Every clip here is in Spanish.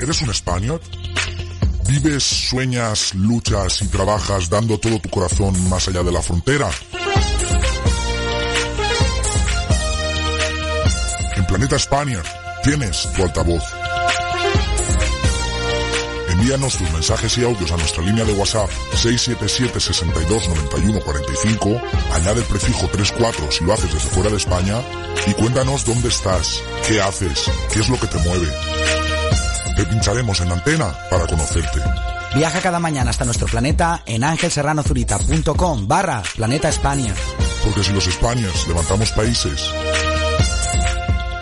¿Eres un español? ¿Vives, sueñas, luchas y trabajas dando todo tu corazón más allá de la frontera? En Planeta España tienes tu altavoz. Envíanos tus mensajes y audios a nuestra línea de WhatsApp 677 62 91 45, añade el prefijo 34 si lo haces desde fuera de España y cuéntanos dónde estás, qué haces, qué es lo que te mueve. Te pincharemos en la antena para conocerte. Viaja cada mañana hasta nuestro planeta en angelserranozurita.com barra Planeta España. Porque si los Españas levantamos países,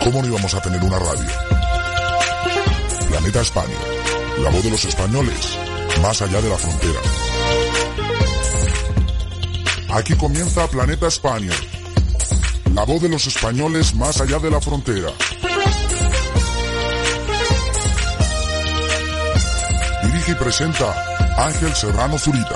¿cómo no íbamos a tener una radio? Planeta España, la voz de los españoles, más allá de la frontera. Aquí comienza Planeta España, la voz de los españoles más allá de la frontera. Presenta Ángel Serrano Zurita.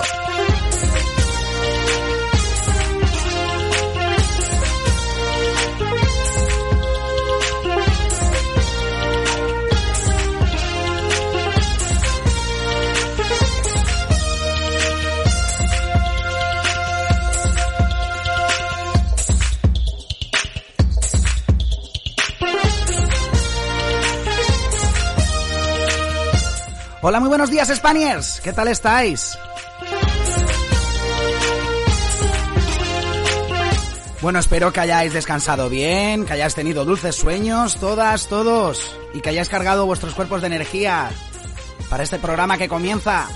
Hola, muy buenos días, Spaniers. ¿Qué tal estáis? Bueno, espero que hayáis descansado bien, que hayáis tenido dulces sueños, todas, todos, y que hayáis cargado vuestros cuerpos de energía para este programa que comienza.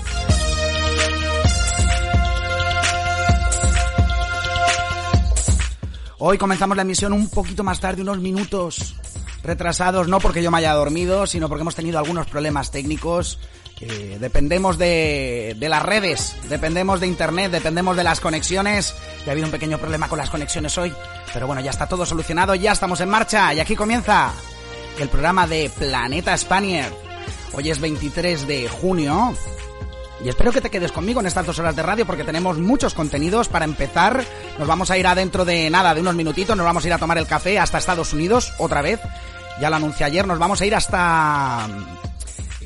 Hoy comenzamos la emisión un poquito más tarde, unos minutos retrasados, no porque yo me haya dormido, sino porque hemos tenido algunos problemas técnicos. Eh, dependemos de, de las redes, dependemos de internet, dependemos de las conexiones. Y ha habido un pequeño problema con las conexiones hoy. Pero bueno, ya está todo solucionado, ya estamos en marcha. Y aquí comienza el programa de Planeta Spanier. Hoy es 23 de junio. Y espero que te quedes conmigo en estas dos horas de radio porque tenemos muchos contenidos para empezar. Nos vamos a ir adentro de nada, de unos minutitos, nos vamos a ir a tomar el café hasta Estados Unidos otra vez. Ya lo anuncié ayer, nos vamos a ir hasta...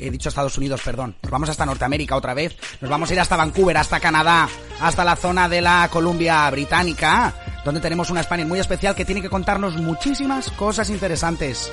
He dicho Estados Unidos, perdón. Nos vamos hasta Norteamérica otra vez. Nos vamos a ir hasta Vancouver, hasta Canadá, hasta la zona de la Columbia Británica, donde tenemos una España muy especial que tiene que contarnos muchísimas cosas interesantes.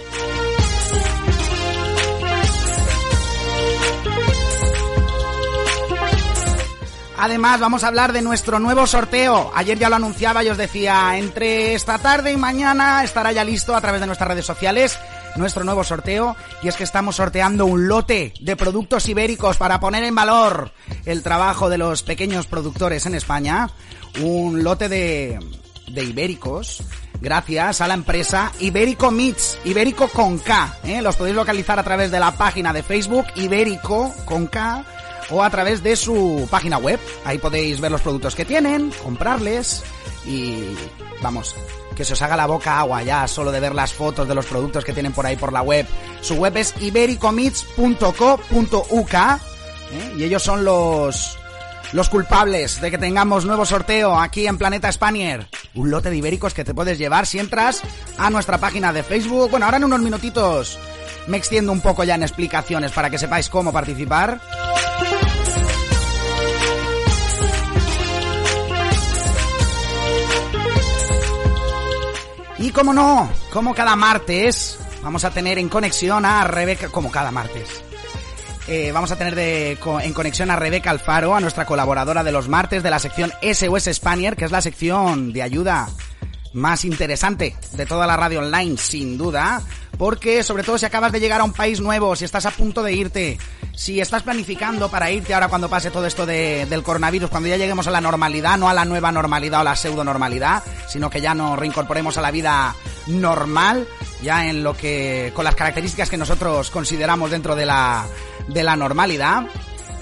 Además, vamos a hablar de nuestro nuevo sorteo. Ayer ya lo anunciaba y os decía, entre esta tarde y mañana estará ya listo a través de nuestras redes sociales nuestro nuevo sorteo. Y es que estamos sorteando un lote de productos ibéricos para poner en valor el trabajo de los pequeños productores en España. Un lote de, de ibéricos gracias a la empresa Ibérico Meats, Ibérico con K. ¿eh? Los podéis localizar a través de la página de Facebook Ibérico con K o a través de su página web. Ahí podéis ver los productos que tienen, comprarles y vamos, que se os haga la boca agua ya solo de ver las fotos de los productos que tienen por ahí por la web. Su web es ibericomeats.co.uk ¿eh? y ellos son los los culpables de que tengamos nuevo sorteo aquí en Planeta Spanier. Un lote de ibéricos que te puedes llevar si entras a nuestra página de Facebook. Bueno, ahora en unos minutitos me extiendo un poco ya en explicaciones para que sepáis cómo participar. Y como no, como cada martes, vamos a tener en conexión a Rebeca, como cada martes. Eh, vamos a tener en conexión a Rebeca Alfaro, a nuestra colaboradora de los martes de la sección SOS Spanier, que es la sección de ayuda más interesante de toda la radio online, sin duda, porque sobre todo si acabas de llegar a un país nuevo, si estás a punto de irte, si estás planificando para irte ahora cuando pase todo esto de, del coronavirus, cuando ya lleguemos a la normalidad, no a la nueva normalidad o la pseudo normalidad, sino que ya nos reincorporemos a la vida normal, ya en lo que, con las características que nosotros consideramos dentro de la, de la normalidad,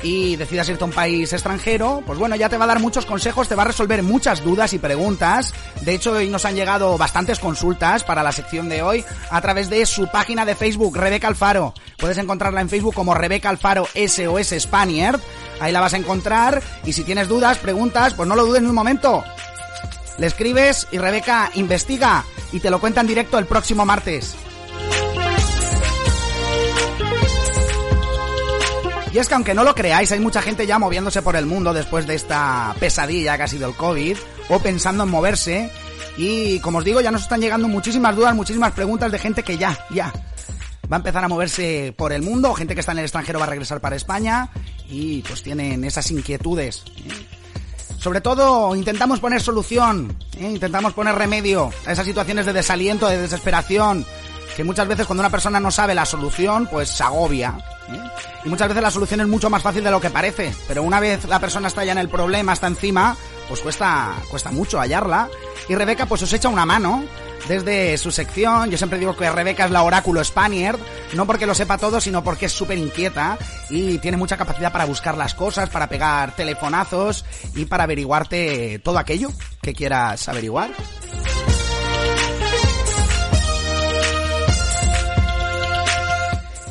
y decidas irte a un país extranjero, pues bueno, ya te va a dar muchos consejos, te va a resolver muchas dudas y preguntas. De hecho, hoy nos han llegado bastantes consultas para la sección de hoy a través de su página de Facebook, Rebeca Alfaro. Puedes encontrarla en Facebook como Rebeca Alfaro SOS Spaniard. Ahí la vas a encontrar y si tienes dudas, preguntas, pues no lo dudes ni un momento. Le escribes y Rebeca investiga y te lo cuenta en directo el próximo martes. Y es que aunque no lo creáis, hay mucha gente ya moviéndose por el mundo después de esta pesadilla que ha sido el COVID, o pensando en moverse. Y como os digo, ya nos están llegando muchísimas dudas, muchísimas preguntas de gente que ya, ya, va a empezar a moverse por el mundo, gente que está en el extranjero va a regresar para España y pues tienen esas inquietudes. ¿eh? Sobre todo intentamos poner solución, ¿eh? intentamos poner remedio a esas situaciones de desaliento, de desesperación, que muchas veces cuando una persona no sabe la solución, pues se agobia. ¿Eh? Y muchas veces la solución es mucho más fácil de lo que parece, pero una vez la persona está ya en el problema, está encima, pues cuesta, cuesta mucho hallarla. Y Rebeca pues os echa una mano desde su sección. Yo siempre digo que Rebeca es la oráculo Spaniard, no porque lo sepa todo, sino porque es súper inquieta y tiene mucha capacidad para buscar las cosas, para pegar telefonazos y para averiguarte todo aquello que quieras averiguar.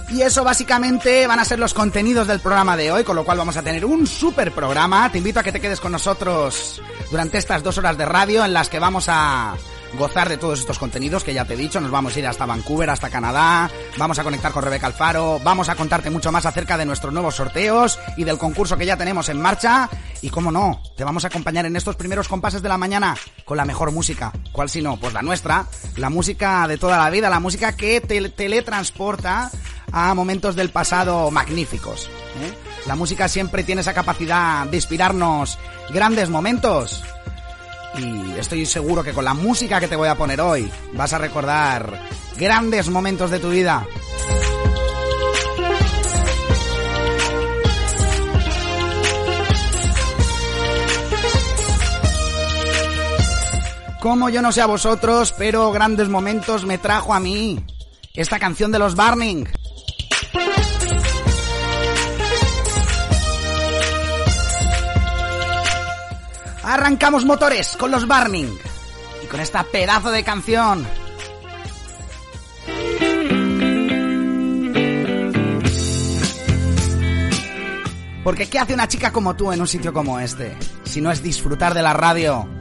Y eso básicamente van a ser los contenidos del programa de hoy, con lo cual vamos a tener un super programa. Te invito a que te quedes con nosotros durante estas dos horas de radio en las que vamos a gozar de todos estos contenidos que ya te he dicho. Nos vamos a ir hasta Vancouver, hasta Canadá, vamos a conectar con Rebeca Alfaro, vamos a contarte mucho más acerca de nuestros nuevos sorteos y del concurso que ya tenemos en marcha. Y cómo no, te vamos a acompañar en estos primeros compases de la mañana con la mejor música. ¿Cuál si no? Pues la nuestra, la música de toda la vida, la música que te teletransporta a momentos del pasado magníficos. ¿eh? La música siempre tiene esa capacidad de inspirarnos grandes momentos y estoy seguro que con la música que te voy a poner hoy vas a recordar grandes momentos de tu vida. Como yo no sé a vosotros, pero grandes momentos me trajo a mí esta canción de los Burning. Arrancamos motores con los Burning y con esta pedazo de canción. Porque ¿qué hace una chica como tú en un sitio como este? Si no es disfrutar de la radio.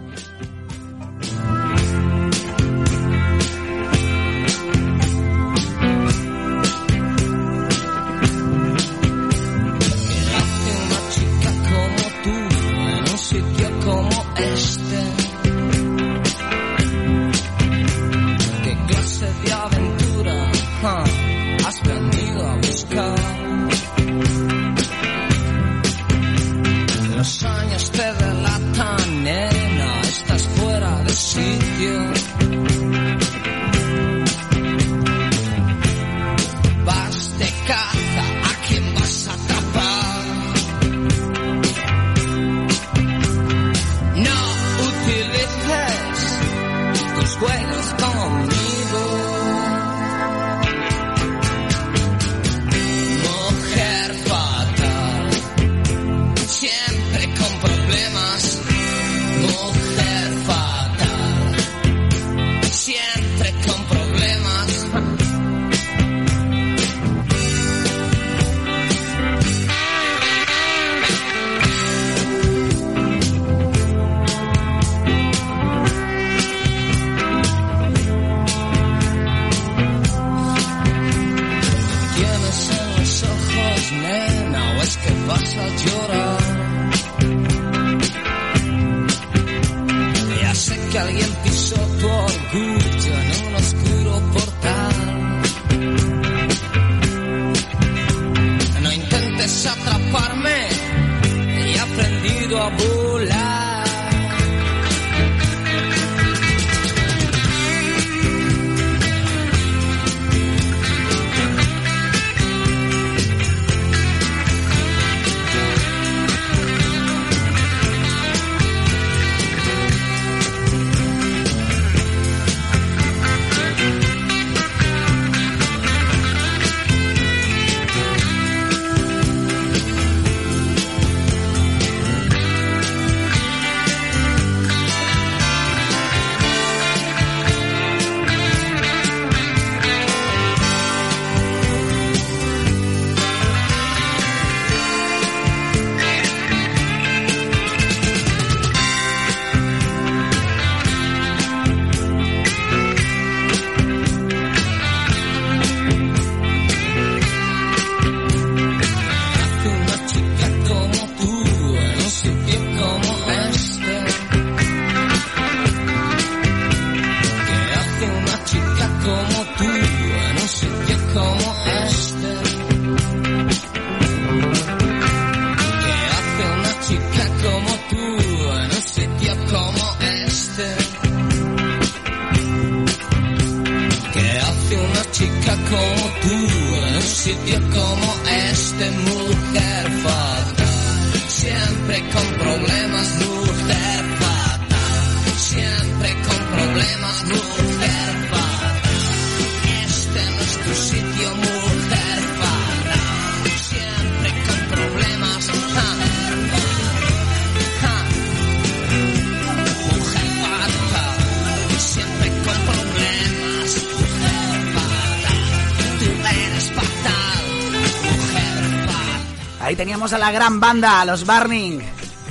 Ahí teníamos a la gran banda, a los Burning,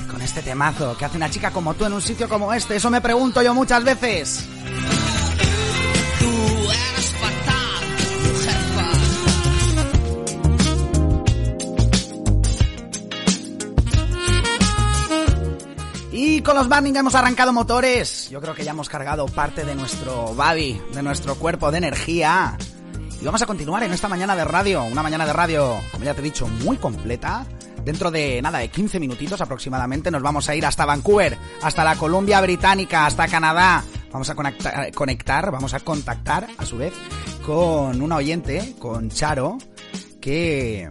con este temazo que hace una chica como tú en un sitio como este. Eso me pregunto yo muchas veces. Y con los Burning hemos arrancado motores. Yo creo que ya hemos cargado parte de nuestro body, de nuestro cuerpo de energía. Y vamos a continuar en esta mañana de radio. Una mañana de radio, como ya te he dicho, muy completa. Dentro de nada, de 15 minutitos aproximadamente nos vamos a ir hasta Vancouver, hasta la Columbia Británica, hasta Canadá. Vamos a conectar, vamos a contactar a su vez con una oyente, con Charo, que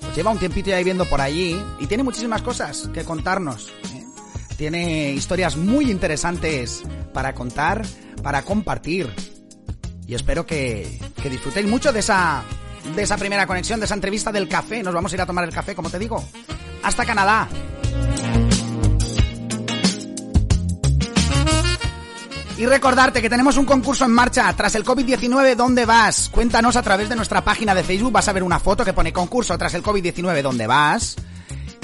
pues, lleva un tiempito ya viviendo por allí y tiene muchísimas cosas que contarnos. ¿eh? Tiene historias muy interesantes para contar, para compartir. Y espero que, que disfrutéis mucho de esa, de esa primera conexión, de esa entrevista del café. Nos vamos a ir a tomar el café, como te digo. Hasta Canadá. Y recordarte que tenemos un concurso en marcha tras el COVID-19, ¿dónde vas? Cuéntanos a través de nuestra página de Facebook, vas a ver una foto que pone concurso tras el COVID-19, ¿dónde vas?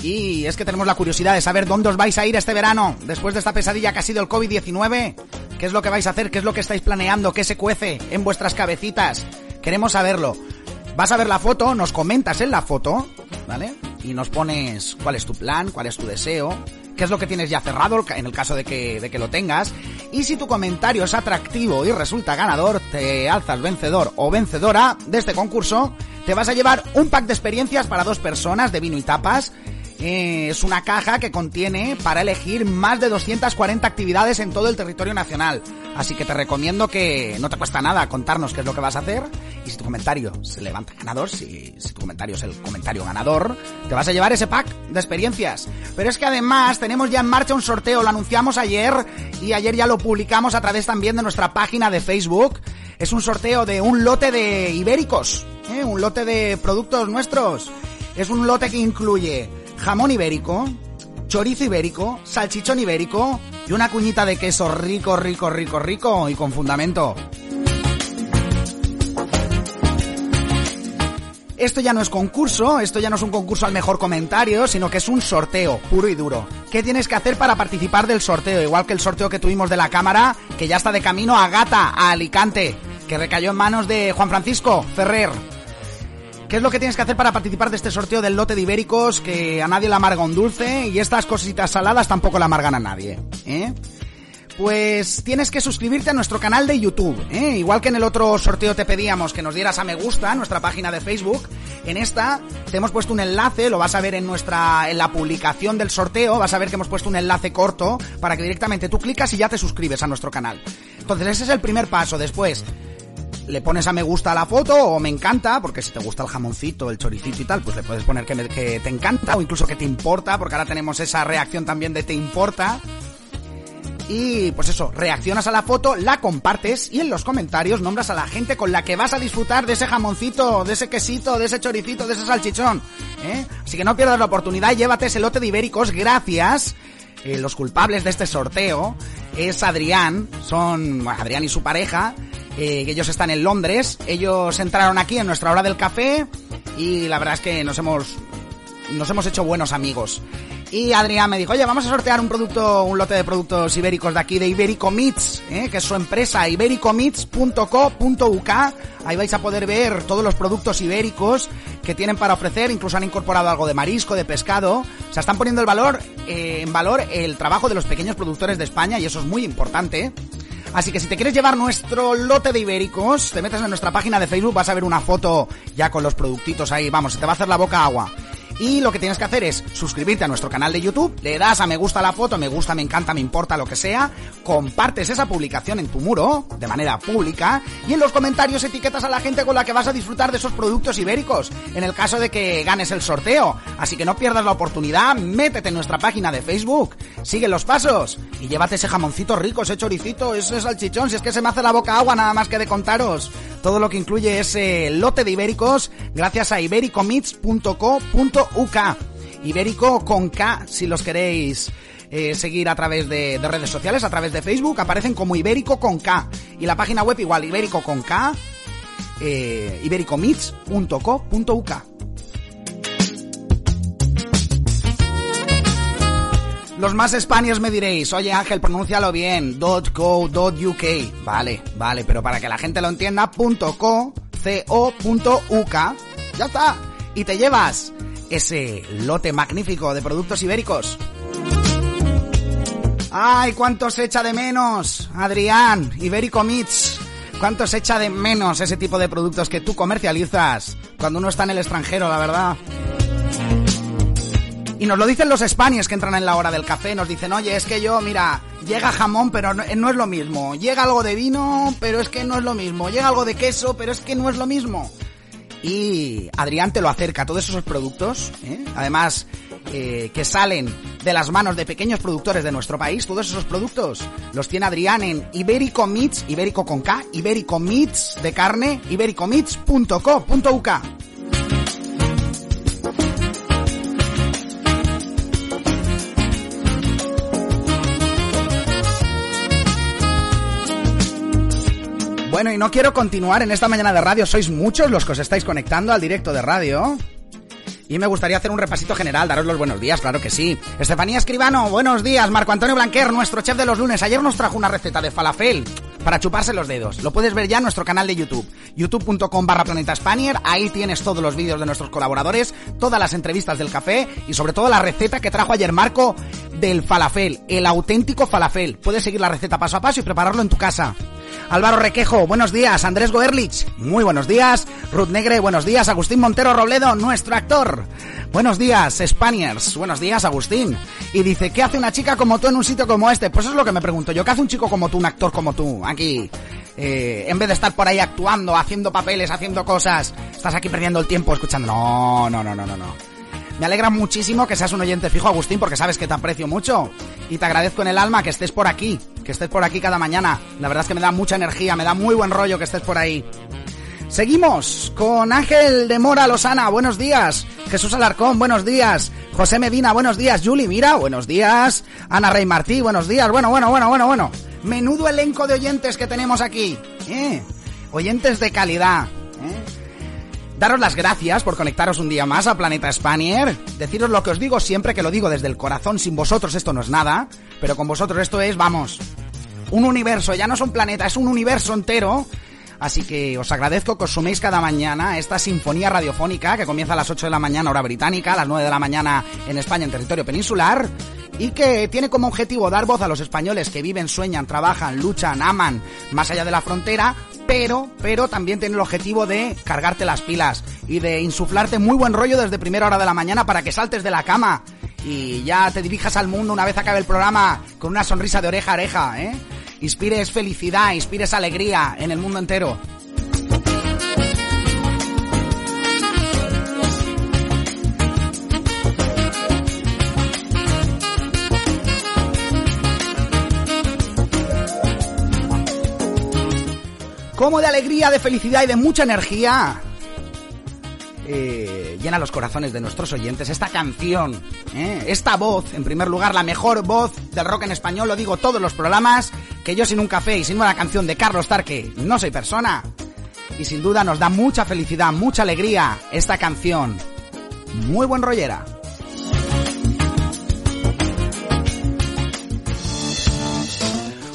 Y es que tenemos la curiosidad de saber dónde os vais a ir este verano, después de esta pesadilla que ha sido el COVID-19. ¿Qué es lo que vais a hacer? ¿Qué es lo que estáis planeando? ¿Qué se cuece en vuestras cabecitas? Queremos saberlo. Vas a ver la foto, nos comentas en la foto, ¿vale? Y nos pones cuál es tu plan, cuál es tu deseo, qué es lo que tienes ya cerrado en el caso de que, de que lo tengas. Y si tu comentario es atractivo y resulta ganador, te alzas vencedor o vencedora de este concurso, te vas a llevar un pack de experiencias para dos personas de vino y tapas. Eh, es una caja que contiene para elegir más de 240 actividades en todo el territorio nacional. Así que te recomiendo que no te cuesta nada contarnos qué es lo que vas a hacer. Y si tu comentario se levanta ganador, si, tu comentario es el comentario ganador, te vas a llevar ese pack de experiencias. Pero es que además tenemos ya en marcha un sorteo, lo anunciamos ayer y ayer ya lo publicamos a través también de nuestra página de Facebook. Es un sorteo de un lote de ibéricos, ¿eh? un lote de productos nuestros. Es un lote que incluye jamón ibérico, chorizo ibérico, salchichón ibérico y una cuñita de queso rico, rico, rico, rico y con fundamento. Esto ya no es concurso, esto ya no es un concurso al mejor comentario, sino que es un sorteo, puro y duro. ¿Qué tienes que hacer para participar del sorteo? Igual que el sorteo que tuvimos de la cámara, que ya está de camino a Gata, a Alicante, que recayó en manos de Juan Francisco Ferrer. ¿Qué es lo que tienes que hacer para participar de este sorteo del lote de ibéricos que a nadie le amarga un dulce y estas cositas saladas tampoco le amargan a nadie? ¿eh? Pues tienes que suscribirte a nuestro canal de YouTube, ¿eh? igual que en el otro sorteo te pedíamos que nos dieras a me gusta nuestra página de Facebook. En esta te hemos puesto un enlace, lo vas a ver en nuestra en la publicación del sorteo, vas a ver que hemos puesto un enlace corto para que directamente tú clicas y ya te suscribes a nuestro canal. Entonces ese es el primer paso. Después le pones a me gusta a la foto o me encanta, porque si te gusta el jamoncito, el choricito y tal, pues le puedes poner que, me- que te encanta o incluso que te importa, porque ahora tenemos esa reacción también de te importa. Y pues eso, reaccionas a la foto, la compartes y en los comentarios nombras a la gente con la que vas a disfrutar de ese jamoncito, de ese quesito, de ese choricito, de ese salchichón. ¿eh? Así que no pierdas la oportunidad, llévate ese lote de ibéricos gracias. Eh, los culpables de este sorteo es Adrián, son Adrián y su pareja, eh, ellos están en Londres. Ellos entraron aquí en nuestra hora del café y la verdad es que nos hemos nos hemos hecho buenos amigos. Y Adrián me dijo, oye, vamos a sortear un producto, un lote de productos ibéricos de aquí, de Ibérico Meats, ¿eh? que es su empresa, ibericomeats.co.uk. Ahí vais a poder ver todos los productos ibéricos que tienen para ofrecer, incluso han incorporado algo de marisco, de pescado. O sea, están poniendo el valor, eh, en valor el trabajo de los pequeños productores de España y eso es muy importante. Así que si te quieres llevar nuestro lote de ibéricos, te metes en nuestra página de Facebook, vas a ver una foto ya con los productitos ahí, vamos, se te va a hacer la boca agua. Y lo que tienes que hacer es suscribirte a nuestro canal de YouTube, le das a me gusta la foto, me gusta, me encanta, me importa, lo que sea, compartes esa publicación en tu muro de manera pública y en los comentarios etiquetas a la gente con la que vas a disfrutar de esos productos ibéricos, en el caso de que ganes el sorteo. Así que no pierdas la oportunidad, métete en nuestra página de Facebook, sigue los pasos y llévate ese jamoncito rico, ese choricito, ese salchichón, si es que se me hace la boca agua nada más que de contaros todo lo que incluye ese lote de ibéricos gracias a ibericomits.co.uk. Ibérico con K, si los queréis eh, seguir a través de, de redes sociales, a través de Facebook, aparecen como Ibérico con K. Y la página web igual, Ibérico con K, eh, ibericomits.co.uk. Los más españoles me diréis, oye Ángel, pronúncialo bien, .co.uk. Vale, vale, pero para que la gente lo entienda, .co, .co.uk. Ya está. Y te llevas ese lote magnífico de productos ibéricos. ¡Ay, cuánto se echa de menos! Adrián, Ibérico Meats. ¿Cuánto se echa de menos ese tipo de productos que tú comercializas cuando uno está en el extranjero, la verdad? Y nos lo dicen los españoles que entran en la hora del café, nos dicen, oye, es que yo, mira, llega jamón, pero no, no, es lo mismo. Llega algo de vino, pero es que no es lo mismo. Llega algo de queso, pero es que no es lo mismo. Y Adrián te lo acerca, todos esos productos, ¿eh? además eh, que salen de las manos de pequeños productores de nuestro país, todos esos productos los tiene Adrián en Ibérico Meats, Ibérico con K, Meats de carne, ibericomeats.co.uk. Bueno, y no quiero continuar en esta mañana de radio. Sois muchos los que os estáis conectando al directo de radio. Y me gustaría hacer un repasito general, daros los buenos días, claro que sí. Estefanía Escribano, buenos días. Marco Antonio Blanquer, nuestro chef de los lunes. Ayer nos trajo una receta de falafel para chuparse los dedos. Lo puedes ver ya en nuestro canal de YouTube, youtube.com barra Planeta Spanier. Ahí tienes todos los vídeos de nuestros colaboradores, todas las entrevistas del café y sobre todo la receta que trajo ayer Marco del falafel, el auténtico falafel. Puedes seguir la receta paso a paso y prepararlo en tu casa. Álvaro Requejo, buenos días. Andrés Goerlich, muy buenos días. Ruth Negre, buenos días. Agustín Montero Robledo, nuestro actor. Buenos días, Spaniards. Buenos días, Agustín. Y dice, ¿qué hace una chica como tú en un sitio como este? Pues eso es lo que me pregunto yo. ¿Qué hace un chico como tú, un actor como tú, aquí? Eh, en vez de estar por ahí actuando, haciendo papeles, haciendo cosas, estás aquí perdiendo el tiempo escuchando. No, no, no, no, no, no. Me alegra muchísimo que seas un oyente fijo, Agustín, porque sabes que te aprecio mucho. Y te agradezco en el alma que estés por aquí, que estés por aquí cada mañana. La verdad es que me da mucha energía, me da muy buen rollo que estés por ahí. Seguimos con Ángel de Mora Losana, buenos días. Jesús Alarcón, buenos días. José Medina, buenos días. Yuli, mira, buenos días. Ana Rey Martí, buenos días. Bueno, bueno, bueno, bueno, bueno. Menudo elenco de oyentes que tenemos aquí. ¿eh? Oyentes de calidad. ¿eh? Daros las gracias por conectaros un día más a Planeta Spanier. Deciros lo que os digo siempre, que lo digo desde el corazón. Sin vosotros esto no es nada, pero con vosotros esto es, vamos, un universo. Ya no es un planeta, es un universo entero. Así que os agradezco que os suméis cada mañana esta sinfonía radiofónica que comienza a las 8 de la mañana hora británica, a las 9 de la mañana en España en territorio peninsular y que tiene como objetivo dar voz a los españoles que viven, sueñan, trabajan, luchan, aman más allá de la frontera, pero, pero también tiene el objetivo de cargarte las pilas y de insuflarte muy buen rollo desde primera hora de la mañana para que saltes de la cama y ya te dirijas al mundo una vez acabe el programa con una sonrisa de oreja a oreja, ¿eh? Inspires felicidad, inspires alegría en el mundo entero. como de alegría, de felicidad y de mucha energía eh, llena los corazones de nuestros oyentes esta canción, ¿eh? esta voz, en primer lugar, la mejor voz del rock en español, lo digo todos los programas, que yo sin un café y sin una canción de Carlos Tarque no soy persona. Y sin duda nos da mucha felicidad, mucha alegría esta canción. Muy buen rollera.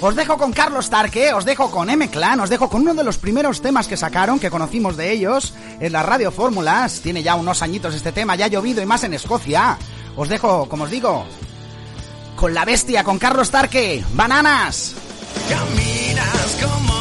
Os dejo con Carlos Tarque, os dejo con M-Clan, os dejo con uno de los primeros temas que sacaron, que conocimos de ellos, en la Radio Fórmulas. Tiene ya unos añitos este tema, ya ha llovido y más en Escocia. Os dejo, como os digo, con la bestia, con Carlos Tarque. ¡Bananas! Caminas como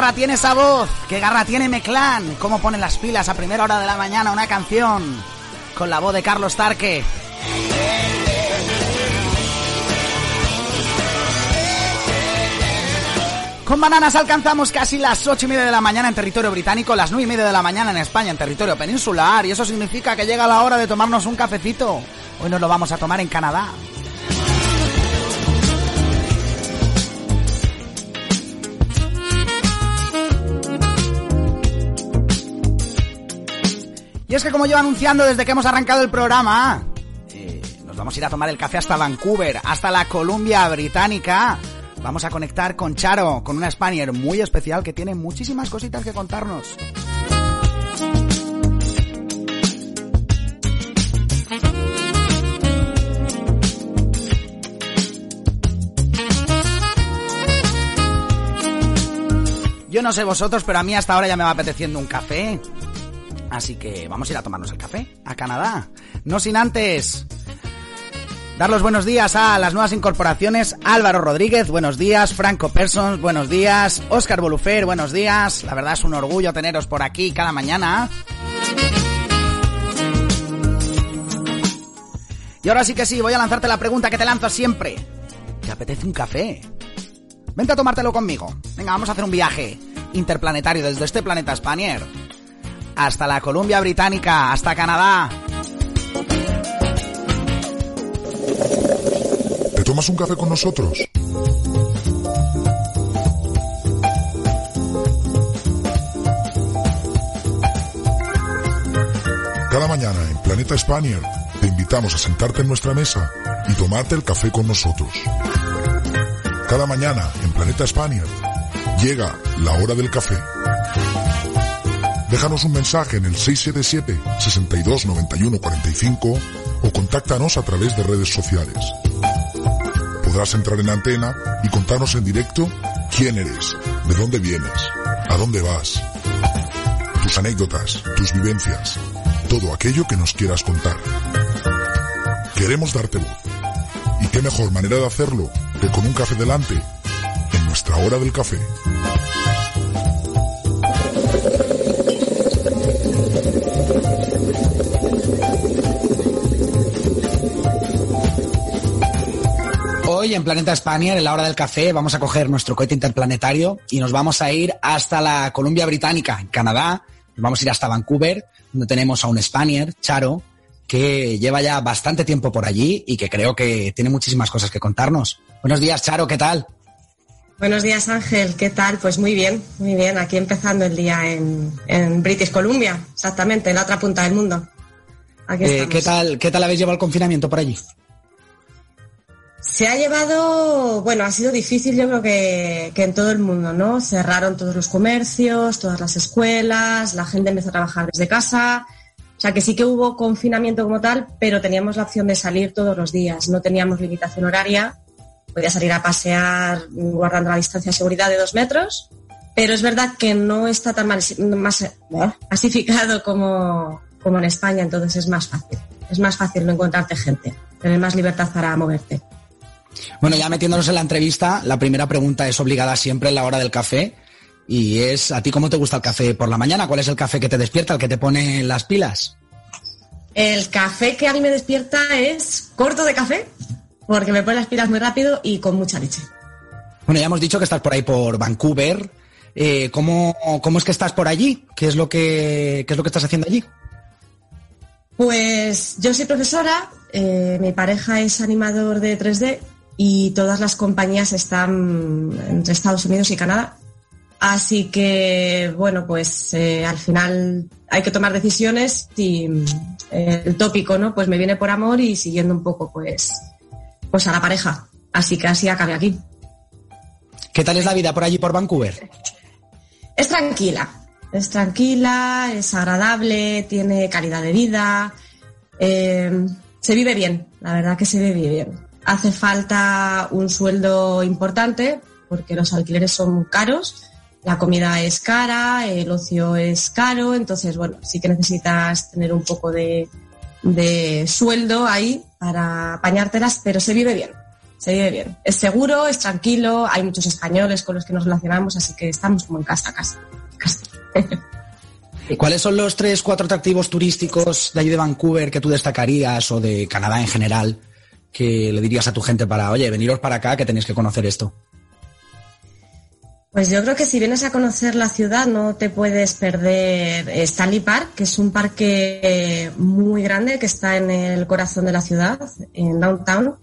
garra tiene esa voz! ¡Qué garra tiene Meclán! ¿Cómo ponen las pilas a primera hora de la mañana una canción? Con la voz de Carlos Tarque. Con bananas alcanzamos casi las ocho y media de la mañana en territorio británico, las nueve y media de la mañana en España, en territorio peninsular, y eso significa que llega la hora de tomarnos un cafecito. Hoy nos lo vamos a tomar en Canadá. Es que como yo anunciando desde que hemos arrancado el programa, eh, nos vamos a ir a tomar el café hasta Vancouver, hasta la Columbia Británica. Vamos a conectar con Charo, con una Spanier muy especial que tiene muchísimas cositas que contarnos. Yo no sé vosotros, pero a mí hasta ahora ya me va apeteciendo un café. Así que vamos a ir a tomarnos el café a Canadá. No sin antes dar los buenos días a las nuevas incorporaciones. Álvaro Rodríguez, buenos días. Franco Persons, buenos días. Óscar Bolufer, buenos días. La verdad es un orgullo teneros por aquí cada mañana. Y ahora sí que sí, voy a lanzarte la pregunta que te lanzo siempre. ¿Te apetece un café? Vente a tomártelo conmigo. Venga, vamos a hacer un viaje interplanetario desde este planeta Spanier hasta la Columbia Británica, hasta Canadá. ¿Te tomas un café con nosotros? Cada mañana en Planeta Spanier te invitamos a sentarte en nuestra mesa y tomarte el café con nosotros. Cada mañana en Planeta Spanier llega la hora del café. Déjanos un mensaje en el 677 62 91 45 o contáctanos a través de redes sociales. Podrás entrar en antena y contarnos en directo quién eres, de dónde vienes, a dónde vas, tus anécdotas, tus vivencias, todo aquello que nos quieras contar. Queremos darte voz. ¿Y qué mejor manera de hacerlo que con un café delante en nuestra hora del café? Hoy en Planeta España, en la hora del café, vamos a coger nuestro cohete interplanetario y nos vamos a ir hasta la Columbia Británica, en Canadá. Nos vamos a ir hasta Vancouver, donde tenemos a un Spaniard, Charo, que lleva ya bastante tiempo por allí y que creo que tiene muchísimas cosas que contarnos. Buenos días, Charo, ¿qué tal? Buenos días, Ángel. ¿Qué tal? Pues muy bien, muy bien. Aquí empezando el día en, en British Columbia, exactamente, en la otra punta del mundo. Aquí Eh. ¿qué, tal, ¿Qué tal habéis llevado el confinamiento por allí? Se ha llevado, bueno, ha sido difícil yo creo que, que en todo el mundo, ¿no? Cerraron todos los comercios, todas las escuelas, la gente empezó a trabajar desde casa. O sea que sí que hubo confinamiento como tal, pero teníamos la opción de salir todos los días. No teníamos limitación horaria. Podía salir a pasear guardando la distancia de seguridad de dos metros. Pero es verdad que no está tan mal- más, eh, masificado como, como en España, entonces es más fácil. Es más fácil no encontrarte gente, tener más libertad para moverte. Bueno, ya metiéndonos en la entrevista, la primera pregunta es obligada siempre en la hora del café. Y es, ¿a ti cómo te gusta el café por la mañana? ¿Cuál es el café que te despierta, el que te pone las pilas? El café que a mí me despierta es corto de café, porque me pone las pilas muy rápido y con mucha leche. Bueno, ya hemos dicho que estás por ahí por Vancouver. Eh, ¿cómo, ¿Cómo es que estás por allí? ¿Qué es lo que, qué es lo que estás haciendo allí? Pues yo soy profesora, eh, mi pareja es animador de 3D y todas las compañías están entre Estados Unidos y Canadá. Así que, bueno, pues eh, al final hay que tomar decisiones y eh, el tópico, ¿no? Pues me viene por amor y siguiendo un poco, pues, pues a la pareja. Así que así acabé aquí. ¿Qué tal es la vida por allí por Vancouver? Es tranquila, es tranquila, es agradable, tiene calidad de vida, eh, se vive bien, la verdad que se vive bien. Hace falta un sueldo importante porque los alquileres son caros, la comida es cara, el ocio es caro, entonces bueno, sí que necesitas tener un poco de, sueldo ahí para apañártelas, pero se vive bien. Se vive bien. Es seguro, es tranquilo, hay muchos españoles con los que nos relacionamos, así que estamos como en casa, casa. casa. ¿Cuáles son los tres, cuatro atractivos turísticos de allí de Vancouver que tú destacarías o de Canadá en general que le dirías a tu gente para, oye, veniros para acá que tenéis que conocer esto? Pues yo creo que si vienes a conocer la ciudad no te puedes perder Stanley Park, que es un parque muy grande que está en el corazón de la ciudad, en downtown.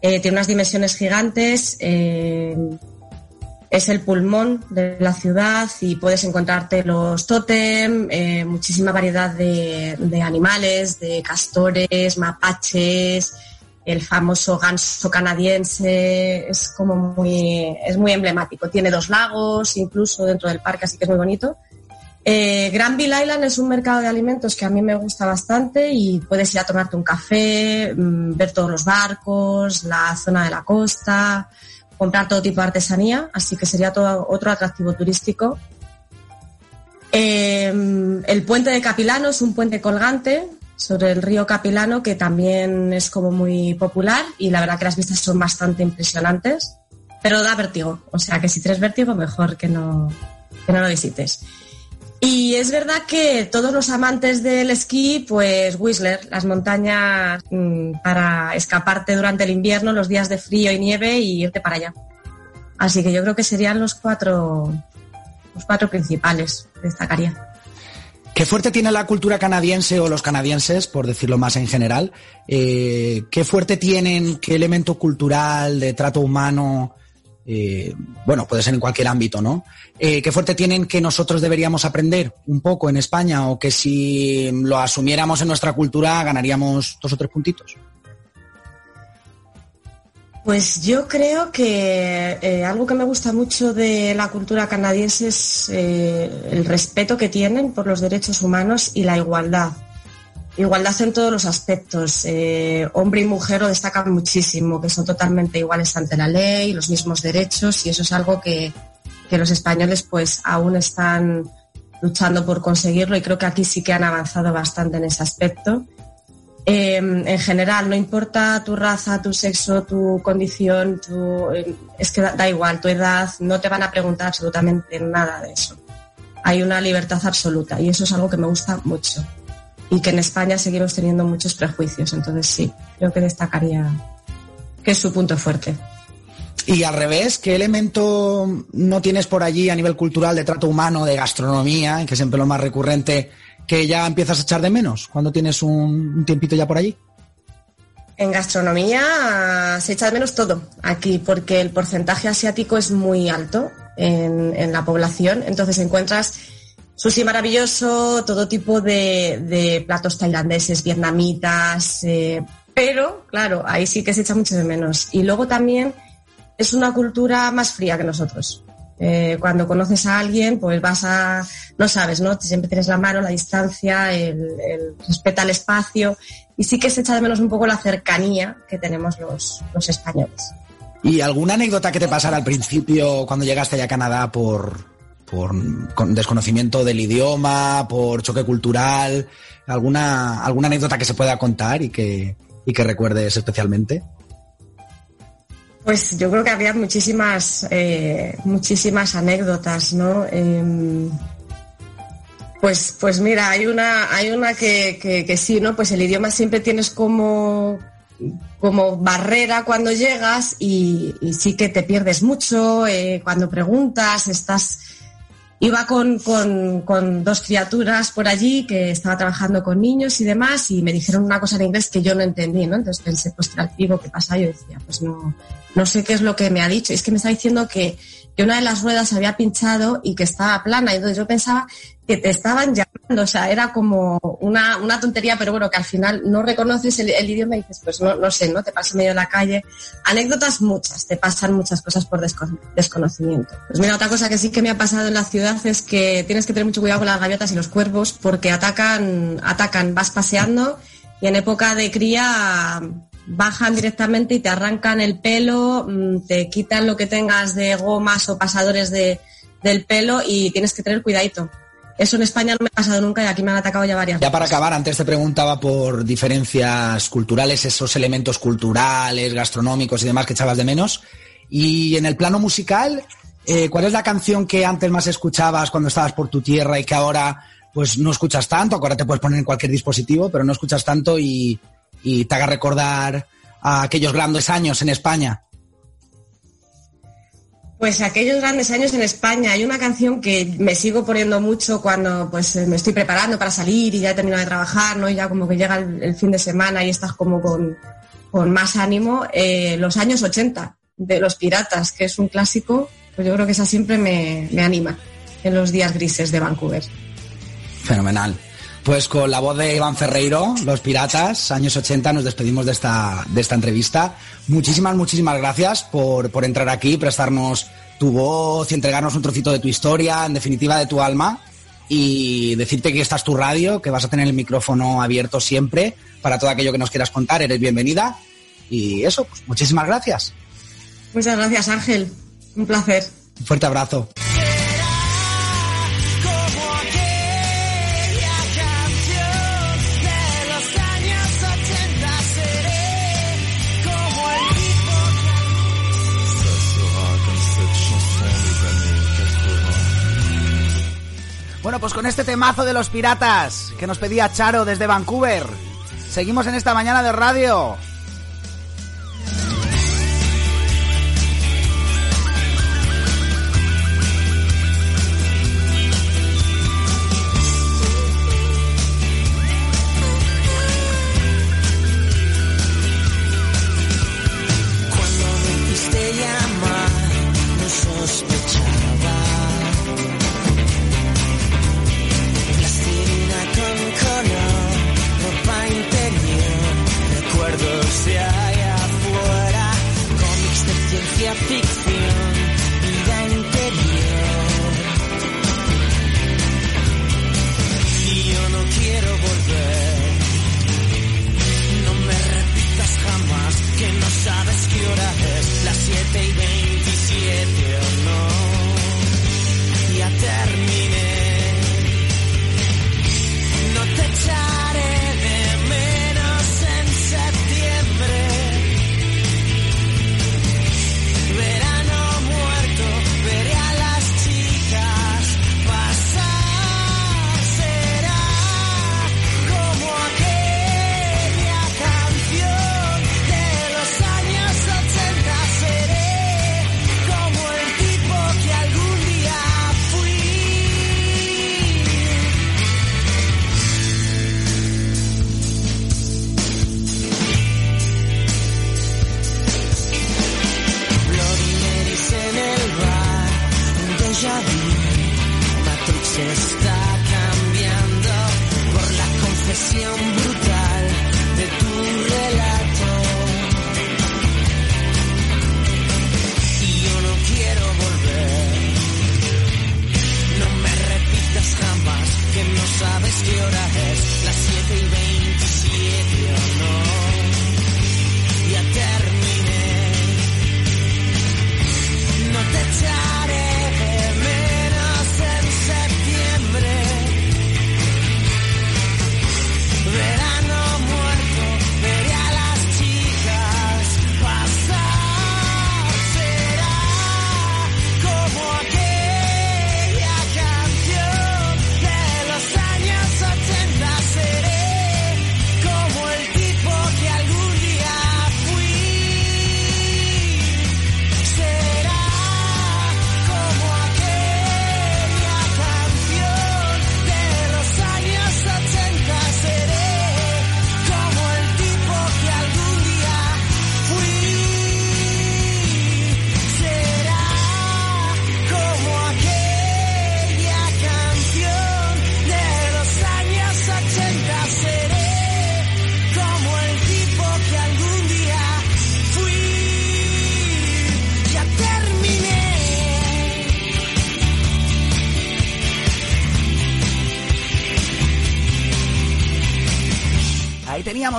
Eh, tiene unas dimensiones gigantes, eh, es el pulmón de la ciudad y puedes encontrarte los tótem, eh, muchísima variedad de animales, de castores, mapaches, el famoso ganso canadiense, es como muy, es muy emblemático. Tiene dos lagos, incluso dentro del parque, así que es muy bonito. Eh, Granville Island es un mercado de alimentos que a mí me gusta bastante y puedes ir a tomarte un café, mm, ver todos los barcos, la zona de la costa, comprar todo tipo de artesanía, así que sería todo otro atractivo turístico. Eh, el puente de Capilano es un puente colgante sobre el río Capilano que también es como muy popular y la verdad que las vistas son bastante impresionantes, pero da vértigo, o sea que si tienes vértigo mejor que no, que no lo visites. Y es verdad que todos los amantes del esquí, pues Whistler, las montañas mm, para escaparte durante el invierno, los días de frío y nieve y irte para allá. Así que yo creo que serían los cuatro, los cuatro principales que destacaría. ¿Qué fuerte tiene la cultura canadiense o los canadienses, por decirlo más en general? Eh, ¿Qué fuerte tienen, qué elemento cultural, de trato humano eh, bueno, puede ser en cualquier ámbito, ¿no? Eh, ¿Qué fuerte tienen que nosotros deberíamos aprender un poco en España o que si lo asumiéramos en nuestra cultura ganaríamos dos o tres puntitos? Pues yo creo que eh, algo que me gusta mucho de la cultura canadiense es eh, el respeto que tienen por los derechos humanos y la igualdad. Igualdad en todos los aspectos. Eh, hombre y mujer lo destacan muchísimo, que son totalmente iguales ante la ley, los mismos derechos, y eso es algo que, que los españoles pues aún están luchando por conseguirlo y creo que aquí sí que han avanzado bastante en ese aspecto. Eh, en general, no importa tu raza, tu sexo, tu condición, tu, eh, es que da, da, igual, tu edad, no te van a preguntar absolutamente nada de eso. Hay una libertad absoluta y eso es algo que me gusta mucho. Y que en España seguimos teniendo muchos prejuicios, entonces sí, creo que destacaría que es su punto fuerte. Y al revés, ¿qué elemento no tienes por allí a nivel cultural de trato humano, de gastronomía, que es siempre lo más recurrente, que ya empiezas a echar de menos cuando tienes un, un tiempito ya por allí? En gastronomía se echa de menos todo aquí, porque el porcentaje asiático es muy alto en, en la población. Entonces encuentras sushi maravilloso, todo tipo de, de platos tailandeses, vietnamitas, eh, pero claro, ahí sí que se echa mucho de menos. Y luego también es una cultura más fría que nosotros. Eh, cuando conoces a alguien, pues vas a, no sabes, ¿no? Siempre tienes la mano, la distancia, el, el respeta el espacio y sí que se echa de menos un poco la cercanía que tenemos los, españoles. ¿Y alguna anécdota que te pasara al principio cuando llegaste allá a Canadá por, por desconocimiento del idioma, por choque cultural? ¿Alguna, alguna anécdota que se pueda contar y que, y que recuerdes especialmente? Pues yo creo que había muchísimas, eh, muchísimas anécdotas, ¿no? Eh, pues, pues mira, hay una, hay una que, que, sí, ¿no? Pues el idioma siempre tienes como, como barrera cuando llegas y, y sí que te pierdes mucho eh, cuando preguntas, estás... Iba con, con, dos criaturas por allí que estaba trabajando con niños y demás y me dijeron una cosa en inglés que yo no entendí, ¿no? Entonces pensé, pues pivo, ¿qué pasa? Yo decía, pues no, no sé qué es lo que me ha dicho. Es que me está diciendo que, que una de las ruedas había pinchado y que estaba plana. Y entonces yo pensaba que te estaban llamando. O sea, era como una, una tontería, pero bueno, que al final no reconoces el, idioma y dices, pues no, no sé, ¿no? Te pasa medio de la calle. Anécdotas muchas, te pasan muchas cosas por desco desconocimiento. Pues mira, otra cosa que sí que me ha pasado en la ciudad es que tienes que tener mucho cuidado con las gaviotas y los cuervos porque atacan, atacan, vas paseando y en época de cría bajan directamente y te arrancan el pelo, mm, te quitan lo que tengas de gomas o pasadores de, del pelo y tienes que tener cuidadito. Eso en España no me ha pasado nunca y aquí me han atacado ya varias Ya para acabar, antes te preguntaba por diferencias culturales, esos elementos culturales, gastronómicos y demás que echabas de menos. Y en el plano musical, eh, ¿cuál es la canción que antes más escuchabas cuando estabas por tu tierra y que ahora pues no escuchas tanto? Ahora te puedes poner en cualquier dispositivo, pero no escuchas tanto y, y te haga recordar a aquellos grandes años en España? Pues aquellos grandes años en España. Hay una canción que me sigo poniendo mucho cuando pues me estoy preparando para salir y ya he terminado de trabajar, ¿no? Y ya como que llega el, el fin de semana y estás como con, con más ánimo. Eh, los años 80 de Los Piratas, que es un clásico, pues yo creo que esa siempre me, me anima en los días grises de Vancouver. Fenomenal. Pues con la voz de Iván Ferreiro, Los Piratas, años 80, nos despedimos de esta, de esta entrevista. Muchísimas, muchísimas gracias por, por entrar aquí, prestarnos tu voz y entregarnos un trocito de tu historia, en definitiva de tu alma, y decirte que esta es tu radio, que vas a tener el micrófono abierto siempre para todo aquello que nos quieras contar. Eres bienvenida. Y eso, pues muchísimas gracias. Muchas gracias, Ángel. Un placer. Un fuerte abrazo. Bueno, pues con este temazo de los piratas que nos pedía Charo desde Vancouver, seguimos en esta mañana de radio.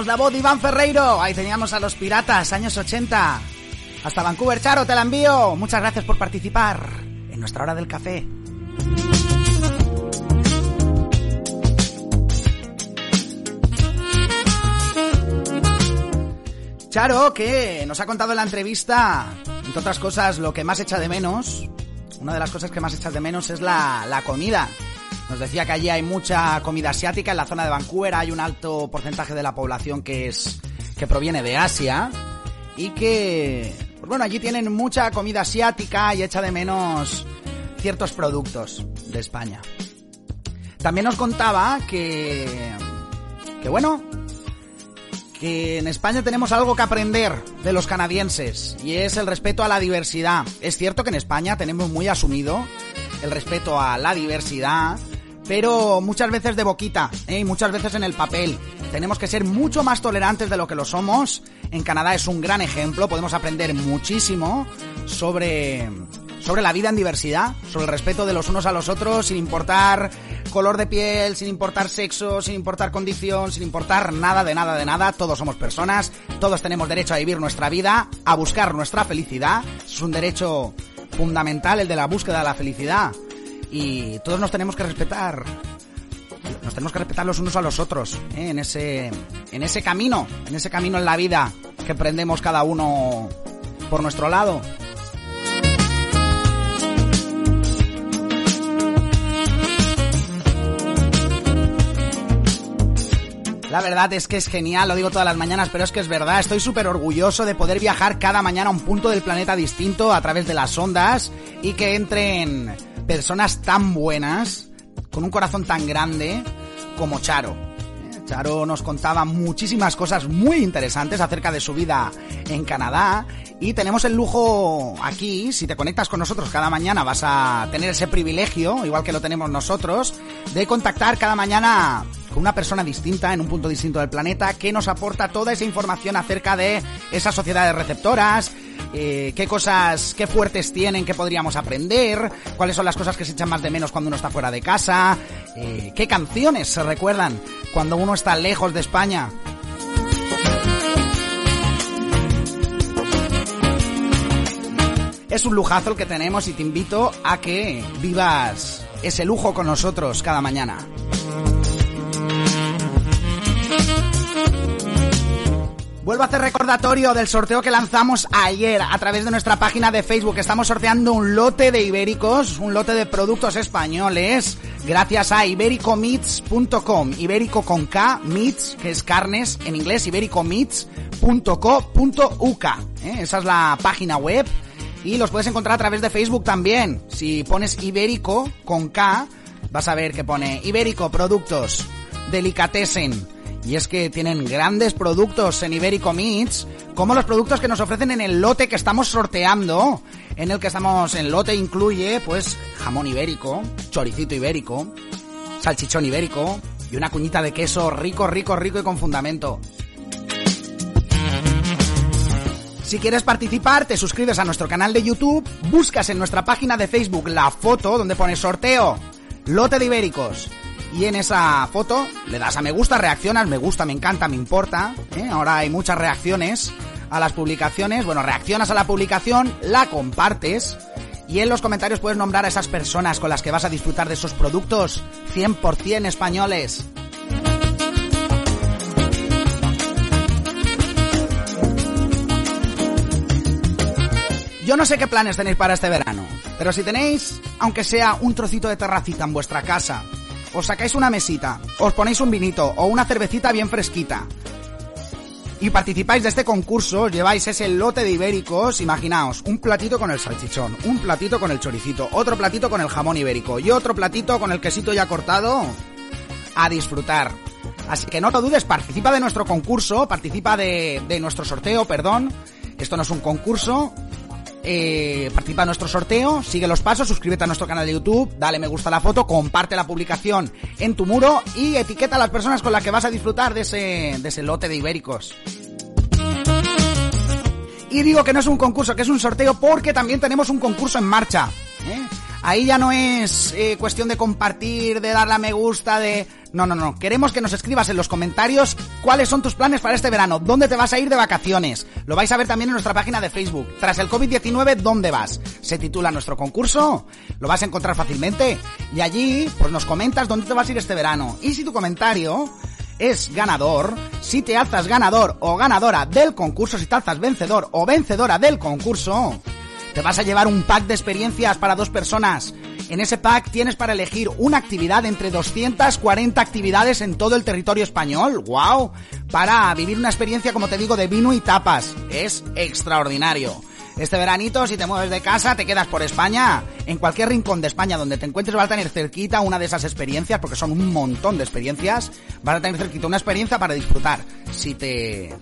La voz de Iván Ferreiro, ahí teníamos a los piratas, años 80. Hasta Vancouver, Charo, te la envío. Muchas gracias por participar en nuestra hora del café. Charo, que nos ha contado en la entrevista, entre otras cosas, lo que más echa de menos. Una de las cosas que más echas de menos es la, la comida. Nos decía que allí hay mucha comida asiática, en la zona de Vancouver hay un alto porcentaje de la población que es que proviene de Asia y que pues bueno, allí tienen mucha comida asiática y echa de menos ciertos productos de España. También nos contaba que que bueno, que en España tenemos algo que aprender de los canadienses y es el respeto a la diversidad. Es cierto que en España tenemos muy asumido el respeto a la diversidad, pero muchas veces de boquita ¿eh? muchas veces en el papel. Tenemos que ser mucho más tolerantes de lo que lo somos. En Canadá es un gran ejemplo, podemos aprender muchísimo sobre sobre la vida en diversidad, sobre el respeto de los unos a los otros, sin importar color de piel, sin importar sexo, sin importar condición, sin importar nada de nada de nada. Todos somos personas, todos tenemos derecho a vivir nuestra vida, a buscar nuestra felicidad. Es un derecho fundamental el de la búsqueda de la felicidad. Y todos nos tenemos que respetar. Nos tenemos que respetar los unos a los otros, ¿eh? en ese en ese camino, en ese camino en la vida que prendemos cada uno por nuestro lado. La verdad es que es genial, lo digo todas las mañanas, pero es que es verdad, estoy súper orgulloso de poder viajar cada mañana a un punto del planeta distinto a través de las ondas y que entren personas tan buenas, con un corazón tan grande como Charo. Eh, Charo nos contaba muchísimas cosas muy interesantes acerca de su vida en Canadá y tenemos el lujo aquí, si te conectas con nosotros cada mañana vas a tener ese privilegio, igual que lo tenemos nosotros, de contactar cada mañana una persona distinta en un punto distinto del planeta que nos aporta toda esa información acerca de esas sociedades receptoras, eh, qué cosas, qué fuertes tienen, qué podríamos aprender, cuáles son las cosas que se echan más de menos cuando uno está fuera de casa, eh, qué canciones se recuerdan cuando uno está lejos de España. Es un lujazo el que tenemos y te invito a que vivas ese lujo con nosotros cada mañana. Vuelvo a hacer recordatorio del sorteo que lanzamos ayer a través de nuestra página de Facebook. Estamos sorteando un lote de ibéricos, un lote de productos españoles, gracias a ibericomeats.com. Ibérico con K, meats, que es carnes en inglés, ibericomeats.co.uk. ¿eh? Esa es la página web. Y los puedes encontrar a través de Facebook también. Si pones ibérico con K, vas a ver que pone ibérico productos delicatessen y es que tienen grandes productos en Ibérico Meats, como los productos que nos ofrecen en el lote que estamos sorteando. en el que estamos en lote incluye pues jamón ibérico, choricito ibérico, salchichón ibérico y una cuñita de queso rico, rico, rico y con fundamento. Si quieres participar, te suscribes a nuestro canal de YouTube, buscas en nuestra página de Facebook la foto donde pone sorteo, lote de ibéricos. Y en esa foto le das a me gusta, reaccionas, me gusta, me encanta, me importa. ¿eh? Ahora hay muchas reacciones a las publicaciones. Bueno, reaccionas a la publicación, la compartes y en los comentarios puedes nombrar a esas personas con las que vas a disfrutar de esos productos 100% españoles. Yo no sé qué planes tenéis para este verano, pero si tenéis, aunque sea un trocito de terracita en vuestra casa, os sacáis una mesita, os ponéis un vinito o una cervecita bien fresquita, y participáis de este concurso, lleváis ese lote de ibéricos, imaginaos, un platito con el salchichón, un platito con el choricito, otro platito con el jamón ibérico y otro platito con el quesito ya cortado, a disfrutar. Así que no lo dudes, participa de nuestro concurso, participa de nuestro sorteo, perdón. Esto no es un concurso, eh, participa en nuestro sorteo, sigue los pasos, suscríbete a nuestro canal de YouTube, dale me gusta a la foto, comparte la publicación en tu muro y etiqueta a las personas con las que vas a disfrutar de ese, de ese lote de ibéricos. Y digo que no es un concurso, que es un sorteo porque también tenemos un concurso en marcha. ¿eh? Ahí ya no es eh, cuestión de compartir, de darle a me gusta, de... No, no, no. Queremos que nos escribas en los comentarios cuáles son tus planes para este verano, dónde te vas a ir de vacaciones. Lo vais a ver también en nuestra página de Facebook. Tras el COVID-19, ¿dónde vas? Se titula nuestro concurso. Lo vas a encontrar fácilmente. Y allí, pues nos comentas dónde te vas a ir este verano. Y si tu comentario es ganador, si te alzas ganador o ganadora del concurso, si te alzas vencedor o vencedora del concurso, te vas a llevar un pack de experiencias para dos personas. En ese pack tienes para elegir una actividad entre 240 actividades en todo el territorio español. ¡Wow! Para vivir una experiencia, como te digo, de vino y tapas. Es extraordinario. Este veranito, si te mueves de casa, te quedas por España. En cualquier rincón de España donde te encuentres vas a tener cerquita una de esas experiencias, porque son un montón de experiencias. Vas a tener cerquita una experiencia para disfrutar. Si te,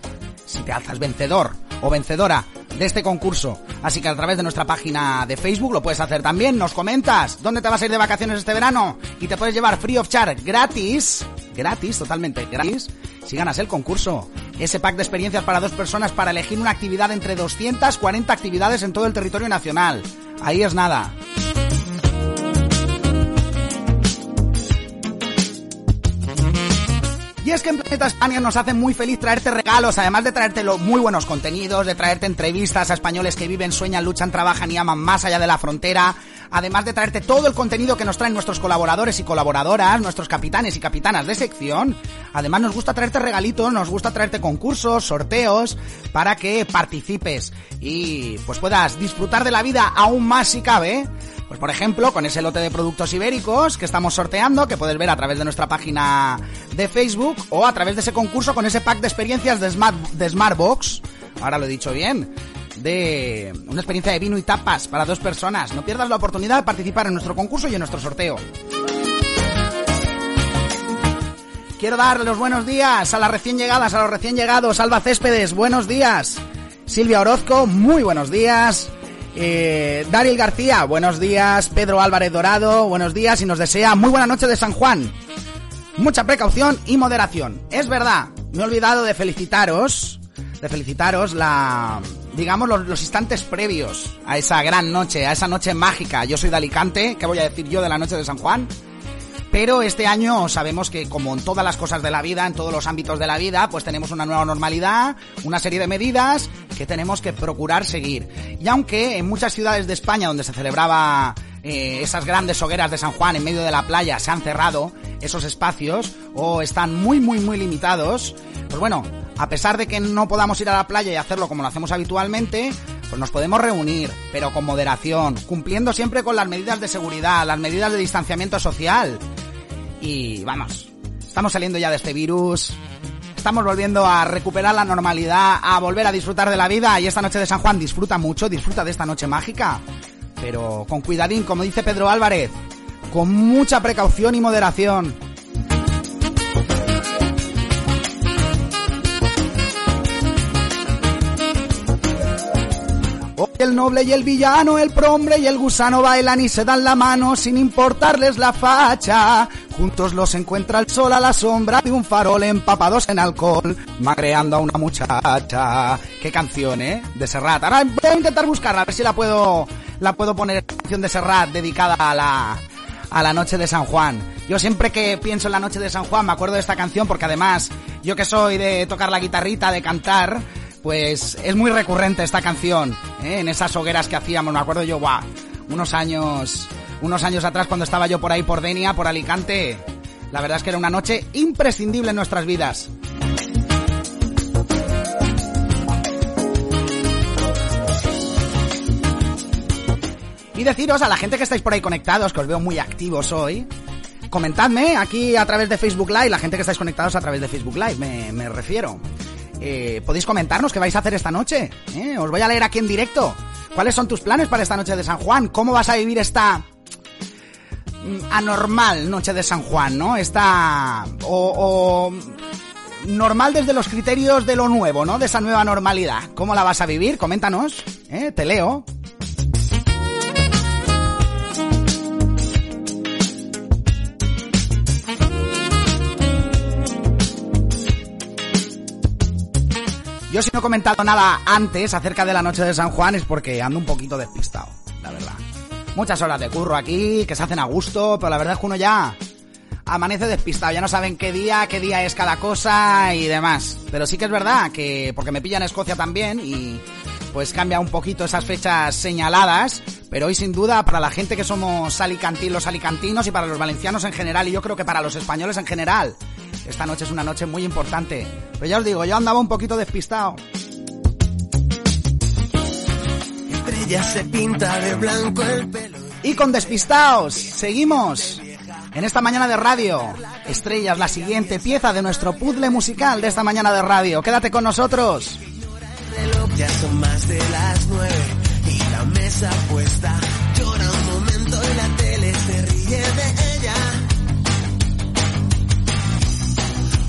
si te alzas vencedor o vencedora de este concurso. Así que a través de nuestra página de Facebook lo puedes hacer también. Nos comentas dónde te vas a ir de vacaciones este verano y te puedes llevar free of charge gratis, gratis, totalmente gratis, si ganas el concurso. Ese pack de experiencias para dos personas para elegir una actividad entre 240 actividades en todo el territorio nacional. Ahí es nada. Y es que en Planeta España nos hace muy feliz traerte regalos, además de traerte los muy buenos contenidos, de traerte entrevistas a españoles que viven, sueñan, luchan, trabajan y aman más allá de la frontera, además de traerte todo el contenido que nos traen nuestros colaboradores y colaboradoras, nuestros capitanes y capitanas de sección. Además nos gusta traerte regalitos, nos gusta traerte concursos, sorteos, para que participes y pues puedas disfrutar de la vida aún más si cabe. Pues por ejemplo, con ese lote de productos ibéricos que estamos sorteando, que puedes ver a través de nuestra página de Facebook o a través de ese concurso con ese pack de experiencias de, Smart, de Smartbox. Ahora lo he dicho bien. De una experiencia de vino y tapas para dos personas. No pierdas la oportunidad de participar en nuestro concurso y en nuestro sorteo. Quiero dar los buenos días a las recién llegadas, a los recién llegados. Alba Céspedes, buenos días. Silvia Orozco, muy buenos días. Eh, Daryl García, buenos días. Pedro Álvarez Dorado, buenos días y nos desea muy buena noche de San Juan. Mucha precaución y moderación. Es verdad, me he olvidado de felicitaros, de felicitaros la, digamos, los, los instantes previos a esa gran noche, a esa noche mágica. Yo soy de Alicante, ¿qué voy a decir yo de la noche de San Juan? Pero este año sabemos que como en todas las cosas de la vida, en todos los ámbitos de la vida, pues tenemos una nueva normalidad, una serie de medidas que tenemos que procurar seguir. Y aunque en muchas ciudades de España donde se celebraba eh, esas grandes hogueras de San Juan en medio de la playa se han cerrado esos espacios o están muy muy muy limitados, pues bueno, a pesar de que no podamos ir a la playa y hacerlo como lo hacemos habitualmente, pues nos podemos reunir, pero con moderación, cumpliendo siempre con las medidas de seguridad, las medidas de distanciamiento social. Y vamos, estamos saliendo ya de este virus, estamos volviendo a recuperar la normalidad, a volver a disfrutar de la vida y esta noche de San Juan disfruta mucho, disfruta de esta noche mágica, pero con cuidadín, como dice Pedro Álvarez, con mucha precaución y moderación. El noble y el villano, el prombre y el gusano bailan y se dan la mano sin importarles la facha. Juntos los encuentra el sol a la sombra de un farol empapados en alcohol, magreando a una muchacha. Qué canción, ¿eh? De Serrat. Ahora voy a intentar buscarla, a ver si la puedo, la puedo poner. Canción de Serrat dedicada a la, a la noche de San Juan. Yo siempre que pienso en la noche de San Juan me acuerdo de esta canción porque además yo que soy de tocar la guitarrita, de cantar, pues es muy recurrente esta canción, ¿eh? en esas hogueras que hacíamos, me acuerdo yo, unos años, unos años atrás cuando estaba yo por ahí por Denia, por Alicante, la verdad es que era una noche imprescindible en nuestras vidas. Y deciros a la gente que estáis por ahí conectados, que os veo muy activos hoy, comentadme aquí a través de Facebook Live, la gente que estáis conectados a través de Facebook Live, me, me refiero. Eh, podéis comentarnos qué vais a hacer esta noche. ¿eh? Os voy a leer aquí en directo. ¿Cuáles son tus planes para esta noche de San Juan? ¿Cómo vas a vivir esta mm, anormal noche de San Juan, no? Esta... o, o normal desde los criterios de lo nuevo, ¿no? De esa nueva normalidad. ¿Cómo la vas a vivir? Coméntanos, ¿eh? Te leo. Yo si no he comentado nada antes acerca de la noche de San Juan es porque ando un poquito despistado, la verdad. Muchas horas de curro aquí, que se hacen a gusto, pero la verdad es que uno ya amanece despistado, ya no saben qué día, qué día es cada cosa y demás. Pero sí que es verdad que, porque me pilla en Escocia también y pues cambia un poquito esas fechas señaladas, pero hoy sin duda para la gente que somos alicantinos, los alicantinos y para los valencianos en general y yo creo que para los españoles en general, esta noche es una noche muy importante. Pero ya os digo, yo andaba un poquito despistado. Estrella se pinta de blanco el pelo. Y con despistaos, seguimos en esta mañana de radio. Estrellas, la siguiente pieza de nuestro puzzle musical de esta mañana de radio. Quédate con nosotros. Ya son más de las nueve y la mesa puesta. Llora un momento y la tele se ríe de ella.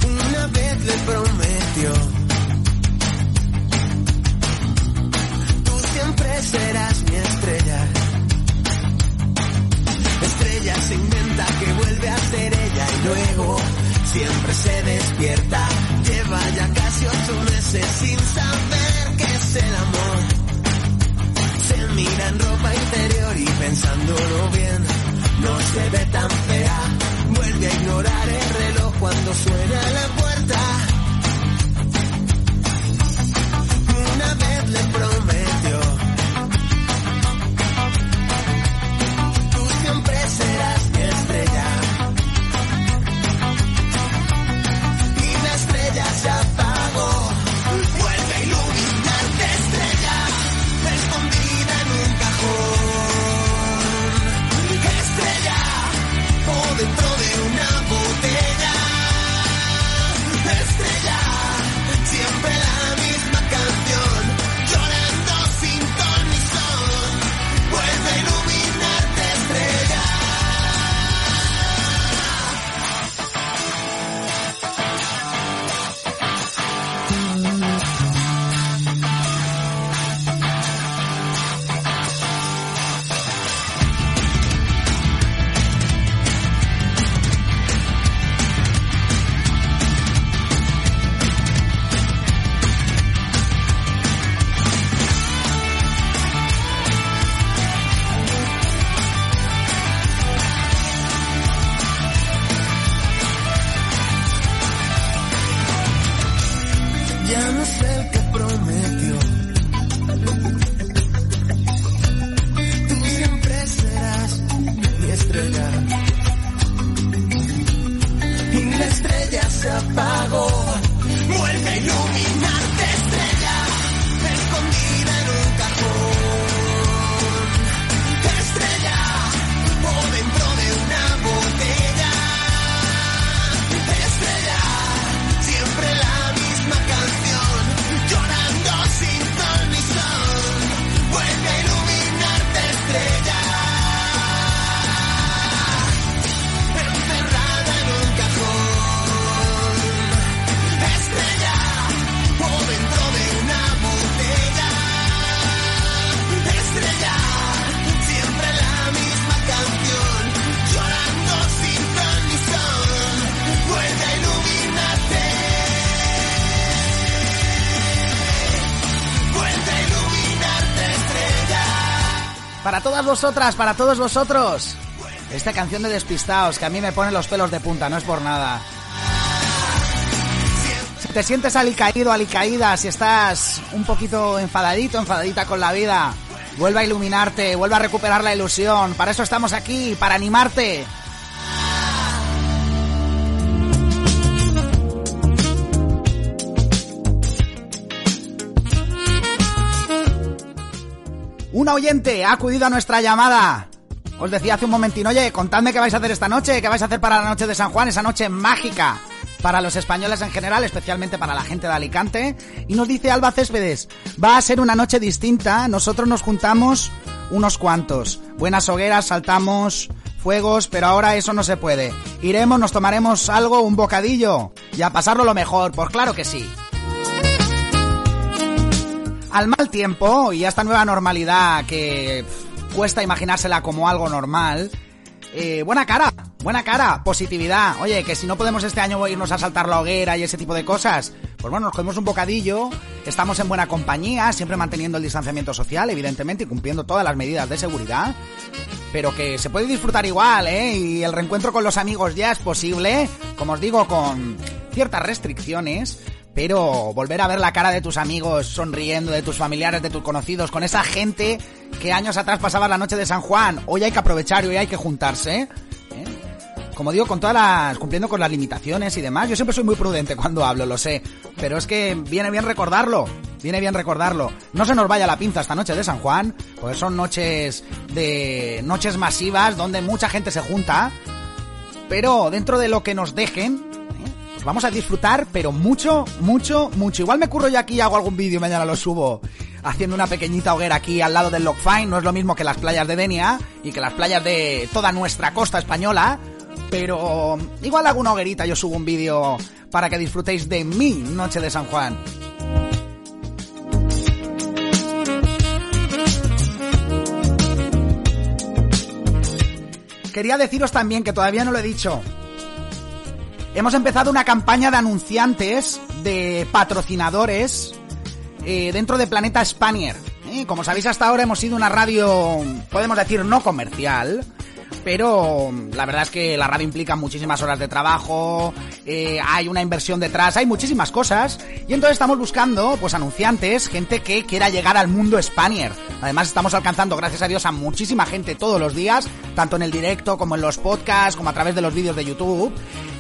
Una vez le prometió. Tú siempre serás mi estrella. Estrella se inventa que vuelve a ser ella y luego siempre se despierta. Lleva ya casi ocho meses sin saber el amor. Se mira en ropa interior y pensándolo bien, no se ve tan fea. Vuelve a ignorar el reloj cuando suena la puerta. Vosotras, para todos vosotros. Esta canción de Despistaos que a mí me pone los pelos de punta, no es por nada. Si te sientes alicaído, alicaída, si estás un poquito enfadadito, enfadadita con la vida, vuelve a iluminarte, vuelve a recuperar la ilusión. Para eso estamos aquí, para animarte. Un oyente ha acudido a nuestra llamada. Os decía hace un momentito, oye, contadme qué vais a hacer esta noche, qué vais a hacer para la noche de San Juan, esa noche mágica para los españoles en general, especialmente para la gente de Alicante. Y nos dice Alba Céspedes, va a ser una noche distinta, nosotros nos juntamos unos cuantos. Buenas hogueras, saltamos fuegos, pero ahora eso no se puede. Iremos, nos tomaremos algo, un bocadillo, y a pasarlo lo mejor, pues claro que sí. Al mal tiempo y a esta nueva normalidad que cuesta imaginársela como algo normal, eh, buena cara, buena cara, positividad. Oye, que si no podemos este año irnos a saltar la hoguera y ese tipo de cosas, pues bueno, nos comemos un bocadillo, estamos en buena compañía, siempre manteniendo el distanciamiento social, evidentemente, y cumpliendo todas las medidas de seguridad. Pero que se puede disfrutar igual, ¿eh? Y el reencuentro con los amigos ya es posible, como os digo, con ciertas restricciones, pero volver a ver la cara de tus amigos sonriendo, de tus familiares, de tus conocidos, con esa gente que años atrás pasaba la noche de San Juan, hoy hay que aprovechar y hoy hay que juntarse. ¿eh? Como digo, con todas las. cumpliendo con las limitaciones y demás. Yo siempre soy muy prudente cuando hablo, lo sé. Pero es que viene bien recordarlo. Viene bien recordarlo. No se nos vaya la pinza esta noche de San Juan, pues son noches de. noches masivas donde mucha gente se junta. Pero dentro de lo que nos dejen, vamos a disfrutar, pero mucho, mucho, mucho. Igual me curro yo aquí y hago algún vídeo, mañana lo subo, haciendo una pequeñita hoguera aquí al lado del Lock Fine. No es lo mismo que las playas de Denia y que las playas de toda nuestra costa española. Pero igual hago una hoguerita, yo subo un vídeo para que disfrutéis de mi noche de San Juan. Quería deciros también que todavía no lo he dicho. Hemos empezado una campaña de anunciantes, de patrocinadores, eh, dentro de Planeta Spanier. Eh, Como sabéis, hasta ahora hemos sido una radio, podemos decir, no comercial. Pero la verdad es que la radio implica muchísimas horas de trabajo, eh, hay una inversión detrás, hay muchísimas cosas. Y entonces estamos buscando, pues, anunciantes, gente que quiera llegar al mundo Spanier. Además, estamos alcanzando, gracias a Dios, a muchísima gente todos los días, tanto en el directo como en los podcasts, como a través de los vídeos de YouTube.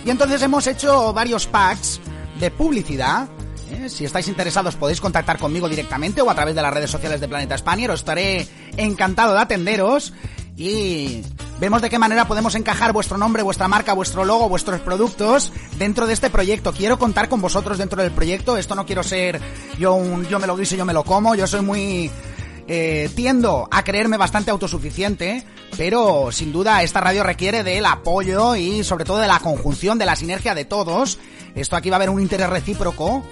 Y entonces hemos hecho varios packs de publicidad. ¿eh? Si estáis interesados podéis contactar conmigo directamente o a través de las redes sociales de Planeta Spanier. Os estaré encantado de atenderos y vemos de qué manera podemos encajar vuestro nombre, vuestra marca, vuestro logo, vuestros productos dentro de este proyecto. Quiero contar con vosotros dentro del proyecto. Esto no quiero ser yo un yo me lo guiso, yo me lo como. Yo soy muy eh, tiendo a creerme bastante autosuficiente, pero sin duda esta radio requiere del apoyo y sobre todo de la conjunción, de la sinergia de todos. Esto aquí va a haber un interés recíproco,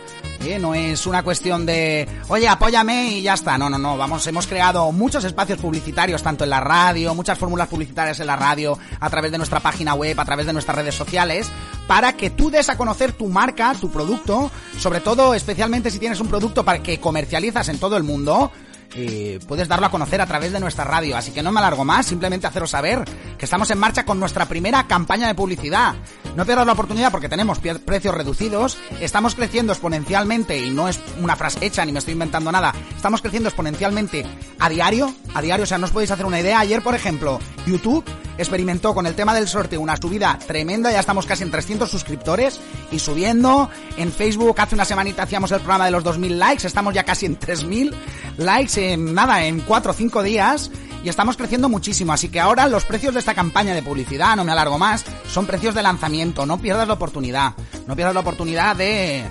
¿eh? no es una cuestión de, oye, apóyame y ya está. No, no, no, vamos, hemos creado muchos espacios publicitarios, tanto en la radio, muchas fórmulas publicitarias en la radio, a través de nuestra página web, a través de nuestras redes sociales, para que tú des a conocer tu marca, tu producto, sobre todo, especialmente si tienes un producto para que comercializas en todo el mundo, eh, puedes darlo a conocer a través de nuestra radio. Así que no me alargo más, simplemente haceros saber que estamos en marcha con nuestra primera campaña de publicidad. No pierdas la oportunidad porque tenemos precios reducidos, estamos creciendo exponencialmente y no es una frase hecha ni me estoy inventando nada. Estamos creciendo exponencialmente a diario, a diario, o sea, no os podéis hacer una idea. Ayer, por ejemplo, YouTube experimentó con el tema del sorteo una subida tremenda, ya estamos casi en 300 suscriptores y subiendo. En Facebook hace una semanita hacíamos el programa de los 2000 likes, estamos ya casi en 3000 likes nada, en 4 o 5 días y estamos creciendo muchísimo, así que ahora los precios de esta campaña de publicidad, no me alargo más, son precios de lanzamiento, no pierdas la oportunidad, no pierdas la oportunidad de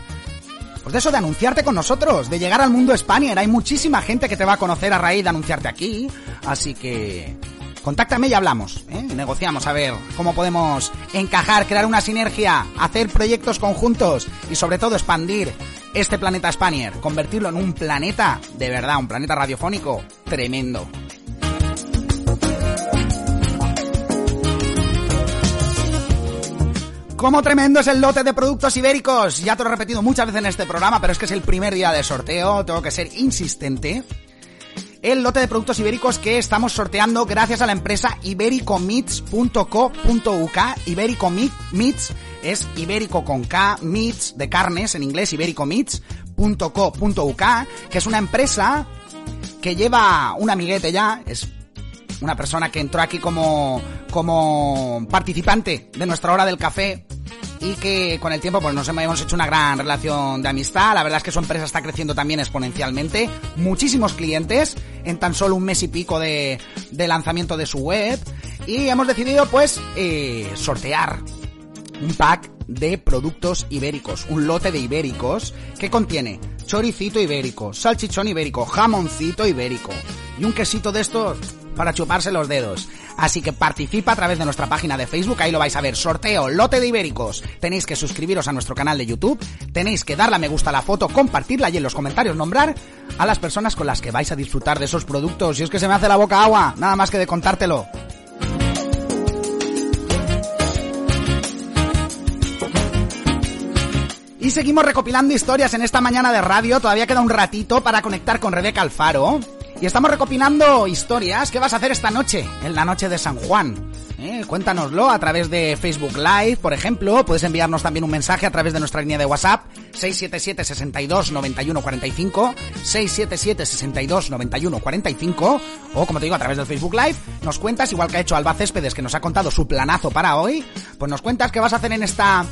pues de eso, de anunciarte con nosotros, de llegar al mundo Spanier. Hay muchísima gente que te va a conocer a raíz de anunciarte aquí. Así que contáctame y hablamos, ¿eh? Negociamos a ver cómo podemos encajar, crear una sinergia, hacer proyectos conjuntos y sobre todo expandir este planeta Spanier, convertirlo en un planeta de verdad, un planeta radiofónico tremendo. Como tremendo es el lote de productos ibéricos. Ya te lo he repetido muchas veces en este programa, pero es que es el primer día de sorteo, tengo que ser insistente. el lote de productos ibéricos que estamos sorteando gracias a la empresa ibericomits.co.uk. Iberico Meats es ibérico con K, meats de carnes en inglés, ibericomits.co.uk, que es una empresa que lleva un amiguete ya, es una persona que entró aquí como, como participante de nuestra hora del café y que con el tiempo pues nos hemos hecho una gran relación de amistad. La verdad es que su empresa está creciendo también exponencialmente. Muchísimos clientes en tan solo un mes y pico de, de lanzamiento de su web. Y hemos decidido pues eh, sortear un pack de productos ibéricos, un lote de ibéricos que contiene choricito ibérico, salchichón ibérico, jamoncito ibérico y un quesito de estos para chuparse los dedos. Así que participa a través de nuestra página de Facebook, ahí lo vais a ver, sorteo, lote de ibéricos. Tenéis que suscribiros a nuestro canal de YouTube, tenéis que darle a me gusta a la foto, compartirla y en los comentarios nombrar a las personas con las que vais a disfrutar de esos productos. Y es que se me hace la boca agua, nada más que de contártelo. Y seguimos recopilando historias en esta mañana de radio. Todavía queda un ratito para conectar con Rebeca Alfaro. Y estamos recopilando historias. ¿Qué vas a hacer esta noche? En la noche de San Juan. ¿Eh? Cuéntanoslo a través de Facebook Live, por ejemplo. Puedes enviarnos también un mensaje a través de nuestra línea de WhatsApp 677 62 91 45 677 62 91 45 o como te digo a través del Facebook Live nos cuentas igual que ha hecho Alba Céspedes que nos ha contado su planazo para hoy pues nos cuentas qué vas a hacer en esta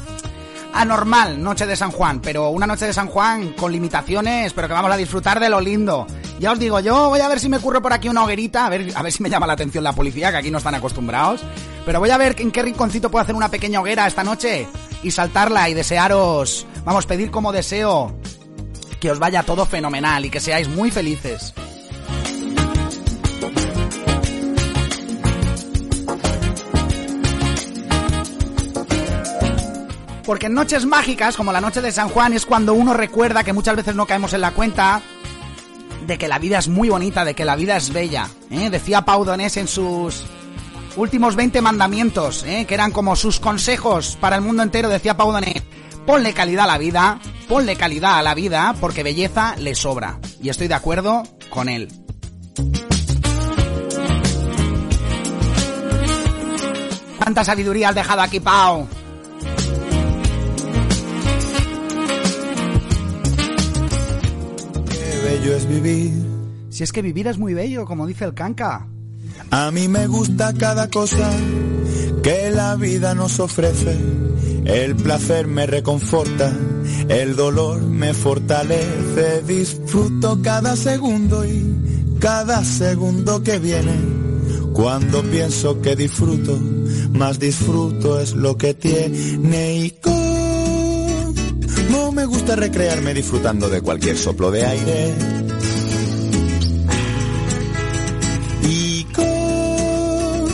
anormal noche de San Juan, pero una noche de San Juan con limitaciones, pero que vamos a disfrutar de lo lindo. Ya os digo, yo voy a ver si me ocurre por aquí una hoguerita, a ver, a ver si me llama la atención la policía, que aquí no están acostumbrados. Pero voy a ver en qué rinconcito puedo hacer una pequeña hoguera esta noche y saltarla y desearos, vamos, pedir como deseo que os vaya todo fenomenal y que seáis muy felices. Porque en noches mágicas, como la noche de San Juan, es cuando uno recuerda que muchas veces no caemos en la cuenta de que la vida es muy bonita, de que la vida es bella. ¿eh? Decía Pau Donés en sus últimos 20 mandamientos, ¿eh? que eran como sus consejos para el mundo entero, decía Pau Donés. Ponle calidad a la vida, ponle calidad a la vida, porque belleza le sobra. Y estoy de acuerdo con él. ¿Cuánta sabiduría has dejado aquí, Pau? Bello es vivir. Si es que vivir es muy bello, como dice el canca. A mí me gusta cada cosa que la vida nos ofrece. El placer me reconforta, el dolor me fortalece. Disfruto cada segundo y cada segundo que viene. Cuando pienso que disfruto, más disfruto es lo que tiene y como me gusta recrearme disfrutando de cualquier soplo de aire. Y cómo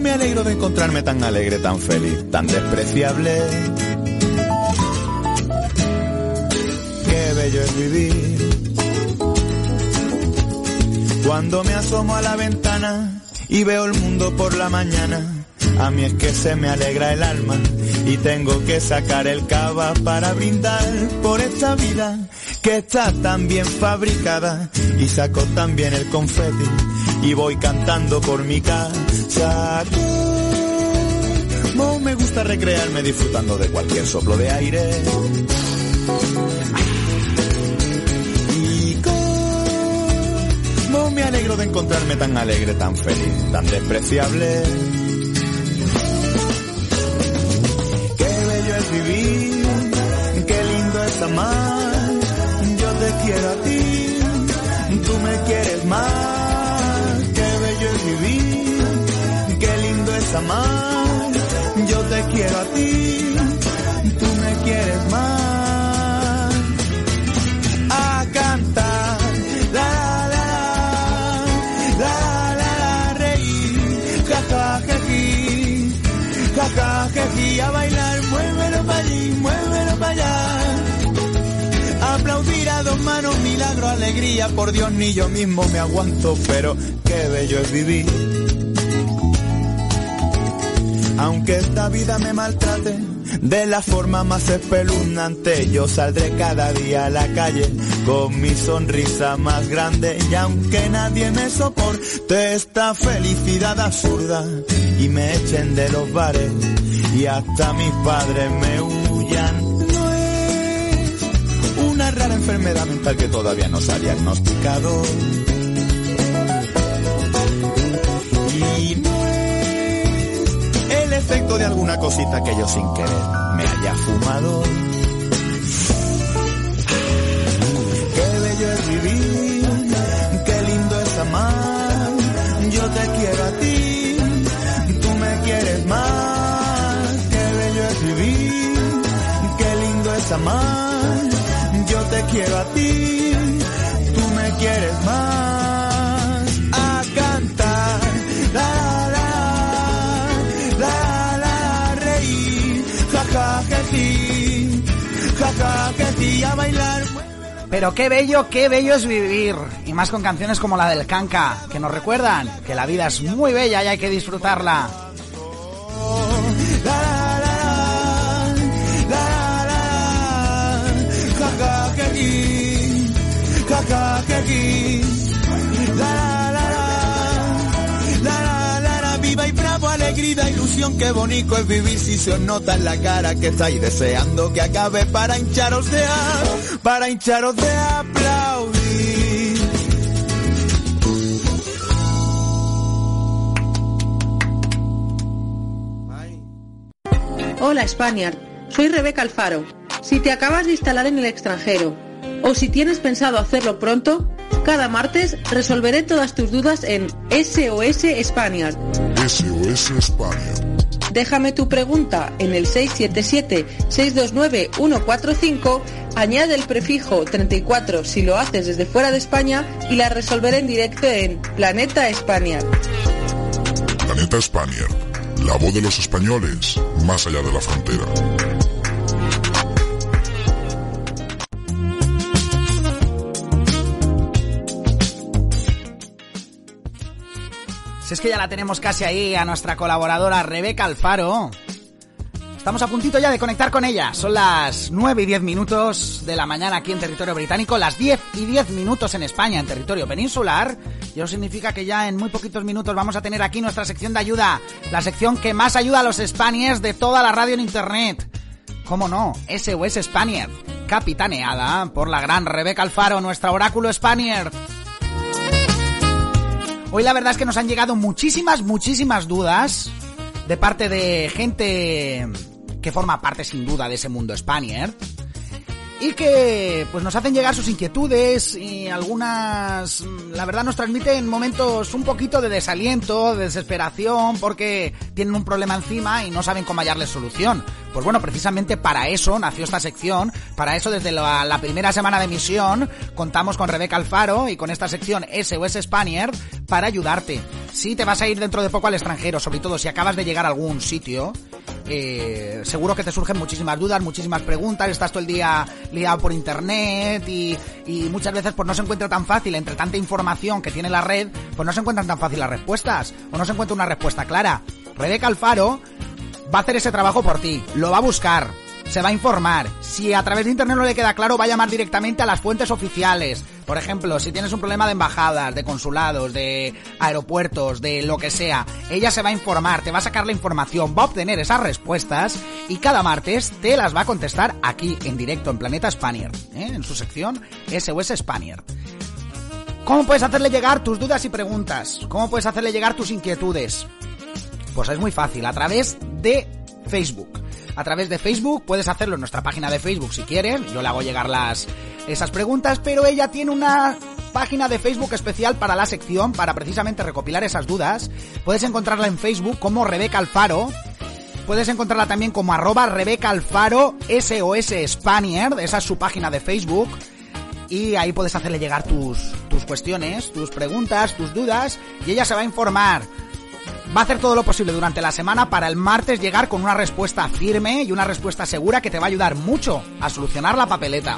me alegro de encontrarme tan alegre, tan feliz, tan despreciable. Qué bello es vivir. Cuando me asomo a la ventana y veo el mundo por la mañana, a mí es que se me alegra el alma y tengo que sacar el cava para brindar por esta vida que está tan bien fabricada y saco también el confeti y voy cantando por mi casa. Como me gusta recrearme disfrutando de cualquier soplo de aire. Como me alegro de encontrarme tan alegre, tan feliz, tan despreciable. Yo te quiero a ti, tú me quieres más. Qué bello es vivir, qué lindo es amar. Yo te quiero a ti, tú me quieres más. A cantar, la la Manos, milagro, alegría, por Dios ni yo mismo me aguanto, pero qué bello es vivir. Aunque esta vida me maltrate de la forma más espeluznante, yo saldré cada día a la calle con mi sonrisa más grande y aunque nadie me soporte esta felicidad absurda y me echen de los bares y hasta mis padres me huyan. Una rara enfermedad mental que todavía no se ha diagnosticado. Y no es el efecto de alguna cosita que yo sin querer me haya fumado. Qué bello es vivir, qué lindo es amar. Yo te quiero a ti, tú me quieres más. Qué bello es vivir, qué lindo es amar. Te quiero a ti, tú me quieres más. A cantar, la la la la, reír, jaja que sí, jaja que sí, a bailar. Pero qué bello, qué bello es vivir. Y más con canciones como la del Canca, que nos recuerdan que la vida es muy bella y hay que disfrutarla. Que aquí. La la la la la la la viva y bravo, alegría, ilusión, qué bonito es vivir si se os nota en la cara que estáis deseando que acabe para hincharos de para hincharos de aplaudir. Hola Spaniard, soy Rebeca Alfaro. Si te acabas de instalar en el extranjero o si tienes pensado hacerlo pronto, cada martes resolveré todas tus dudas en SOS Spaniard. SOS España. Déjame tu pregunta en el 677-629-145, añade el prefijo 34 si lo haces desde fuera de España y la resolveré en directo en Planeta Spaniard. Planeta Spaniard. La voz de los españoles, más allá de la frontera. Es que ya la tenemos casi ahí a nuestra colaboradora Rebeca Alfaro. Estamos a puntito ya de conectar con ella. Son las 9 y 10 minutos de la mañana aquí en territorio británico, las 10 y 10 minutos en España, en territorio peninsular. Y eso significa que ya en muy poquitos minutos vamos a tener aquí nuestra sección de ayuda. La sección que más ayuda a los Spaniards de toda la radio en internet. ¿Cómo no? SOS Spaniard. Capitaneada por la gran Rebeca Alfaro, nuestra oráculo Spaniard. Hoy la verdad es que nos han llegado muchísimas, muchísimas dudas de parte de gente que forma parte sin duda de ese mundo Spaniard y que pues nos hacen llegar sus inquietudes y algunas la verdad nos transmiten momentos un poquito de desaliento, de desesperación porque tienen un problema encima y no saben cómo hallarle solución. Pues bueno, precisamente para eso nació esta sección, para eso desde la, primera semana de emisión contamos con Rebeca Alfaro y con esta sección SOS Spaniard para ayudarte. Si te vas a ir dentro de poco al extranjero, sobre todo si acabas de llegar a algún sitio, eh, seguro que te surgen muchísimas dudas, muchísimas preguntas, estás todo el día liado por internet y, y muchas veces pues no se encuentra tan fácil, entre tanta información que tiene la red, pues no se encuentran tan fácil las respuestas, o no se encuentra una respuesta clara. Rebeca Alfaro va a hacer ese trabajo por ti, lo va a buscar, se va a informar. Si a través de internet no le queda claro, va a llamar directamente a las fuentes oficiales. Por ejemplo, si tienes un problema de embajadas, de consulados, de aeropuertos, de lo que sea, ella se va a informar, te va a sacar la información, va a obtener esas respuestas y cada martes te las va a contestar aquí en directo en Planeta Spaniard, ¿eh? en su sección SOS Spaniard. ¿Cómo puedes hacerle llegar tus dudas y preguntas? ¿Cómo puedes hacerle llegar tus inquietudes? Pues es muy fácil, a través de Facebook. A través de Facebook puedes hacerlo en nuestra página de Facebook si quieres. Yo le hago llegar las esas preguntas, pero ella tiene una página de Facebook especial para la sección para precisamente recopilar esas dudas. Puedes encontrarla en Facebook como Rebeca Alfaro. Puedes encontrarla también como arroba Rebeca Alfaro SOS Spaniard, esa es su página de Facebook. Y ahí puedes hacerle llegar tus, tus cuestiones, tus preguntas, tus dudas, y ella se va a informar va a hacer todo lo posible durante la semana para el martes llegar con una respuesta firme y una respuesta segura que te va a ayudar mucho a solucionar la papeleta.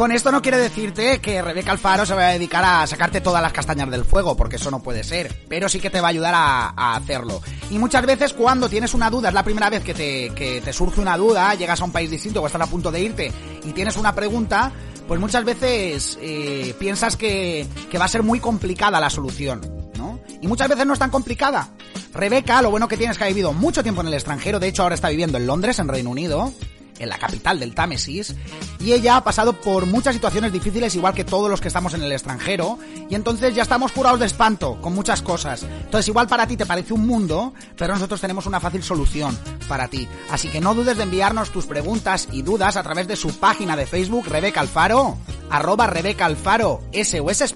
Con esto no quiere decirte que Rebeca Alfaro se va a dedicar a sacarte todas las castañas del fuego, porque eso no puede ser, pero sí que te va a ayudar a, hacerlo. Y muchas veces cuando tienes una duda, es la primera vez que te, que te surge una duda, llegas a un país distinto o estás a punto de irte y tienes una pregunta, pues muchas veces eh, piensas que, que va a ser muy complicada la solución, ¿no? Y muchas veces no es tan complicada. Rebeca, lo bueno que tiene es que ha vivido mucho tiempo en el extranjero, de hecho ahora está viviendo en Londres, en Reino Unido, en la capital del Támesis, y ella ha pasado por muchas situaciones difíciles, igual que todos los que estamos en el extranjero, y entonces ya estamos curados de espanto con muchas cosas. Entonces igual para ti te parece un mundo, pero nosotros tenemos una fácil solución para ti. Así que no dudes de enviarnos tus preguntas y dudas a través de su página de Facebook, Rebeca Alfaro, arroba Rebeca Alfaro, SOS.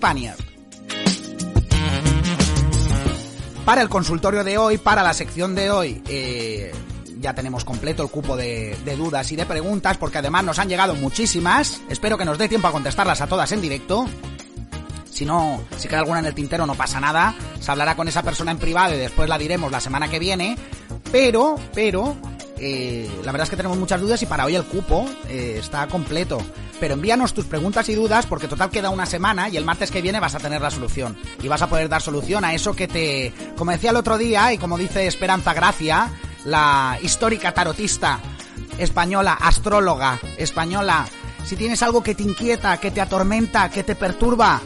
Para el consultorio de hoy, para la sección de hoy, eh, ya tenemos completo el cupo de, dudas y de preguntas, porque además nos han llegado muchísimas. Espero que nos dé tiempo a contestarlas a todas en directo. Si no, si queda alguna en el tintero no pasa nada. Se hablará con esa persona en privado y después la diremos la semana que viene. Pero, pero, eh, la verdad es que tenemos muchas dudas y para hoy el cupo eh, está completo. Pero envíanos tus preguntas y dudas porque total queda una semana y el martes que viene vas a tener la solución. Y vas a poder dar solución a eso que te... Como decía el otro día y como dice Esperanza Gracia, la histórica tarotista española, astróloga española, si tienes algo que te inquieta, que te atormenta, que te perturba,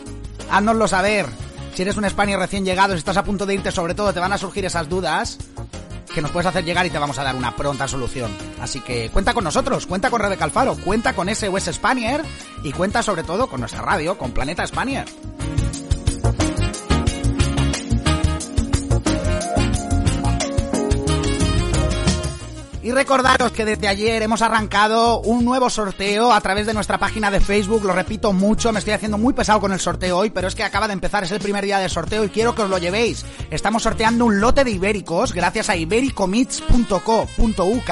háznoslo saber. Si eres un España recién llegado, si estás a punto de irte, sobre todo te van a surgir esas dudas que nos puedes hacer llegar y te vamos a dar una pronta solución. Así que cuenta con nosotros, cuenta con Rebeca Alfaro, cuenta con SOS Spanier y cuenta sobre todo con nuestra radio, con Planeta Spanier. Y recordaros que desde ayer hemos arrancado un nuevo sorteo a través de nuestra página de Facebook. Lo repito mucho, me estoy haciendo muy pesado con el sorteo hoy, pero es que acaba de empezar, es el primer día del sorteo y quiero que os lo llevéis. Estamos sorteando un lote de ibéricos gracias a ibericomits.co.uk.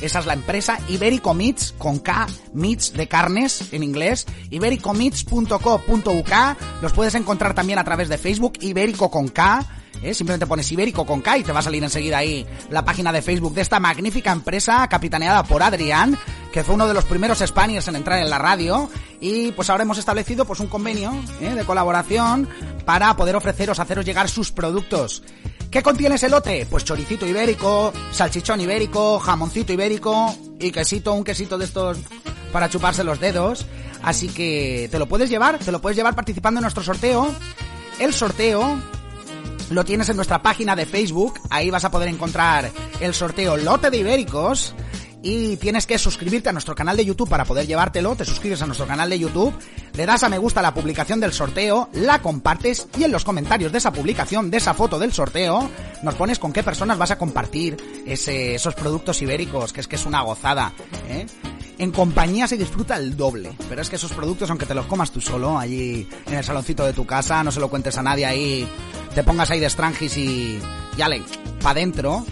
Esa es la empresa Iberico Meats, con K, Meats de carnes en inglés, ibericomits.co.uk. Los puedes encontrar también a través de Facebook, Ibérico con K. ¿eh? Simplemente pones Ibérico con K y te va a salir enseguida ahí la página de Facebook de esta magnífica empresa capitaneada por Adrián, que fue uno de los primeros Spaniards en entrar en la radio y pues ahora hemos establecido pues un convenio ¿eh? de colaboración para poder ofreceros, haceros llegar sus productos. ¿Qué contiene ese lote? Pues choricito ibérico, salchichón ibérico, jamoncito ibérico y quesito, un quesito de estos para chuparse los dedos. Así que te lo puedes llevar, te lo puedes llevar participando en nuestro sorteo. El sorteo lo tienes en nuestra página de Facebook, ahí vas a poder encontrar el sorteo Lote de Ibéricos y tienes que suscribirte a nuestro canal de YouTube para poder llevártelo, te suscribes a nuestro canal de YouTube, le das a me gusta a la publicación del sorteo, la compartes y en los comentarios de esa publicación, de esa foto del sorteo, nos pones con qué personas vas a compartir ese, esos productos ibéricos, que es que es una gozada, ¿eh? En compañía se disfruta el doble, pero es que esos productos, aunque te los comas tú solo, allí en el saloncito de tu casa, no se lo cuentes a nadie ahí, te pongas ahí de estrangis y, y ale, pa' dentro,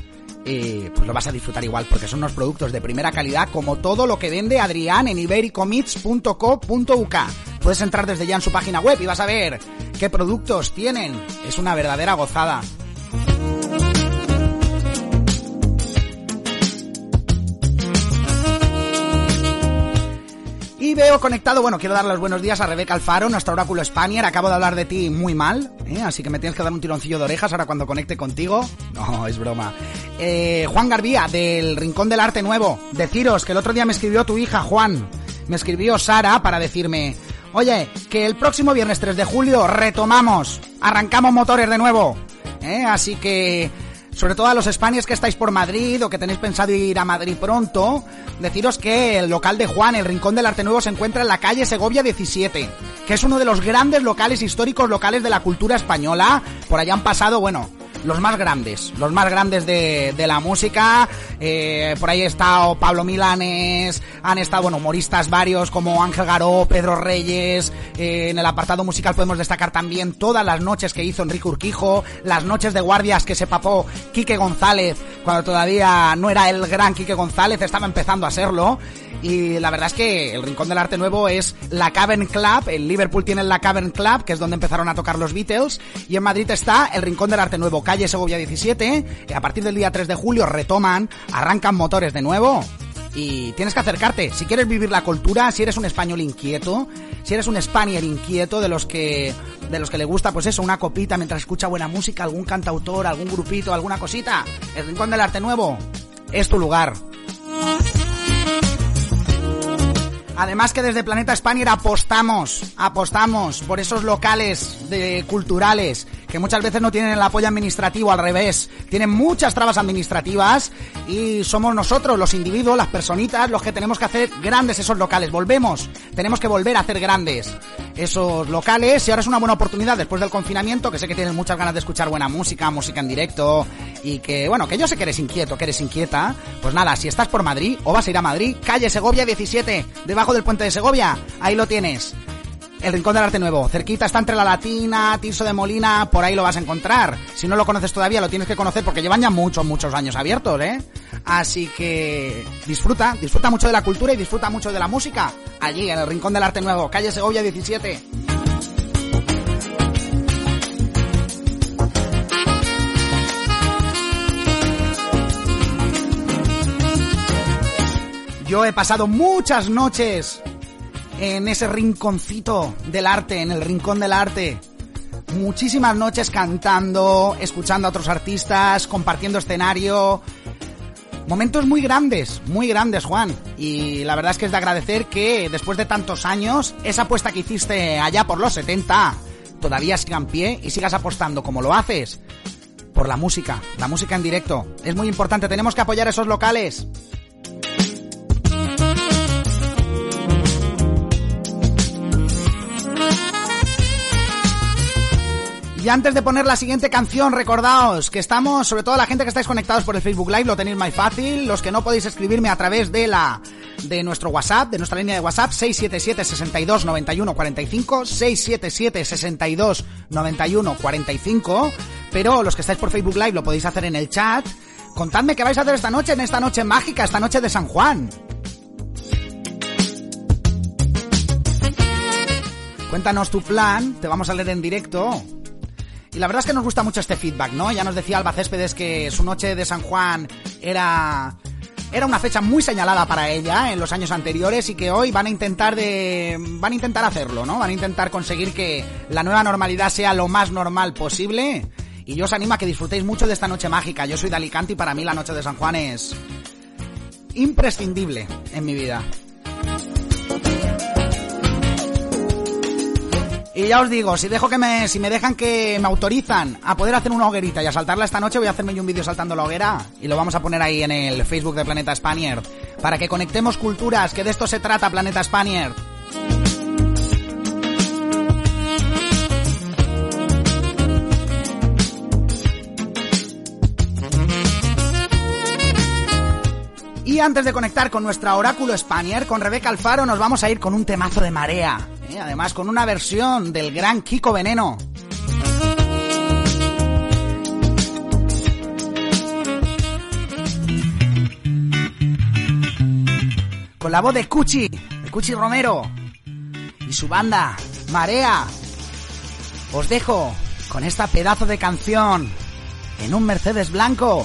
eh, pues lo vas a disfrutar igual, porque son unos productos de primera calidad, como todo lo que vende Adrián en ibericomits.co.uk. Puedes entrar desde ya en su página web y vas a ver qué productos tienen. Es una verdadera gozada. Y veo conectado, bueno, quiero dar los buenos días a Rebeca Alfaro, nuestro oráculo Spanier. Acabo de hablar de ti muy mal, ¿eh? así que me tienes que dar un tironcillo de orejas ahora cuando conecte contigo. No, es broma. Eh, Juan Garbía, del Rincón del Arte Nuevo. Deciros que el otro día me escribió tu hija, Juan. Me escribió Sara para decirme, oye, que el próximo viernes 3 de julio retomamos, arrancamos motores de nuevo. ¿eh? Así que sobre todo a los españoles que estáis por Madrid o que tenéis pensado ir a Madrid pronto, deciros que el local de Juan, el Rincón del Arte Nuevo, se encuentra en la calle Segovia 17, que es uno de los grandes locales históricos locales de la cultura española. Por allá han pasado, bueno, los más grandes, los más grandes de, de la música. Eh, por ahí está Pablo Milanes, han estado, bueno, humoristas varios como Ángel Garó, Pedro Reyes. Eh, en el apartado musical podemos destacar también todas las noches que hizo Enrique Urquijo, las noches de guardias que se papó Quique González, cuando todavía no era el gran Quique González, estaba empezando a serlo. Y la verdad es que el Rincón del Arte Nuevo es la Cavern Club. En Liverpool tienen la Cavern Club, que es donde empezaron a tocar los Beatles. Y en Madrid está el Rincón del Arte Nuevo, calle Segovia 17. Que a partir del día 3 de julio retoman, arrancan motores de nuevo. y tienes que acercarte. Si quieres vivir la cultura, si eres un español inquieto, si eres un spanier inquieto de los que de los que le gusta pues eso, una copita mientras escucha buena música, algún cantautor, algún grupito, alguna cosita, el Rincón del Arte Nuevo es tu lugar. Además que desde Planeta Spanier apostamos, apostamos por esos locales de culturales que muchas veces no tienen el apoyo administrativo, al revés, tienen muchas trabas administrativas y somos nosotros, los individuos, las personitas, los que tenemos que hacer grandes esos locales. Volvemos, tenemos que volver a hacer grandes esos locales y ahora es una buena oportunidad después del confinamiento, que sé que tienes muchas ganas de escuchar buena música, música en directo y que, bueno, que yo sé que eres inquieto, que eres inquieta. Pues nada, si estás por Madrid o vas a ir a Madrid, calle Segovia 17, debajo del puente de Segovia, ahí lo tienes. El Rincón del Arte Nuevo. Cerquita está entre la Latina, Tirso de Molina, por ahí lo vas a encontrar. Si no lo conoces todavía, lo tienes que conocer porque llevan ya muchos, muchos años abiertos, ¿eh? Así que disfruta, disfruta mucho de la cultura y disfruta mucho de la música. Allí, en el Rincón del Arte Nuevo, calle Segovia 17. Yo he pasado muchas noches en ese rinconcito del arte, en el rincón del arte. Muchísimas noches cantando, escuchando a otros artistas, compartiendo escenario. Momentos muy grandes, muy grandes, Juan. Y la verdad es que es de agradecer que después de tantos años, esa apuesta que hiciste allá por los 70 todavía siga en pie y sigas apostando como lo haces por la música, la música en directo. Es muy importante, tenemos que apoyar esos locales. Y antes de poner la siguiente canción, recordaos que estamos, sobre todo la gente que estáis conectados por el Facebook Live, lo tenéis más fácil. Los que no podéis escribirme a través de la de nuestro WhatsApp, de nuestra línea de WhatsApp, 677 62 91 45, 677 62 91 45. Pero los que estáis por Facebook Live lo podéis hacer en el chat. Contadme qué vais a hacer esta noche, en esta noche mágica, esta noche de San Juan. Cuéntanos tu plan, te vamos a leer en directo. Y la verdad es que nos gusta mucho este feedback, ¿no? Ya nos decía Alba Céspedes que su noche de San Juan era era una fecha muy señalada para ella en los años anteriores y que hoy van a intentar de van a intentar hacerlo, ¿no? Van a intentar conseguir que la nueva normalidad sea lo más normal posible. Y yo os animo a que disfrutéis mucho de esta noche mágica. Yo soy de Alicante y para mí la noche de San Juan es imprescindible en mi vida. Y ya os digo, si dejo que me, si me dejan que me autorizan a poder hacer una hoguerita y a saltarla esta noche, voy a hacerme un vídeo saltando la hoguera y lo vamos a poner ahí en el Facebook de Planeta Spaniard para que conectemos culturas, que de esto se trata Planeta Spaniard. Y antes de conectar con nuestra oráculo Spaniard, con Rebeca Alfaro, nos vamos a ir con un temazo de marea. ¿eh? Además, con una versión del gran Kiko Veneno. Con la voz de Cuchi, de Cuchi Romero. Y su banda, Marea. Os dejo con esta pedazo de canción en un Mercedes blanco.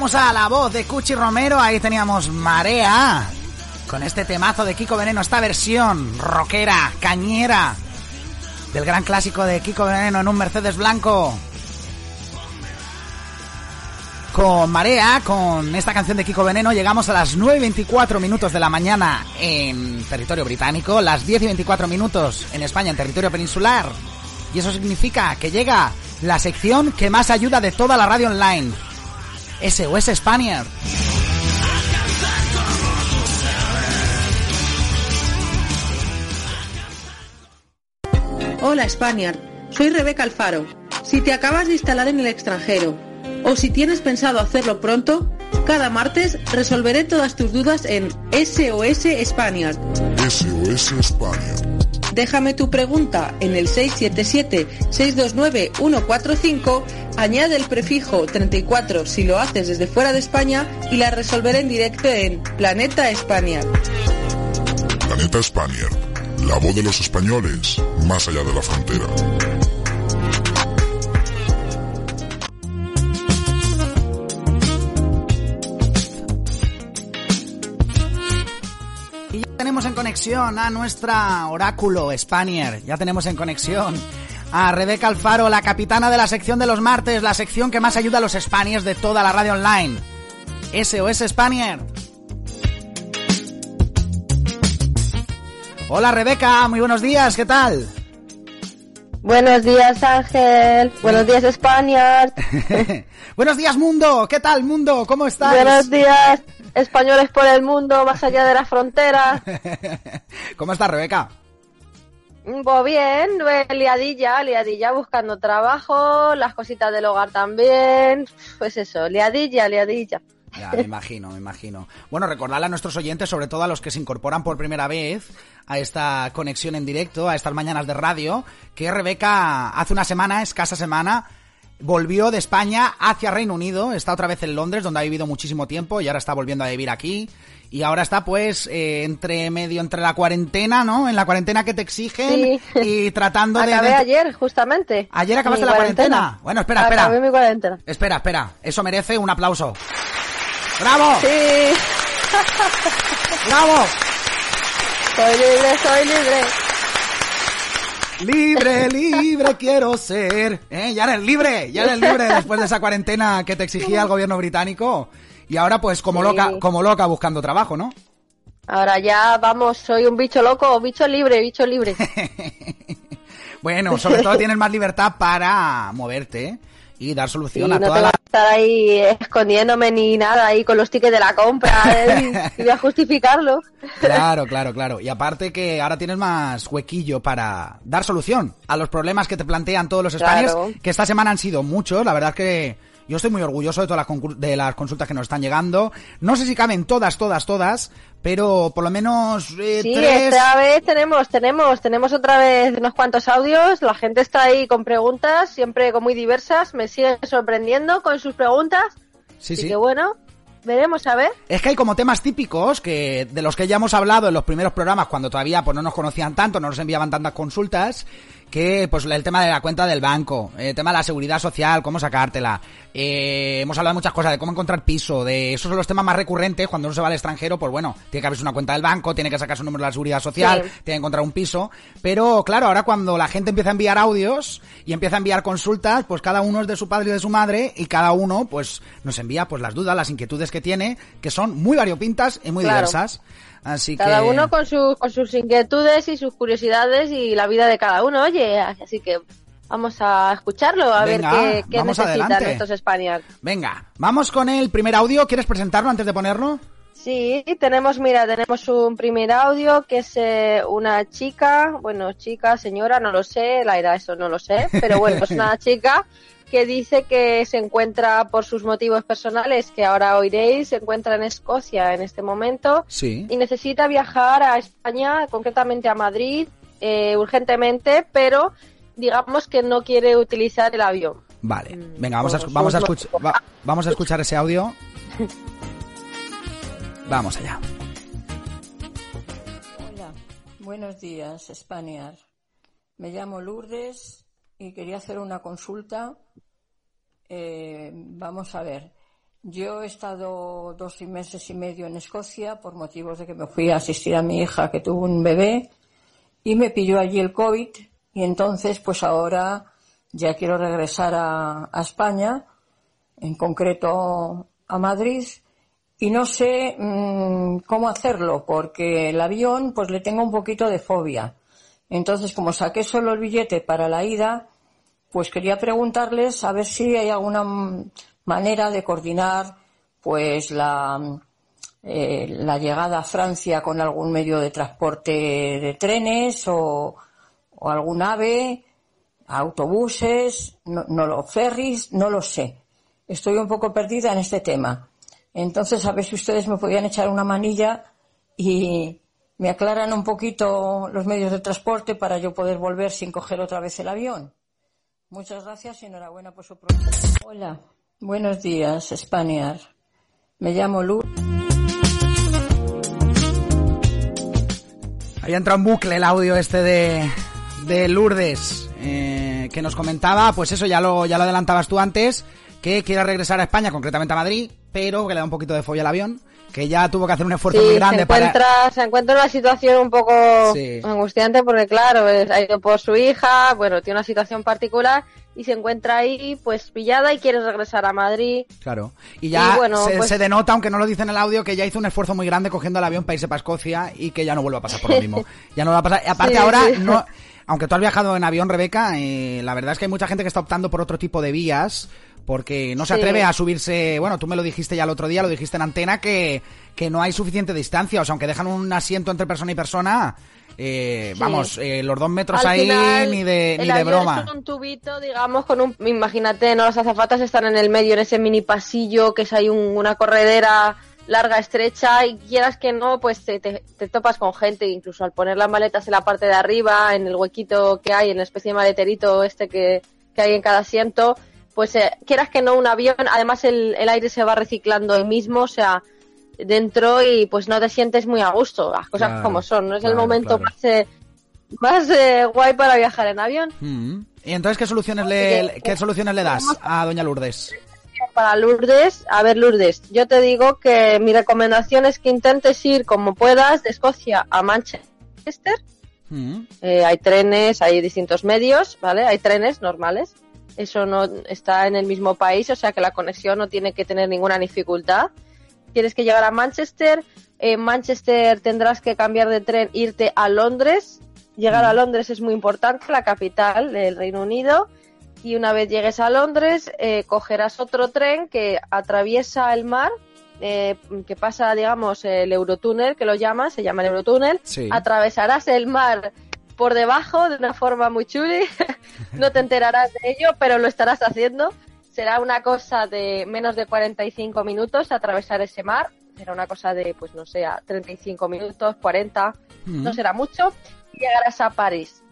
Teníamos a la voz de Cuchi Romero, ahí teníamos Marea. Con este temazo de Kiko Veneno, esta versión rockera, cañera, del gran clásico de Kiko Veneno en un Mercedes blanco. Con Marea, con esta canción de Kiko Veneno, llegamos a las 9 y 24 minutos de la mañana en territorio británico, las 10 y 24 minutos en España, en territorio peninsular. Y eso significa que llega la sección que más ayuda de toda la radio online. SOS Spaniard. Hola Spaniard, soy Rebeca Alfaro. Si te acabas de instalar en el extranjero o si tienes pensado hacerlo pronto, cada martes resolveré todas tus dudas en SOS Spaniard. SOS España. Déjame tu pregunta en el 677-629-145, añade el prefijo 34 si lo haces desde fuera de España y la resolveré en directo en Planeta Spaniard. Planeta España. La voz de los españoles, más allá de la frontera. Conexión a nuestra oráculo Spanier. Ya tenemos en conexión a Rebeca Alfaro, la capitana de la sección de los martes, la sección que más ayuda a los Spaniers de toda la radio online. SOS Spanier. Hola Rebeca, muy buenos días, ¿qué tal? Buenos días, Ángel. Buenos días, España. buenos días mundo, ¿qué tal mundo? ¿Cómo estáis? Buenos días, españoles por el mundo, más allá de las fronteras. ¿Cómo estás Rebeca? Pues bien, pues liadilla, liadilla buscando trabajo, las cositas del hogar también. Pues eso, liadilla, liadilla. Ya, me imagino, me imagino. Bueno, recordarle a nuestros oyentes, sobre todo a los que se incorporan por primera vez a esta conexión en directo, a estas mañanas de radio, que Rebeca hace una semana, escasa semana, volvió de España hacia Reino Unido, está otra vez en Londres, donde ha vivido muchísimo tiempo y ahora está volviendo a vivir aquí. Y ahora está pues eh, entre medio, entre la cuarentena, ¿no? En la cuarentena que te exigen Sí. y tratando de... Acabé ayer, justamente. ¿Ayer acabaste Mi la cuarentena? Bueno, espera, espera. Acabé mi cuarentena. Espera, espera, eso merece un aplauso. ¡Bravo! Sí, ¡Bravo! soy libre, soy libre. Libre, libre quiero ser. ¿Eh? Ya eres libre, ya eres libre después de esa cuarentena que te exigía el gobierno británico. Y ahora pues como Sí. loca, como loca buscando trabajo, ¿no? Ahora ya, vamos, soy un bicho loco, bicho libre, bicho libre. Bueno, sobre todo tienes más libertad para moverte y dar solución no a tengo toda la... que estar ahí escondiéndome ni nada ahí con los tickets de la compra ¿eh? y voy a justificarlo. Claro, claro, claro. Y aparte que ahora tienes más huequillo para dar solución a los problemas que te plantean todos los españoles, Claro. que esta semana han sido muchos. La verdad es que yo estoy muy orgulloso de todas las, de las consultas que nos están llegando. No sé si caben todas, todas, todas, pero por lo menos eh, Sí, tres... esta vez tenemos, tenemos, tenemos otra vez unos cuantos audios. La gente está ahí con preguntas, siempre con muy diversas. Me siguen sorprendiendo con sus preguntas. Sí, Así sí. que bueno, veremos a ver. Es que hay como temas típicos que de los que ya hemos hablado en los primeros programas cuando todavía pues no nos conocían tanto, no nos enviaban tantas consultas, que pues el tema de la cuenta del banco, el tema de la seguridad social, cómo sacártela. Eh, hemos hablado de muchas cosas, de cómo encontrar piso, de esos son los temas más recurrentes cuando uno se va al extranjero, pues bueno, tiene que abrirse una cuenta del banco, tiene que sacar su número de la seguridad social, Sí. tiene que encontrar un piso, pero claro, ahora cuando la gente empieza a enviar audios y empieza a enviar consultas, pues cada uno es de su padre y de su madre y cada uno pues nos envía pues las dudas, las inquietudes que tiene, que son muy variopintas y muy Claro. diversas. Así Cada que uno con, su, con sus inquietudes y sus curiosidades y la vida de cada uno, oye. Así que vamos a escucharlo, a Venga, ver qué, qué vamos necesitan estos españoles. venga, vamos con el primer audio, ¿quieres presentarlo antes de ponerlo? Sí, tenemos, mira, tenemos un primer audio que es eh, una chica, bueno, chica, señora, no lo sé, la edad eso no lo sé, pero bueno, es una chica que dice que se encuentra por sus motivos personales, que ahora oiréis, se encuentra en Escocia en este momento Sí. y necesita viajar a España, concretamente a Madrid, eh, urgentemente, pero digamos que no quiere utilizar el avión. Vale, venga, vamos a, vamos, a sus escuch- va- vamos a escuchar ese audio. Vamos allá. Hola, buenos días, Spaniard. Me llamo Lourdes y quería hacer una consulta. Eh, vamos a ver, Yo he estado dos meses y medio en Escocia por motivos de que me fui a asistir a mi hija que tuvo un bebé y me pilló allí el COVID y entonces pues ahora ya quiero regresar a, España, en concreto a Madrid y no sé mm, cómo hacerlo porque el avión pues le tengo un poquito de fobia. Entonces como saqué solo el billete para la ida, pues quería preguntarles a ver si hay alguna manera de coordinar pues la, eh, llegada a Francia con algún medio de transporte de trenes o, algún ave, autobuses, no, no ferries, no lo sé. Estoy un poco perdida en este tema. Entonces, a ver si ustedes me podían echar una manilla y me aclaran un poquito los medios de transporte para yo poder volver sin coger otra vez el avión. Muchas gracias y enhorabuena por su programa. Hola, buenos días, Spaniard. Me llamo Lu. Ahí entra un bucle el audio este de, de Lourdes, eh, que nos comentaba, pues eso ya lo, ya lo adelantabas tú antes, que quiere regresar a España, concretamente a Madrid, pero que le da un poquito de fobia al avión, que ya tuvo que hacer un esfuerzo Sí, muy se grande encuentra, para... se encuentra en una situación un poco Sí. angustiante porque claro, ha ido por su hija, bueno, tiene una situación particular y se encuentra ahí pues pillada y quiere regresar a Madrid. Claro. Y ya Y bueno, se, pues- se denota, aunque no lo dice en el audio, que ya hizo un esfuerzo muy grande cogiendo el avión para irse para Escocia y que ya no vuelve a pasar por lo mismo. Ya no va a pasar. Aparte Sí, ahora, no, aunque tú has viajado en avión, Rebeca, eh, la verdad es que hay mucha gente que está optando por otro tipo de vías porque no se Sí. atreve a subirse, bueno, tú me lo dijiste ya el otro día, lo dijiste en antena, que, que no hay suficiente distancia, o sea, aunque dejan un asiento entre persona y persona, eh, Sí. vamos, eh, los dos metros Al ahí final, ni de, el ni de broma. Es un tubito, digamos, con un, imagínate, no las azafatas están en el medio, en ese mini pasillo, que es ahí un- una corredera larga, estrecha, y quieras que no, pues te, te- te topas con gente, incluso al poner las maletas en la parte de arriba, en el huequito que hay, en la especie de maleterito este que, que hay en cada asiento, pues eh, quieras que no un avión, además el, el aire se va reciclando el mismo, o sea, dentro y pues no te sientes muy a gusto, las cosas Claro, como son, no es claro, el momento claro. más, eh, más eh, guay para viajar en avión. Mm. Y entonces, ¿qué soluciones le, qué soluciones le das a Doña Lourdes? Para Lourdes, a ver Lourdes, yo te digo que mi recomendación es que intentes ir como puedas de Escocia a Manchester. Mm. Eh, hay trenes, hay distintos medios, ¿vale? Hay trenes normales. Eso no está en el mismo país, o sea que la conexión no tiene que tener ninguna dificultad. Tienes que llegar a Manchester. En Manchester tendrás que cambiar de tren, irte a Londres. Llegar a Londres es muy importante, la capital del Reino Unido. Y una vez llegues a Londres, eh, cogerás otro tren que atraviesa el mar, eh, que pasa, digamos, el Eurotúnel, que lo llaman, se llama el Eurotúnel. Sí. Atravesarás el mar por debajo de una forma muy chuli. no te enterarás de ello, pero lo estarás haciendo. Será una cosa de menos de 45 minutos atravesar ese mar. Será una cosa de, pues no sé, a 35 minutos, 40, Mm. no será mucho. Y llegarás a París.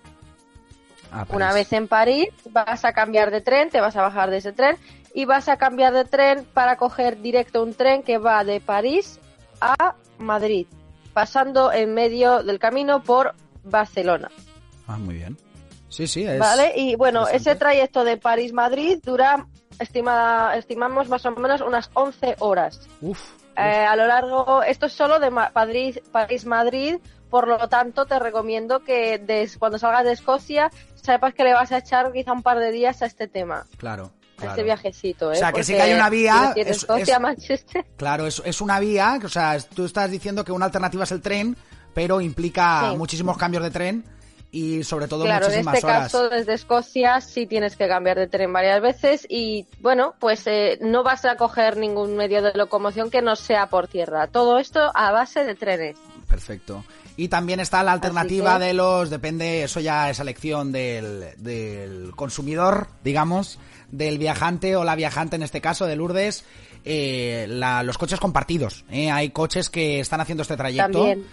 Una París. vez en París vas a cambiar de tren, te vas a bajar de ese tren y vas a cambiar de tren para coger directo un tren que va de París a Madrid, pasando en medio del camino por Barcelona. Ah, muy bien. Sí, sí, es... ¿Vale? Y bueno, ese trayecto de París-Madrid dura, estimada, estimamos más o menos unas 11 horas. Uf. Eh, a lo largo, esto es solo de Ma- Madrid- París-Madrid, por lo tanto te recomiendo que des- cuando salgas de Escocia sepas que le vas a echar quizá un par de días a este tema, Claro. a claro. este viajecito. ¿eh? O sea, que sí que hay una vía, es- Escocia es- a Manchester. Claro, es, es una vía, o sea, tú estás diciendo que una alternativa es el tren, pero implica Sí. muchísimos cambios de tren y sobre todo Claro, en muchísimas este horas. caso desde Escocia sí tienes que cambiar de tren varias veces y bueno, pues eh, no vas a coger ningún medio de locomoción que no sea por tierra. Todo esto a base de trenes. Perfecto. Y también está la alternativa que- de los, depende, eso ya es elección del, del consumidor, digamos, del viajante o la viajante en este caso, de Lourdes, eh, la- los coches compartidos. ¿eh? Hay coches que están haciendo este trayecto. También.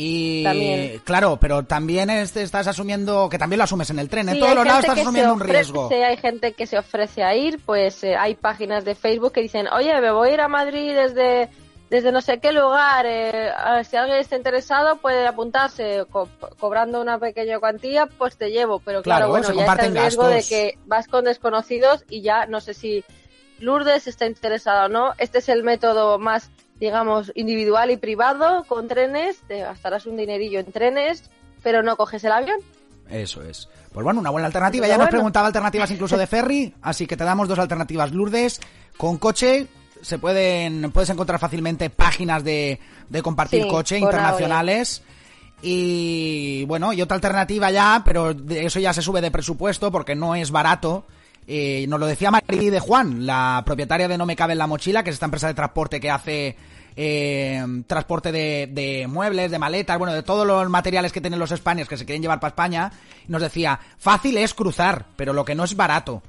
Y También. claro, pero también es- estás asumiendo, que también lo asumes en el tren, en Sí, todos los lados estás asumiendo un riesgo. Hay gente que se ofrece a ir, pues eh, hay páginas de Facebook que dicen, oye, me voy a ir a Madrid desde, desde no sé qué lugar, eh, si alguien está interesado puede apuntarse co- cobrando una pequeña cuantía, pues te llevo, pero Claro, claro, bueno, se ya está el riesgo de que vas con desconocidos y ya no sé si Lourdes está interesada o no. Este es el método más, digamos, individual y privado con trenes. Te gastarás un dinerillo en trenes, pero no coges el avión. Eso es. Pues bueno, una buena alternativa. Pero ya nos preguntaba alternativas incluso de ferry, así que te damos dos alternativas. Lourdes, con coche se pueden puedes encontrar fácilmente páginas de, de compartir Sí, coche internacionales. Y bueno, y otra alternativa ya, pero de eso ya se sube de presupuesto porque no es barato. Eh, nos lo decía Marí de Juan, la propietaria de No Me Cabe en la Mochila, que es esta empresa de transporte que hace eh, transporte de, de muebles, de maletas, bueno, de todos los materiales que tienen los españoles que se quieren llevar para España. Nos decía, fácil es cruzar, pero lo que no es barato.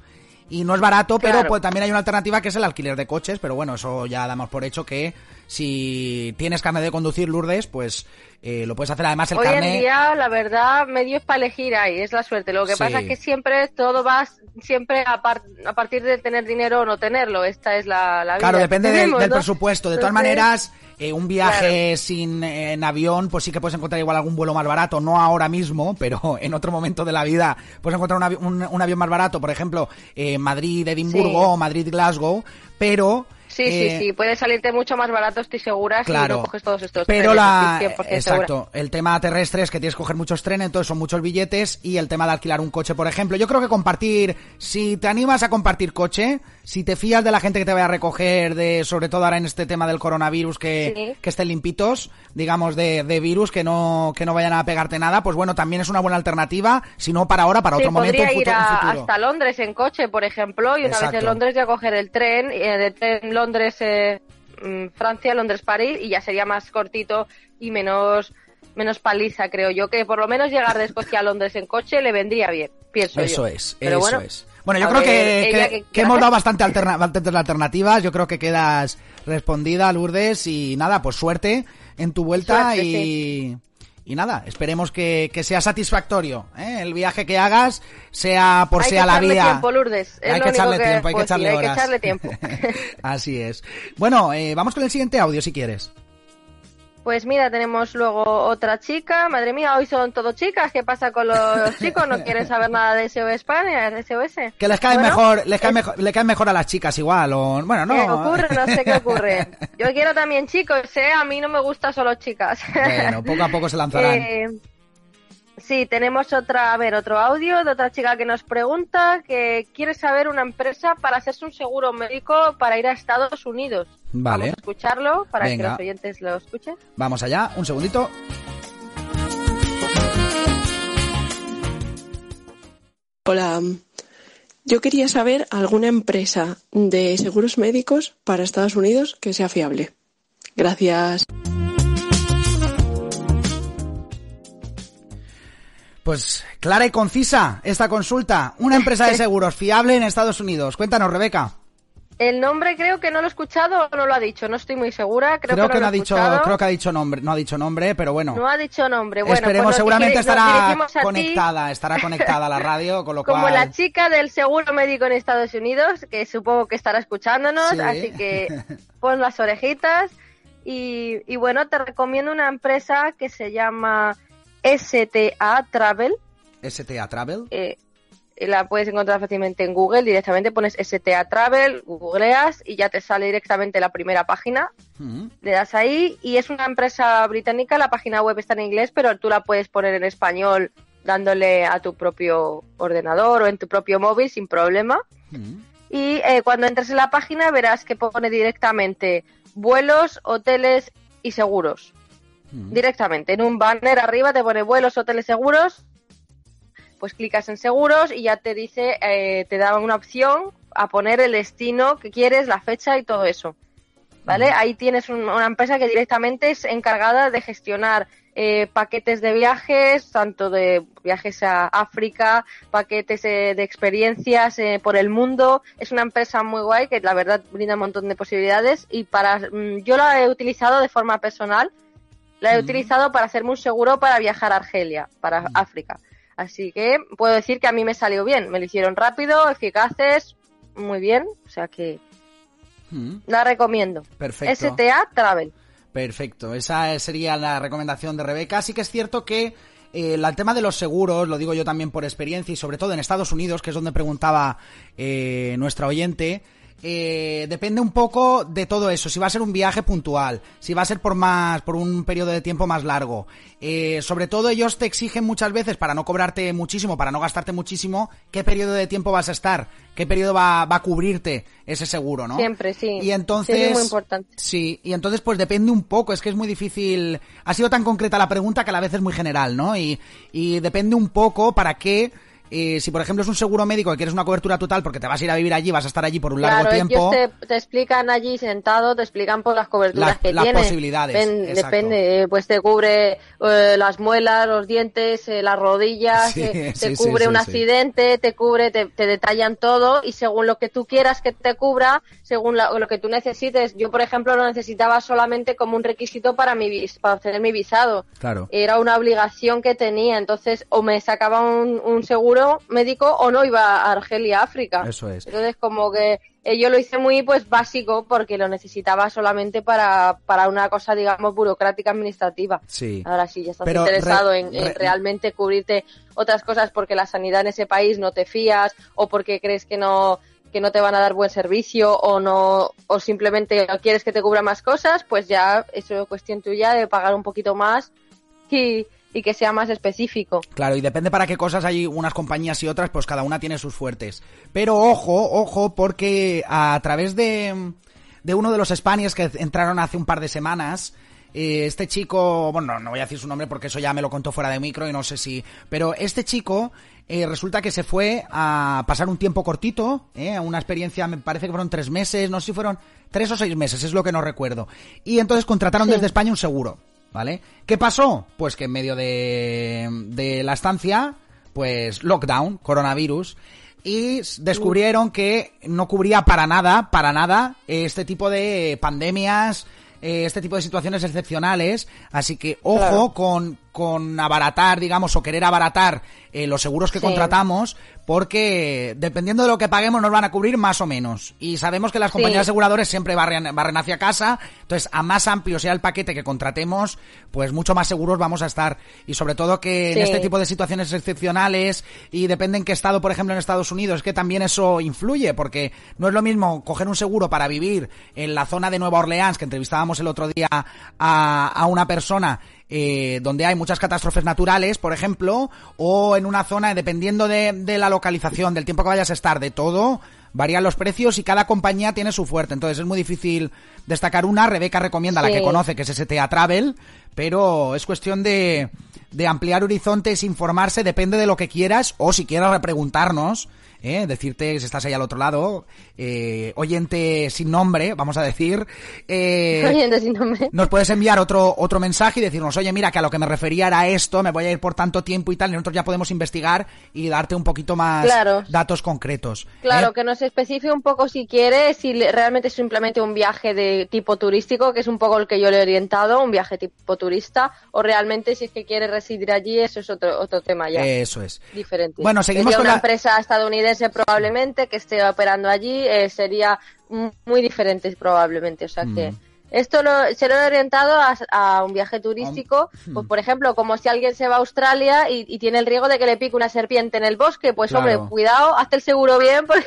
Y no es barato, pero pues también hay una alternativa que es el alquiler de coches, pero bueno, eso ya damos por hecho que si tienes carne de conducir, Lourdes, pues eh, lo puedes hacer. Además, el Hoy carne... en día, la verdad, medio es para elegir ahí, es la suerte. Lo que Sí. pasa es que siempre todo va siempre a, par- a partir de tener dinero o no tenerlo. Esta es la, la vida. Claro, depende del, tenemos, del ¿no? presupuesto. De todas Entonces, maneras, eh, un viaje sin eh, en avión, pues sí que puedes encontrar igual algún vuelo más barato, no ahora mismo, pero en otro momento de la vida puedes encontrar un, avi- un- un avión más barato, por ejemplo, eh, Madrid-Edimburgo Sí. o Madrid-Glasgow, pero... Sí, eh, sí, sí, puede salirte mucho más barato, estoy segura, Claro, si no coges todos estos pero trenes, la estoy 100% exacto, segura. el tema terrestre es que tienes que coger muchos trenes, entonces son muchos billetes y el tema de alquilar un coche, por ejemplo, yo creo que compartir, si te animas a compartir coche, si te fías de la gente que te vaya a recoger, de sobre todo ahora en este tema del coronavirus que, Sí. que estén limpitos, digamos de, de virus que no que no vayan a pegarte nada, pues bueno, también es una buena alternativa, si no para ahora, para Sí, otro momento podría ir futuro, a- futuro. hasta Londres en coche, por ejemplo, y una Exacto. vez en Londres ya coger el tren, eh, de tren Londres, eh, mm, Francia, Londres, París, y ya sería más cortito y menos menos paliza, creo yo, que por lo menos llegar de Escocia a Londres en coche le vendría bien, pienso Eso yo. es, Pero eso bueno, es. Bueno, yo creo ver, que, ella que- que que quiera hemos dado bastante alterna- bastantes alternativas. Yo creo que quedas respondida, Lourdes. Y nada, pues suerte en tu vuelta Suerte, y, y nada, esperemos que, que sea satisfactorio. ¿eh? El viaje que hagas, sea por Hay sea la echarle vía. tiempo, Lourdes, es hay que echarle que- tiempo, hay que pues sí, echarle hay que horas. echarle tiempo. Así es. Bueno, eh, vamos con el siguiente audio si quieres. Pues mira, tenemos luego otra chica. Madre mía, hoy son todo chicas. ¿Qué pasa con los chicos? ¿No quieren saber nada de SOS España, de SOS? Que les cae Bueno, mejor, les cae es- mejor, le caen mejor a las chicas igual, o bueno, no. ¿Qué ocurre? No sé qué ocurre. Yo quiero también chicos, ¿eh? A mí no me gusta solo chicas. Bueno, poco a poco se lanzarán. Eh, sí, tenemos otra, a ver, otro audio de otra chica que nos pregunta que quiere saber una empresa para hacerse un seguro médico para ir a Estados Unidos. Vale. Vamos a escucharlo para Venga. que los oyentes lo escuchen. Vamos allá, un segundito. Hola, yo quería saber alguna empresa de seguros médicos para Estados Unidos que sea fiable. Gracias. Pues clara y concisa esta consulta. Una empresa de seguros fiable en Estados Unidos. Cuéntanos, Rebeca. El nombre creo que no lo he escuchado o no lo ha dicho, no estoy muy segura. Creo, Creo que, que no ha dicho, escuchado. creo que ha dicho nombre, no ha dicho nombre, pero bueno. No ha dicho nombre. Bueno, Esperemos, pues seguramente estará ti. conectada, estará conectada a la radio, con lo Como cual. la chica del seguro médico en Estados Unidos, que supongo que estará escuchándonos, Sí. así que pon las orejitas. Y, y bueno, te recomiendo una empresa que se llama STA Travel. STA Travel. eh, la puedes encontrar fácilmente en Google, directamente pones STA Travel, googleas y ya te sale directamente la primera página. Mm, Le das ahí y es una empresa británica, la página web está en inglés, pero tú la puedes poner en español dándole a tu propio ordenador o en tu propio móvil sin problema. mm. Y eh, cuando entres en la página verás que pone directamente vuelos, hoteles y seguros. Mm. Directamente, en un banner arriba te pone vuelos, hoteles, seguros. Pues clicas en seguros y ya te dice, eh, te da una opción a poner el destino que quieres, la fecha y todo eso. ¿Vale? Ahí tienes un- una empresa que directamente es encargada de gestionar eh, paquetes de viajes, tanto de viajes a África, paquetes eh, de experiencias eh, por el mundo. Es una empresa muy guay que la verdad brinda un montón de posibilidades y para mm, yo la he utilizado de forma personal. La he utilizado para hacerme un seguro para viajar a Argelia, para África. Así que puedo decir que a mí me salió bien. Me lo hicieron rápido, eficaces, muy bien. O sea que Mm. la recomiendo. Perfecto. STA Travel. Perfecto, esa sería la recomendación de Rebeca. Sí que es cierto que eh, el tema de los seguros, lo digo yo también por experiencia y sobre todo en Estados Unidos, que es donde preguntaba eh, nuestra oyente, eh, depende un poco de todo eso. Si va a ser un viaje puntual, si va a ser por más, por un periodo de tiempo más largo. Eh, sobre todo ellos te exigen muchas veces para no cobrarte muchísimo, para no gastarte muchísimo, qué periodo de tiempo vas a estar, qué periodo va, va a cubrirte ese seguro, ¿no? Siempre, sí. Y entonces, Sí, es muy importante. Sí, y entonces pues depende un poco, es que es muy difícil. Ha sido tan concreta la pregunta que a la vez es muy general, ¿no? Y, y depende un poco para qué. Eh, si por ejemplo es un seguro médico que quieres una cobertura total porque te vas a ir a vivir allí, vas a estar allí por un largo Claro, tiempo. ellos te, te explican allí sentado, te explican por las coberturas Las- que las posibilidades, Ven- depende, eh, pues te cubre eh, las muelas, los dientes, eh, las rodillas, Sí, eh, sí, te sí, cubre sí, un accidente, te cubre, te, te detallan todo y según lo que tú quieras que te cubra, según la- lo que tú necesites. Yo, por ejemplo, lo necesitaba solamente como un requisito para mi para obtener mi visado. Claro. Era una obligación que tenía, entonces o me sacaba un, un seguro médico o no iba a Argelia, África. Eso es. Entonces como que eh, yo lo hice muy pues básico porque lo necesitaba solamente para, para una cosa digamos burocrática administrativa. Sí. Ahora sí, ya estás Pero interesado re- en, en re- realmente cubrirte otras cosas porque la sanidad en ese país no te fías o porque crees que no que no te van a dar buen servicio o no o simplemente quieres que te cubra más cosas, pues ya eso es cuestión tuya de pagar un poquito más y, y que sea más específico. Claro, y depende para qué cosas hay unas compañías y otras, pues cada una tiene sus fuertes. Pero ojo, ojo, porque a través de, de uno de los Spaniards que entraron hace un par de semanas, eh, este chico, bueno, no voy a decir su nombre porque eso ya me lo contó fuera de micro y no sé si, pero este chico eh, resulta que se fue a pasar un tiempo cortito, eh, a una experiencia, me parece que fueron tres meses, no sé si fueron tres o seis meses, es lo que no recuerdo. Y entonces contrataron Sí. desde España un seguro. ¿Vale? ¿Qué pasó? Pues que en medio de, de la estancia, pues lockdown, coronavirus, y descubrieron que no cubría para nada, para nada, este tipo de pandemias, eh, este tipo de situaciones excepcionales, así que ojo Claro. con, con abaratar, digamos, o querer abaratar eh, los seguros que Sí. contratamos, porque dependiendo de lo que paguemos nos van a cubrir más o menos. Y sabemos que las compañías Sí. aseguradoras siempre barren, barren hacia casa, entonces a más amplio sea el paquete que contratemos, pues mucho más seguros vamos a estar. Y sobre todo que Sí. en este tipo de situaciones excepcionales y depende en qué estado, por ejemplo en Estados Unidos, es que también eso influye, porque no es lo mismo coger un seguro para vivir en la zona de Nueva Orleans, que entrevistábamos el otro día a, a una persona eh, donde hay muchas catástrofes naturales, por ejemplo, o en una zona, dependiendo de, de la localización, del tiempo que vayas a estar, de todo, varían los precios y cada compañía tiene su fuerte. Entonces es muy difícil destacar una. Rebeca recomienda la Sí. que conoce, que es STA Travel, pero es cuestión de, de ampliar horizontes, informarse, depende de lo que quieras, o si quieras repreguntarnos, ¿eh? decirte si estás ahí al otro lado, eh, oyente sin nombre, vamos a decir. eh, Oyente sin nombre. nos puedes enviar otro, otro mensaje y decirnos, oye, mira, que a lo que me refería era esto, me voy a ir por tanto tiempo y tal, y nosotros ya podemos investigar y darte un poquito más Claro. datos concretos. Claro, ¿eh? que nos especifique un poco si quiere, si realmente es simplemente un viaje de tipo turístico, que es un poco el que yo le he orientado, un viaje tipo turista, o realmente si es que quiere residir allí, eso es otro, otro tema ya. Eso es. diferente. Bueno, seguimos con una la- empresa estadounidense probablemente que esté operando allí, eh, sería muy diferente probablemente. O sea que Mm. Esto lo, se lo he orientado a, a un viaje turístico, Mm. pues por ejemplo, como si alguien se va a Australia y, y tiene el riesgo de que le pique una serpiente en el bosque, pues Claro. hombre, cuidado, hazte el seguro bien porque,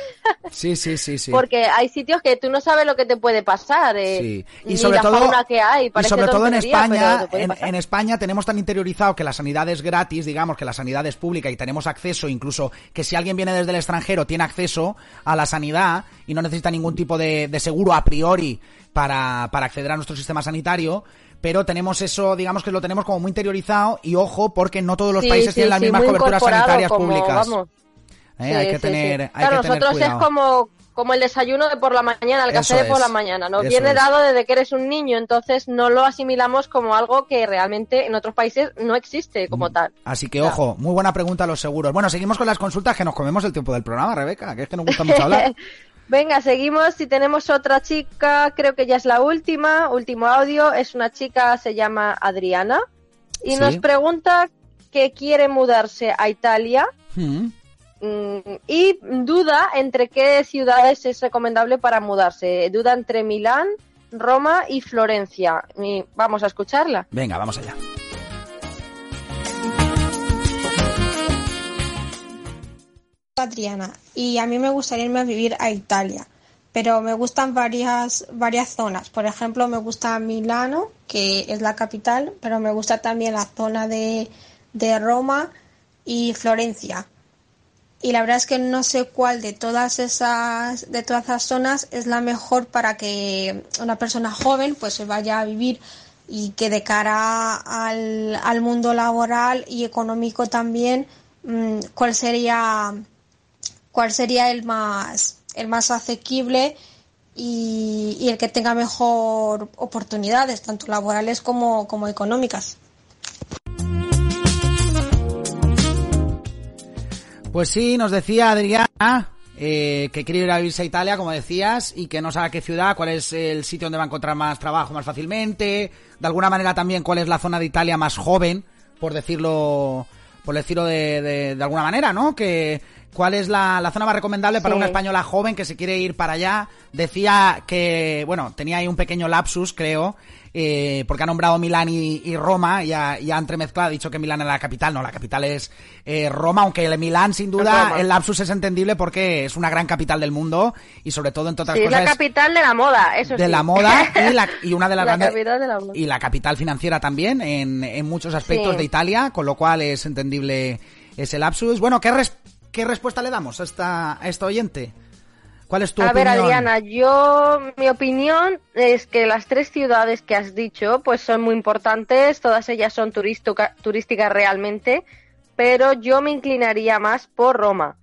Sí, sí, sí, sí. porque hay sitios que tú no sabes lo que te puede pasar. eh, Sí. Y sobre la todo, fauna que hay, y sobre todo en España, en, en España tenemos tan interiorizado que la sanidad es gratis, digamos que la sanidad es pública y tenemos acceso, incluso que si alguien viene desde el extranjero tiene acceso a la sanidad y no necesita ningún tipo de, de seguro a priori para, para acceder a nuestro sistema sanitario. Pero tenemos eso, digamos que lo tenemos como muy interiorizado y ojo, porque no todos los Sí, países sí, tienen las sí, mismas coberturas sanitarias como, públicas. vamos. ¿eh? Hay que tener, hay Claro, que tener nosotros cuidado. es como, como el desayuno de por la mañana, el café de por la mañana, ¿no? Viene es. dado desde que eres un niño, entonces no lo asimilamos como algo que realmente en otros países no existe como tal. Así que ojo, muy buena pregunta a los seguros. Bueno, seguimos con las consultas que nos comemos el tiempo del programa, Rebeca, que es que nos gusta mucho hablar. Venga, seguimos. Si tenemos otra chica, creo que ya es la última, último audio. Es una chica, se llama Adriana, y Sí. nos pregunta que quiere mudarse a Italia Mm. mm, y duda entre qué ciudades es recomendable para mudarse. Duda entre Milán, Roma y Florencia. Y vamos a escucharla. Venga, vamos allá. Adriana y a mí me gustaría irme a vivir a Italia, pero me gustan varias, varias zonas. Por ejemplo, me gusta Milano, que es la capital, pero me gusta también la zona de, de Roma y Florencia. Y la verdad es que no sé cuál de todas esas, de todas esas zonas es la mejor para que una persona joven pues se vaya a vivir y que de cara al, al mundo laboral y económico también, mm, cuál sería cuál sería el más el más asequible y, el que tenga mejor oportunidades, tanto laborales como, económicas. Pues sí, nos decía Adriana eh, que quiere ir a vivirse a Italia, como decías, y que no sabe qué ciudad, cuál es el sitio donde va a encontrar más trabajo más fácilmente, de alguna manera también cuál es la zona de Italia más joven, por decirlo, por decirlo de, de, de alguna manera, ¿no? Que cuál es la, la zona más recomendable para Sí. una española joven que se quiere ir para allá. Decía que, bueno, tenía ahí un pequeño lapsus, creo, eh, porque ha nombrado Milán y, y Roma y ha, y ha entremezclado, ha dicho que Milán era la capital. No, la capital es eh, Roma, aunque el Milán, sin duda, el lapsus es entendible porque es una gran capital del mundo y sobre todo, entre otras Sí, es la cosas, capital de la moda, eso de sí. la moda y, la, y una de las La grandes capital de la moda. y la capital financiera también en, en muchos aspectos de Italia, con lo cual es entendible ese lapsus. Bueno, ¿qué, qué respuesta le damos a esta, a esta oyente? ¿Cuál es tu A ver, opinión? Adriana, yo, mi opinión es que las tres ciudades que has dicho, pues son muy importantes, todas ellas son turística- turísticas realmente, pero yo me inclinaría más por Roma.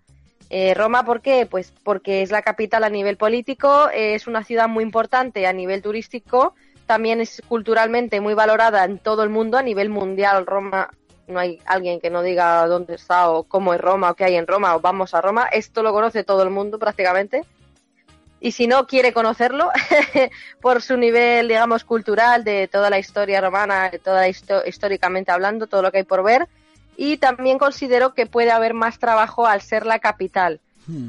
Eh, Roma, ¿por qué? Pues porque es la capital a nivel político, es una ciudad muy importante a nivel turístico, también es culturalmente muy valorada en todo el mundo, a nivel mundial. Roma, no hay alguien que no diga dónde está o cómo es Roma o qué hay en Roma o vamos a Roma. Esto lo conoce todo el mundo prácticamente. Y si no quiere conocerlo, por su nivel, digamos, cultural de toda la historia romana, de toda la histo- históricamente hablando, todo lo que hay por ver. Y también considero que puede haber más trabajo al ser la capital.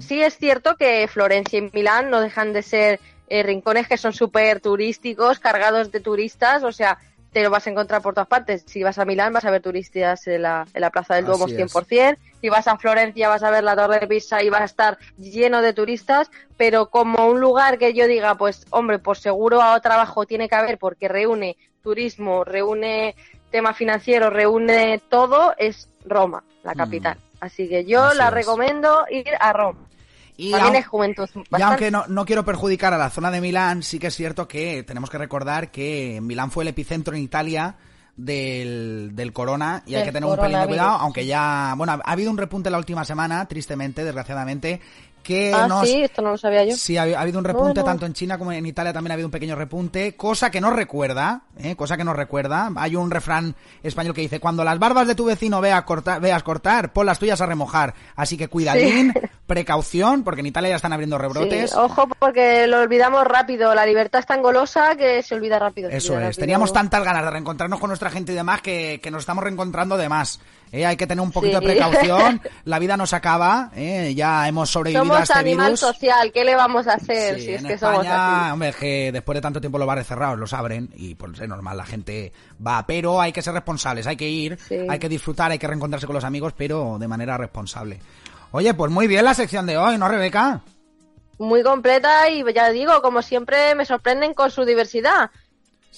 Sí es cierto que Florencia y Milán no dejan de ser eh, rincones que son súper turísticos, cargados de turistas, o sea, te lo vas a encontrar por todas partes. Si vas a Milán vas a ver turistas en la, en la Plaza del Duomo Así es. 100%, si vas a Florencia vas a ver la Torre de Pisa y vas a estar lleno de turistas, pero como un lugar que yo diga, pues hombre, por seguro a trabajo tiene que haber porque reúne turismo, reúne tema financiero, reúne todo, es Roma, la capital. Así que yo Mm. Así la es. recomiendo ir a Roma. Y También aun- es juventud. Y bastante. aunque no, no quiero perjudicar a la zona de Milán, sí que es cierto que tenemos que recordar que Milán fue el epicentro en Italia del, del corona y hay que tener un pelín de cuidado, aunque ya, bueno, ha habido un repunte la última semana, tristemente, desgraciadamente, que Ah, nos... sí, esto no lo sabía yo. Sí, ha, ha habido un repunte No, no. tanto en China como en Italia también ha habido un pequeño repunte, cosa que no recuerda, ¿eh? cosa que no recuerda. Hay un refrán español que dice, cuando las barbas de tu vecino vea cortar, veas cortar, pon las tuyas a remojar. Así que cuidadín, precaución, porque en Italia ya están abriendo rebrotes. Sí, ojo porque lo olvidamos rápido. La libertad es tan golosa que se olvida rápido. se Eso olvida es, rápido. teníamos tantas ganas de reencontrarnos con nuestra gente y demás que, que nos estamos reencontrando de más. ¿Eh? Hay que tener un poquito Sí. de precaución, la vida nos acaba, ¿eh? ya hemos sobrevivido a Somos este animal virus. social, ¿qué le vamos a hacer Sí, si es que somos España, así? hombre, es que después de tanto tiempo los bares cerrados los abren y pues es normal, la gente va, pero hay que ser responsables, hay que ir, Sí. hay que disfrutar, hay que reencontrarse con los amigos, pero de manera responsable. Oye, pues muy bien la sección de hoy, ¿no, Rebeca? Muy completa y ya digo, como siempre, me sorprenden con su diversidad.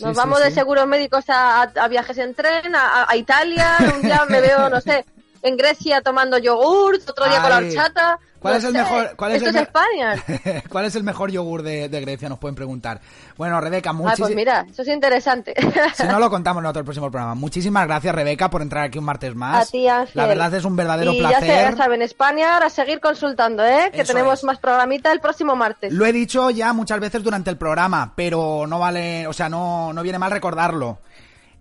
Nos sí, vamos sí. de seguros médicos a, viajes en tren, a, a Italia, un día me veo, no sé, en Grecia tomando yogurt, otro día con la horchata. ¿Cuál no es el sé, mejor? ¿Cuál es Esto el es España. ¿Cuál es el mejor yogur de, de Grecia? Nos pueden preguntar. Bueno, Rebeca, Ah, muchísimas pues mira, eso es interesante. Si no lo contamos en otro próximo programa. Muchísimas gracias, Rebeca, por entrar aquí un martes más. A ti, Ángel. La verdad es un verdadero y placer. ya, ya saben, España, ahora seguir consultando, ¿eh? Que Eso tenemos es. más programita el próximo martes. Lo he dicho ya muchas veces durante el programa, pero no vale, o sea, no, no viene mal recordarlo.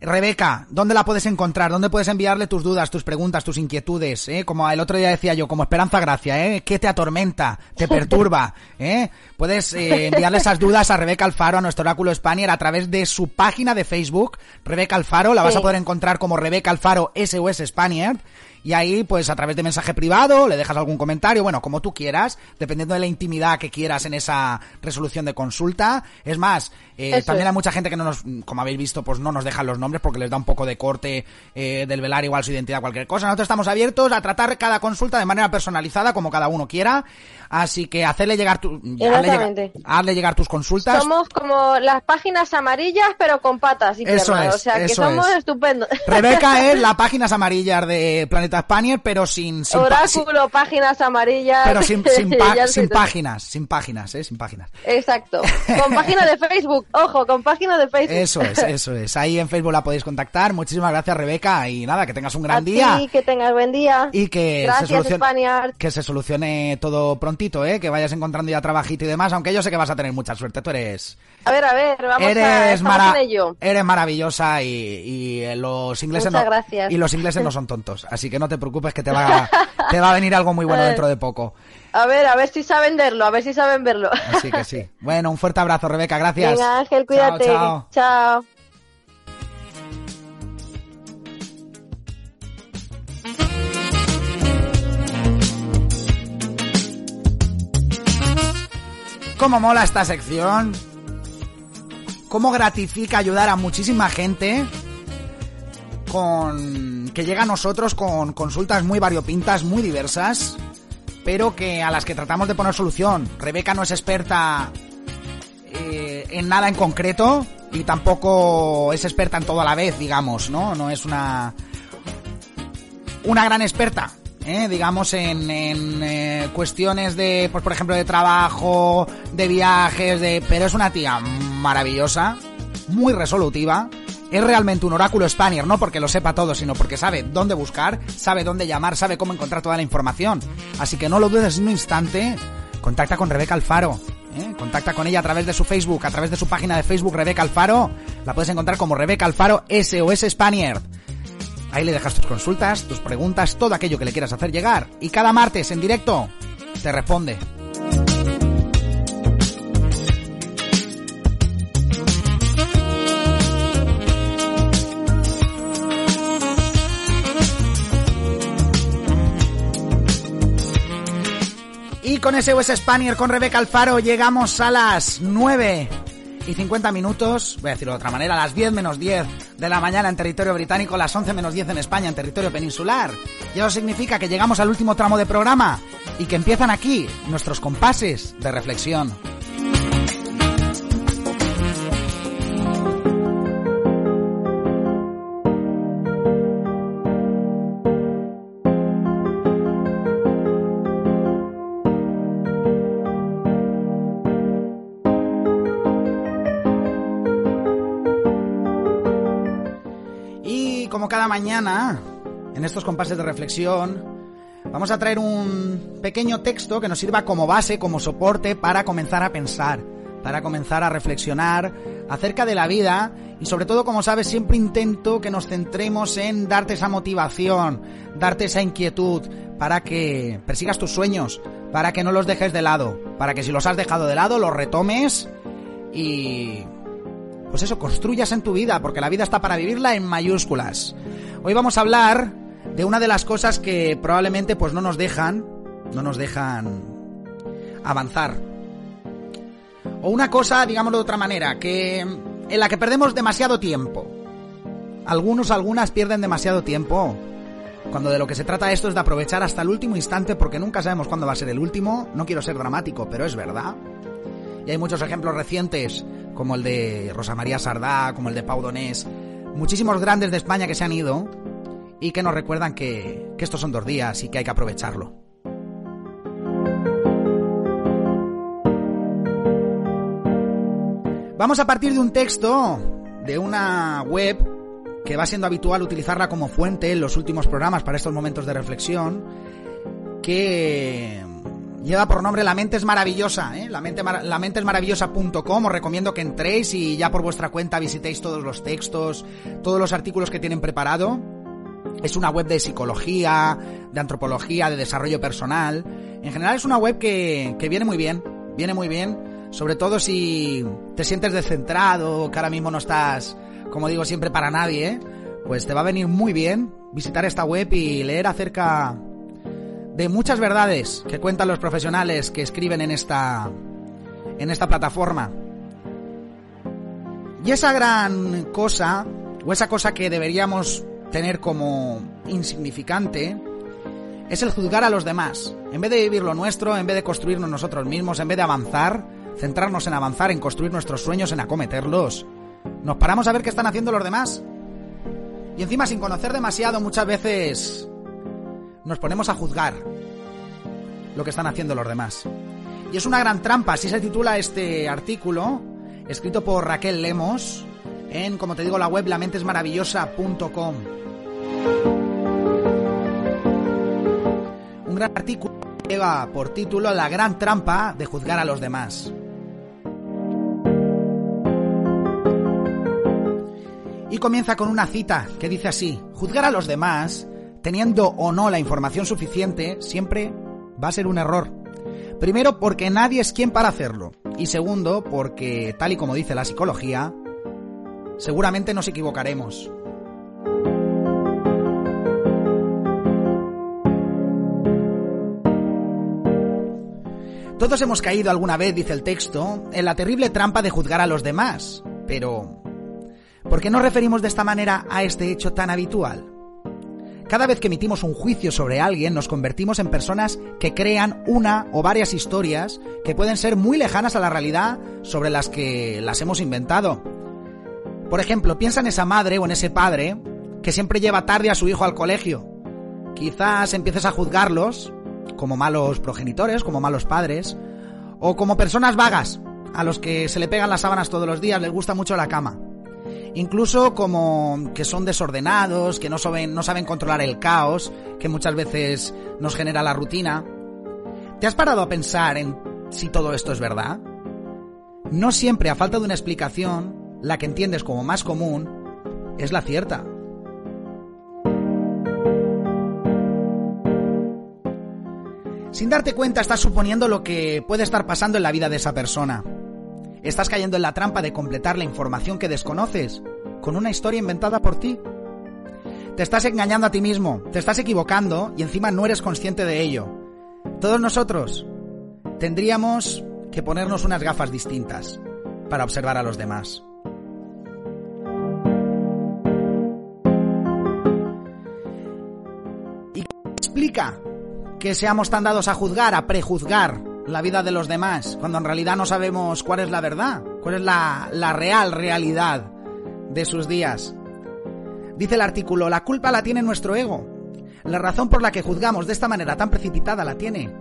Rebeca, ¿dónde la puedes encontrar? ¿Dónde puedes enviarle tus dudas, tus preguntas, tus inquietudes? ¿eh? Como el otro día decía yo, como Esperanza Gracia, ¿eh? ¿Qué te atormenta? ¿Te perturba? ¿eh? Puedes eh, enviarle esas dudas a Rebeca Alfaro, a nuestro oráculo Spanier, a través de su página de Facebook, Rebeca Alfaro. La vas Sí. a poder encontrar como Rebeca Alfaro SOS Spaniard. Y ahí, pues a través de mensaje privado, le dejas algún comentario, bueno, como tú quieras, dependiendo de la intimidad que quieras en esa resolución de consulta. Es más, eh, también hay mucha gente que no nos, como habéis visto, pues no nos dejan los nombres porque les da un poco de corte eh, del velar igual su identidad, cualquier cosa. Nosotros estamos abiertos a tratar cada consulta de manera personalizada, como cada uno quiera. Así que hacerle llegar, tu, Exactamente. hazle llegar tus consultas. Somos como las páginas amarillas, pero con patas y Eso piernas. es, o sea que somos es. estupendos. Rebeca es las páginas amarillas de Planeta Spanier, pero sin, sin, Oráculo, páginas amarillas. pero sin, sin, pa- sin páginas, sin páginas, eh, sin páginas. Exacto. Con página de Facebook. Ojo, con página de Facebook. Eso es, eso es. Ahí en Facebook la podéis contactar. Muchísimas gracias, Rebeca. Y nada, que tengas un gran día. que tengas buen día. Y que se solucione, que se solucione todo prontito, ¿eh? Que vayas encontrando ya trabajito y demás, aunque yo sé que vas a tener mucha suerte. Tú eres, A ver, a ver, vamos a... eres, mara- en ello. eres maravillosa y, y, eh, los ingleses Muchas no, gracias. y los ingleses no son tontos. Así que no te preocupes que te va, te va a venir algo muy bueno dentro de poco. A ver, a ver si saben verlo, a ver si saben verlo. Así que sí. Bueno, un fuerte abrazo, Rebeca. Gracias. Venga, Ángel, cuídate. Chao, chao. Chao. ¿Cómo mola esta sección? ¿Cómo gratifica ayudar a muchísima gente? Con. que llega a nosotros con consultas muy variopintas, muy diversas, pero que a las que tratamos de poner solución. Rebeca no es experta eh, en nada en concreto y tampoco es experta en todo a la vez, digamos, ¿no? No es una. una gran experta. ¿eh? digamos en, en, eh, cuestiones de pues por ejemplo de trabajo de viajes de pero es una tía maravillosa muy resolutiva es realmente un oráculo Spanier, no porque lo sepa todo, sino porque sabe dónde buscar, sabe dónde llamar, sabe cómo encontrar toda la información. Así que no lo dudes ni un instante, contacta con Rebeca Alfaro. ¿eh? Contacta con ella a través de su Facebook, a través de su página de Facebook Rebeca Alfaro. La puedes encontrar como Rebeca Alfaro SOS Spaniard. Ahí le dejas tus consultas, tus preguntas, todo aquello que le quieras hacer llegar. Y cada martes en directo te responde. Con US Spanier con Rebeca Alfaro llegamos a las 9 y 50 minutos, voy a decirlo de otra manera, a las 10 menos 10 de la mañana en territorio británico, las 11 menos 10 en España en territorio peninsular. Y eso significa que llegamos al último tramo de programa y que empiezan aquí nuestros compases de reflexión. Mañana, en estos compases de reflexión, vamos a traer un pequeño texto que nos sirva como base, como soporte para comenzar a pensar, para comenzar a reflexionar acerca de la vida y sobre todo, como sabes, siempre intento que nos centremos en darte esa motivación, darte esa inquietud para que persigas tus sueños, para que no los dejes de lado, para que si los has dejado de lado los retomes y pues eso, construyas en tu vida, porque la vida está para vivirla en mayúsculas. Hoy vamos a hablar de una de las cosas que probablemente pues no nos dejan, no nos dejan avanzar. O una cosa, digámoslo de otra manera, que en la que perdemos demasiado tiempo. Algunos, algunas pierden demasiado tiempo. Cuando de lo que se trata esto es de aprovechar hasta el último instante porque nunca sabemos cuándo va a ser el último. No quiero ser dramático, pero es verdad. Y hay muchos ejemplos recientes, como el de Rosa María Sardá, como el de Pau Donés, muchísimos grandes de España que se han ido y que nos recuerdan que, que estos son dos días y que hay que aprovecharlo. Vamos a partir de un texto de una web que va siendo habitual utilizarla como fuente en los últimos programas para estos momentos de reflexión, que lleva por nombre La mente es maravillosa, ¿eh? La mente, la mente es maravillosa.com. Os recomiendo que entréis y ya por vuestra cuenta visitéis todos los textos, todos los artículos que tienen preparado. Es una web de psicología, de antropología, de desarrollo personal. En general es una web que, que viene muy bien, viene muy bien. Sobre todo si te sientes descentrado, que ahora mismo no estás, como digo siempre, para nadie, ¿eh? pues te va a venir muy bien visitar esta web y leer acerca de muchas verdades que cuentan los profesionales que escriben en esta en esta plataforma. Y esa gran cosa o esa cosa que deberíamos tener como insignificante, es el juzgar a los demás. En vez de vivir lo nuestro, en vez de construirnos nosotros mismos, en vez de avanzar, centrarnos en avanzar, en construir nuestros sueños, en acometerlos, nos paramos a ver qué están haciendo los demás. Y encima, sin conocer demasiado, muchas veces nos ponemos a juzgar lo que están haciendo los demás. Y es una gran trampa, así se titula este artículo, escrito por Raquel Lemos, en, como te digo, la web lamentesmaravillosa.com. Un gran artículo que lleva por título La gran trampa de juzgar a los demás. Y comienza con una cita que dice así, juzgar a los demás, teniendo o no la información suficiente, siempre va a ser un error. Primero porque nadie es quien para hacerlo. Y segundo porque, tal y como dice la psicología, seguramente nos equivocaremos. Todos hemos caído alguna vez, dice el texto, en la terrible trampa de juzgar a los demás. Pero, ¿por qué nos referimos de esta manera a este hecho tan habitual? Cada vez que emitimos un juicio sobre alguien nos convertimos en personas que crean una o varias historias que pueden ser muy lejanas a la realidad sobre las que las hemos inventado. Por ejemplo, piensa en esa madre o en ese padre que siempre lleva tarde a su hijo al colegio. Quizás empieces a juzgarlos como malos progenitores, como malos padres, o como personas vagas, a los que se le pegan las sábanas todos los días, les gusta mucho la cama. Incluso como que son desordenados, que no saben, controlar el caos, que muchas veces nos genera la rutina. ¿Te has parado a pensar en si todo esto es verdad? No siempre, a falta de una explicación, la que entiendes como más común es la cierta. Sin darte cuenta estás suponiendo lo que puede estar pasando en la vida de esa persona. Estás cayendo en la trampa de completar la información que desconoces con una historia inventada por ti. Te estás engañando a ti mismo, te estás equivocando y encima no eres consciente de ello. Todos nosotros tendríamos que ponernos unas gafas distintas para observar a los demás. ¿Y qué explica que seamos tan dados a juzgar, a prejuzgar la vida de los demás, cuando en realidad no sabemos cuál es la verdad, cuál es la, la real realidad de sus días? Dice el artículo, la culpa la tiene nuestro ego. La razón por la que juzgamos de esta manera tan precipitada la tiene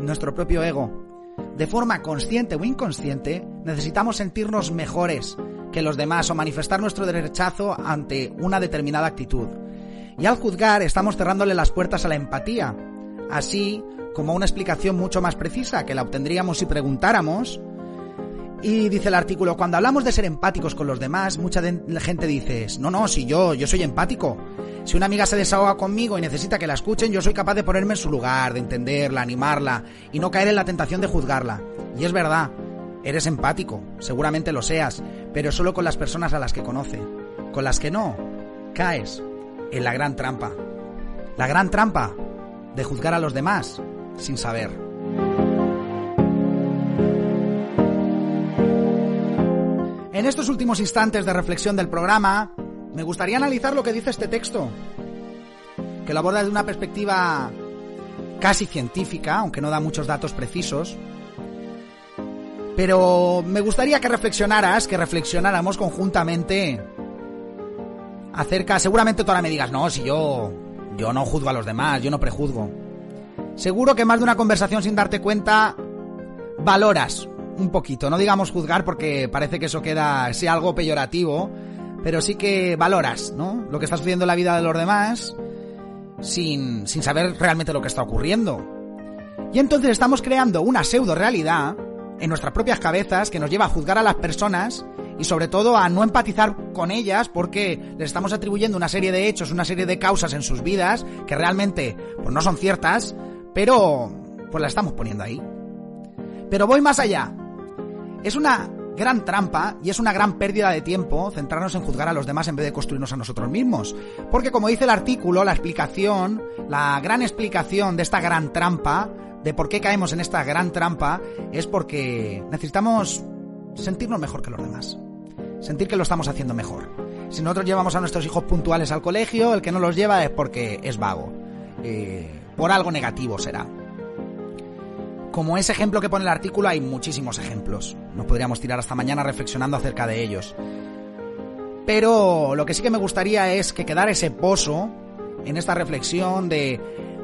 nuestro propio ego. De forma consciente o inconsciente, necesitamos sentirnos mejores que los demás o manifestar nuestro rechazo ante una determinada actitud. Y al juzgar estamos cerrándole las puertas a la empatía, así como una explicación mucho más precisa que la obtendríamos si preguntáramos. Y dice el artículo, cuando hablamos de ser empáticos con los demás, mucha gente dice, no, no, si yo, yo soy empático. Si una amiga se desahoga conmigo y necesita que la escuchen, yo soy capaz de ponerme en su lugar, de entenderla, animarla y no caer en la tentación de juzgarla. Y es verdad, eres empático, seguramente lo seas, pero solo con las personas a las que conoce. Con las que no, caes en la gran trampa. La gran trampa de juzgar a los demás sin saber. En estos últimos instantes de reflexión del programa, me gustaría analizar lo que dice este texto, que lo aborda desde una perspectiva casi científica, aunque no da muchos datos precisos. Pero me gustaría que reflexionaras, que reflexionáramos conjuntamente acerca, seguramente tú ahora me digas, no, si yo, yo no juzgo a los demás, yo no prejuzgo. Seguro que más de una conversación sin darte cuenta, valoras un poquito, no digamos juzgar porque parece que eso queda, sea algo peyorativo, pero sí que valoras, ¿no? Lo que está sucediendo en la vida de los demás sin, sin saber realmente lo que está ocurriendo. Y entonces estamos creando una pseudo realidad en nuestras propias cabezas que nos lleva a juzgar a las personas y sobre todo a no empatizar con ellas porque les estamos atribuyendo una serie de hechos, una serie de causas en sus vidas que realmente pues no son ciertas, pero pues las estamos poniendo ahí. Pero voy más allá. Es una gran trampa y es una gran pérdida de tiempo centrarnos en juzgar a los demás en vez de construirnos a nosotros mismos. Porque como dice el artículo, la explicación, la gran explicación de esta gran trampa, de por qué caemos en esta gran trampa, es porque necesitamos sentirnos mejor que los demás. Sentir que lo estamos haciendo mejor. Si nosotros llevamos a nuestros hijos puntuales al colegio, el que no los lleva es porque es vago. Eh, por algo negativo será. Como ese ejemplo que pone el artículo, hay muchísimos ejemplos. Nos podríamos tirar hasta mañana reflexionando acerca de ellos. Pero lo que sí que me gustaría es que quedara ese pozo en esta reflexión de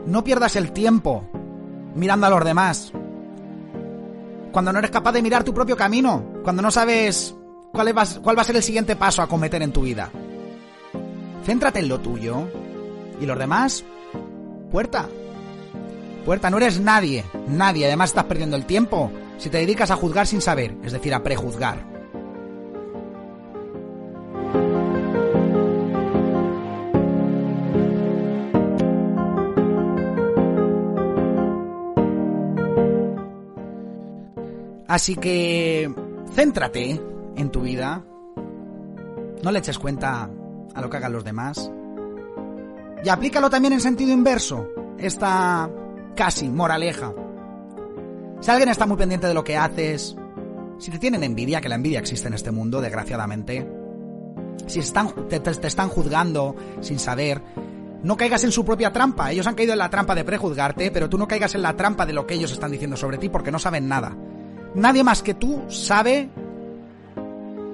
no pierdas el tiempo mirando a los demás. Cuando no eres capaz de mirar tu propio camino, cuando no sabes cuál, va, cuál va a ser el siguiente paso a cometer en tu vida. Céntrate en lo tuyo. Y los demás, puerta. Puerta, no eres nadie, nadie. Además estás perdiendo el tiempo si te dedicas a juzgar sin saber, es decir, a prejuzgar. Así que céntrate en tu vida. No le eches cuenta a lo que hagan los demás. Y aplícalo también en sentido inverso. Esta casi moraleja. Si alguien está muy pendiente de lo que haces, si te tienen envidia, que la envidia existe en este mundo, desgraciadamente, si están, te, están juzgando sin saber, no caigas en su propia trampa. Ellos han caído en la trampa de prejuzgarte, pero tú no caigas en la trampa de lo que ellos están diciendo sobre ti porque no saben nada. Nadie más que tú sabe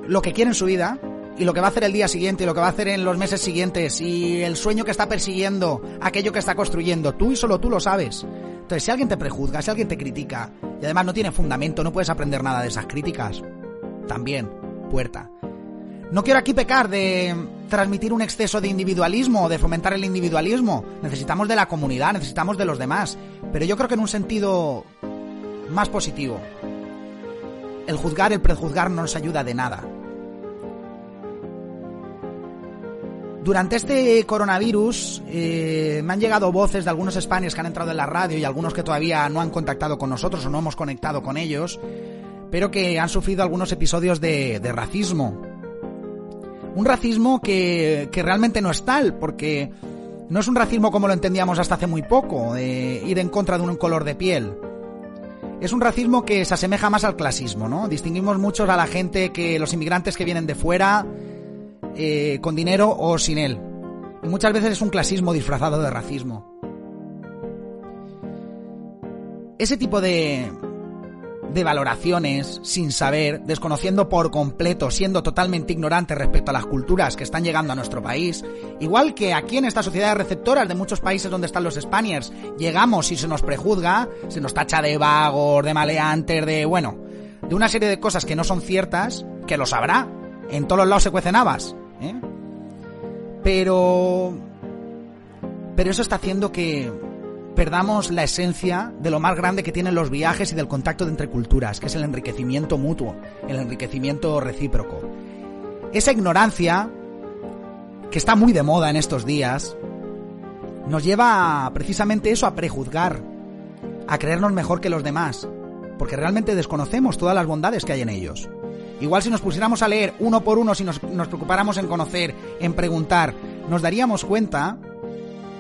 lo que quiere en su vida y lo que va a hacer el día siguiente y lo que va a hacer en los meses siguientes y el sueño que está persiguiendo, aquello que está construyendo. Tú y solo tú lo sabes. Entonces, si alguien te prejuzga, si alguien te critica y además no tiene fundamento, no puedes aprender nada de esas críticas, también, puerta. No quiero aquí pecar de transmitir un exceso de individualismo o de fomentar el individualismo. Necesitamos de la comunidad, necesitamos de los demás. Pero yo creo que en un sentido más positivo. El juzgar, el prejuzgar no nos ayuda de nada. Durante este coronavirus eh, me han llegado voces de algunos españoles que han entrado en la radio y algunos que todavía no han contactado con nosotros o no hemos conectado con ellos, pero que han sufrido algunos episodios de, racismo. Un racismo que, que realmente no es tal, porque no es un racismo como lo entendíamos hasta hace muy poco, ir en contra de un color de piel. Es un racismo que se asemeja más al clasismo, ¿no? Distinguimos mucho a la gente que los inmigrantes que vienen de fuera, eh, con dinero o sin él. Y muchas veces es un clasismo disfrazado de racismo. Ese tipo de, de valoraciones, sin saber, desconociendo por completo, siendo totalmente ignorante respecto a las culturas que están llegando a nuestro país, igual que aquí en estas sociedades receptoras de muchos países donde están los Spaniards, llegamos y se nos prejuzga, se nos tacha de vagos, de maleantes, de, bueno, de una serie de cosas que no son ciertas, que lo sabrá, en todos los lados se cuecen habas. Pero... Pero eso está haciendo que perdamos la esencia de lo más grande que tienen los viajes y del contacto de entre culturas, que es el enriquecimiento mutuo, el enriquecimiento recíproco. Esa ignorancia, que está muy de moda en estos días, nos lleva a, precisamente eso, a prejuzgar, a creernos mejor que los demás, porque realmente desconocemos todas las bondades que hay en ellos. Igual si nos pusiéramos a leer uno por uno, si nos, nos preocupáramos en conocer, en preguntar, nos daríamos cuenta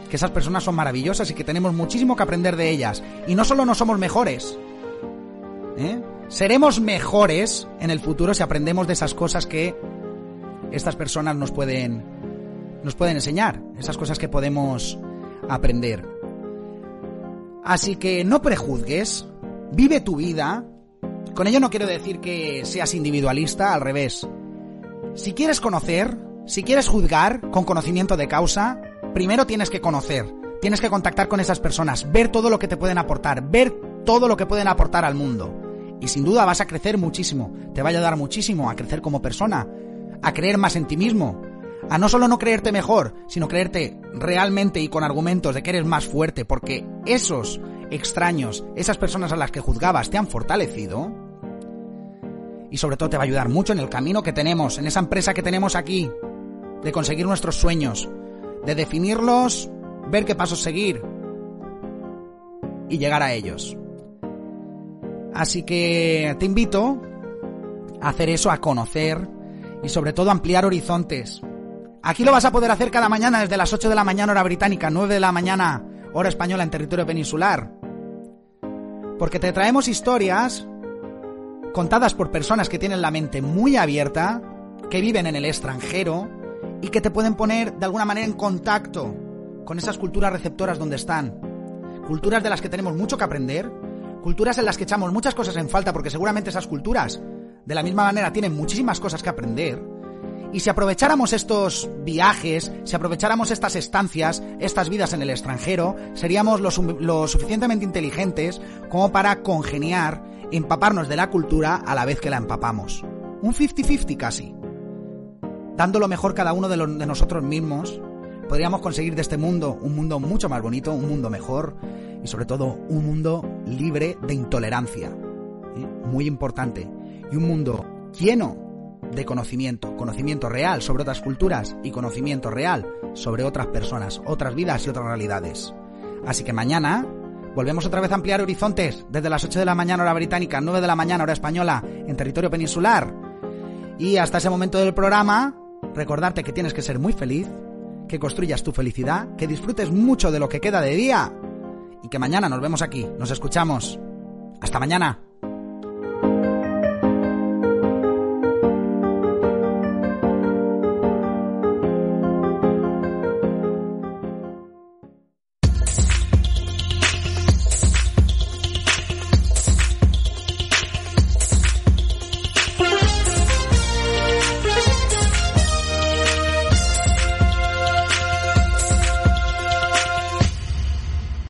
que esas personas son maravillosas y que tenemos muchísimo que aprender de ellas. Y no solo no somos mejores, ¿eh? seremos mejores en el futuro si aprendemos de esas cosas que estas personas nos pueden, nos pueden enseñar, esas cosas que podemos aprender. Así que no prejuzgues, vive tu vida. Con ello no quiero decir que seas individualista, al revés. Si quieres conocer, si quieres juzgar con conocimiento de causa, primero tienes que conocer, tienes que contactar con esas personas, ver todo lo que te pueden aportar, ver todo lo que pueden aportar al mundo. Y sin duda vas a crecer muchísimo, te va a ayudar muchísimo a crecer como persona, a creer más en ti mismo, a no solo no creerte mejor, sino creerte realmente y con argumentos de que eres más fuerte, porque esos extraños, esas personas a las que juzgabas te han fortalecido. Y sobre todo te va a ayudar mucho en el camino que tenemos, en esa empresa que tenemos aquí, de conseguir nuestros sueños, de definirlos, ver qué pasos seguir y llegar a ellos. Así que te invito a hacer eso, a conocer y sobre todo a ampliar horizontes. Aquí lo vas a poder hacer cada mañana desde las 8 de la mañana hora británica, 9 de la mañana hora española en territorio peninsular. Porque te traemos historias contadas por personas que tienen la mente muy abierta, que viven en el extranjero y que te pueden poner de alguna manera en contacto con esas culturas receptoras donde están. Culturas de las que tenemos mucho que aprender, culturas en las que echamos muchas cosas en falta porque seguramente esas culturas de la misma manera tienen muchísimas cosas que aprender. Y si aprovecháramos estos viajes, si aprovecháramos estas estancias, estas vidas en el extranjero, seríamos lo, su- lo suficientemente inteligentes como para congeniar, empaparnos de la cultura a la vez que la empapamos. Un 50-50 casi. Dando lo mejor cada uno de, nosotros mismos, podríamos conseguir de este mundo un mundo mucho más bonito, un mundo mejor y sobre todo un mundo libre de intolerancia. ¿eh? Muy importante. Y un mundo lleno de conocimiento, conocimiento real sobre otras culturas y conocimiento real sobre otras personas, otras vidas y otras realidades. Así que mañana volvemos otra vez a ampliar horizontes desde las 8 de la mañana hora británica, 9 de la mañana hora española en territorio peninsular. Y hasta ese momento del programa, recordarte que tienes que ser muy feliz, que construyas tu felicidad, que disfrutes mucho de lo que queda de día y que mañana nos vemos aquí, nos escuchamos. Hasta mañana.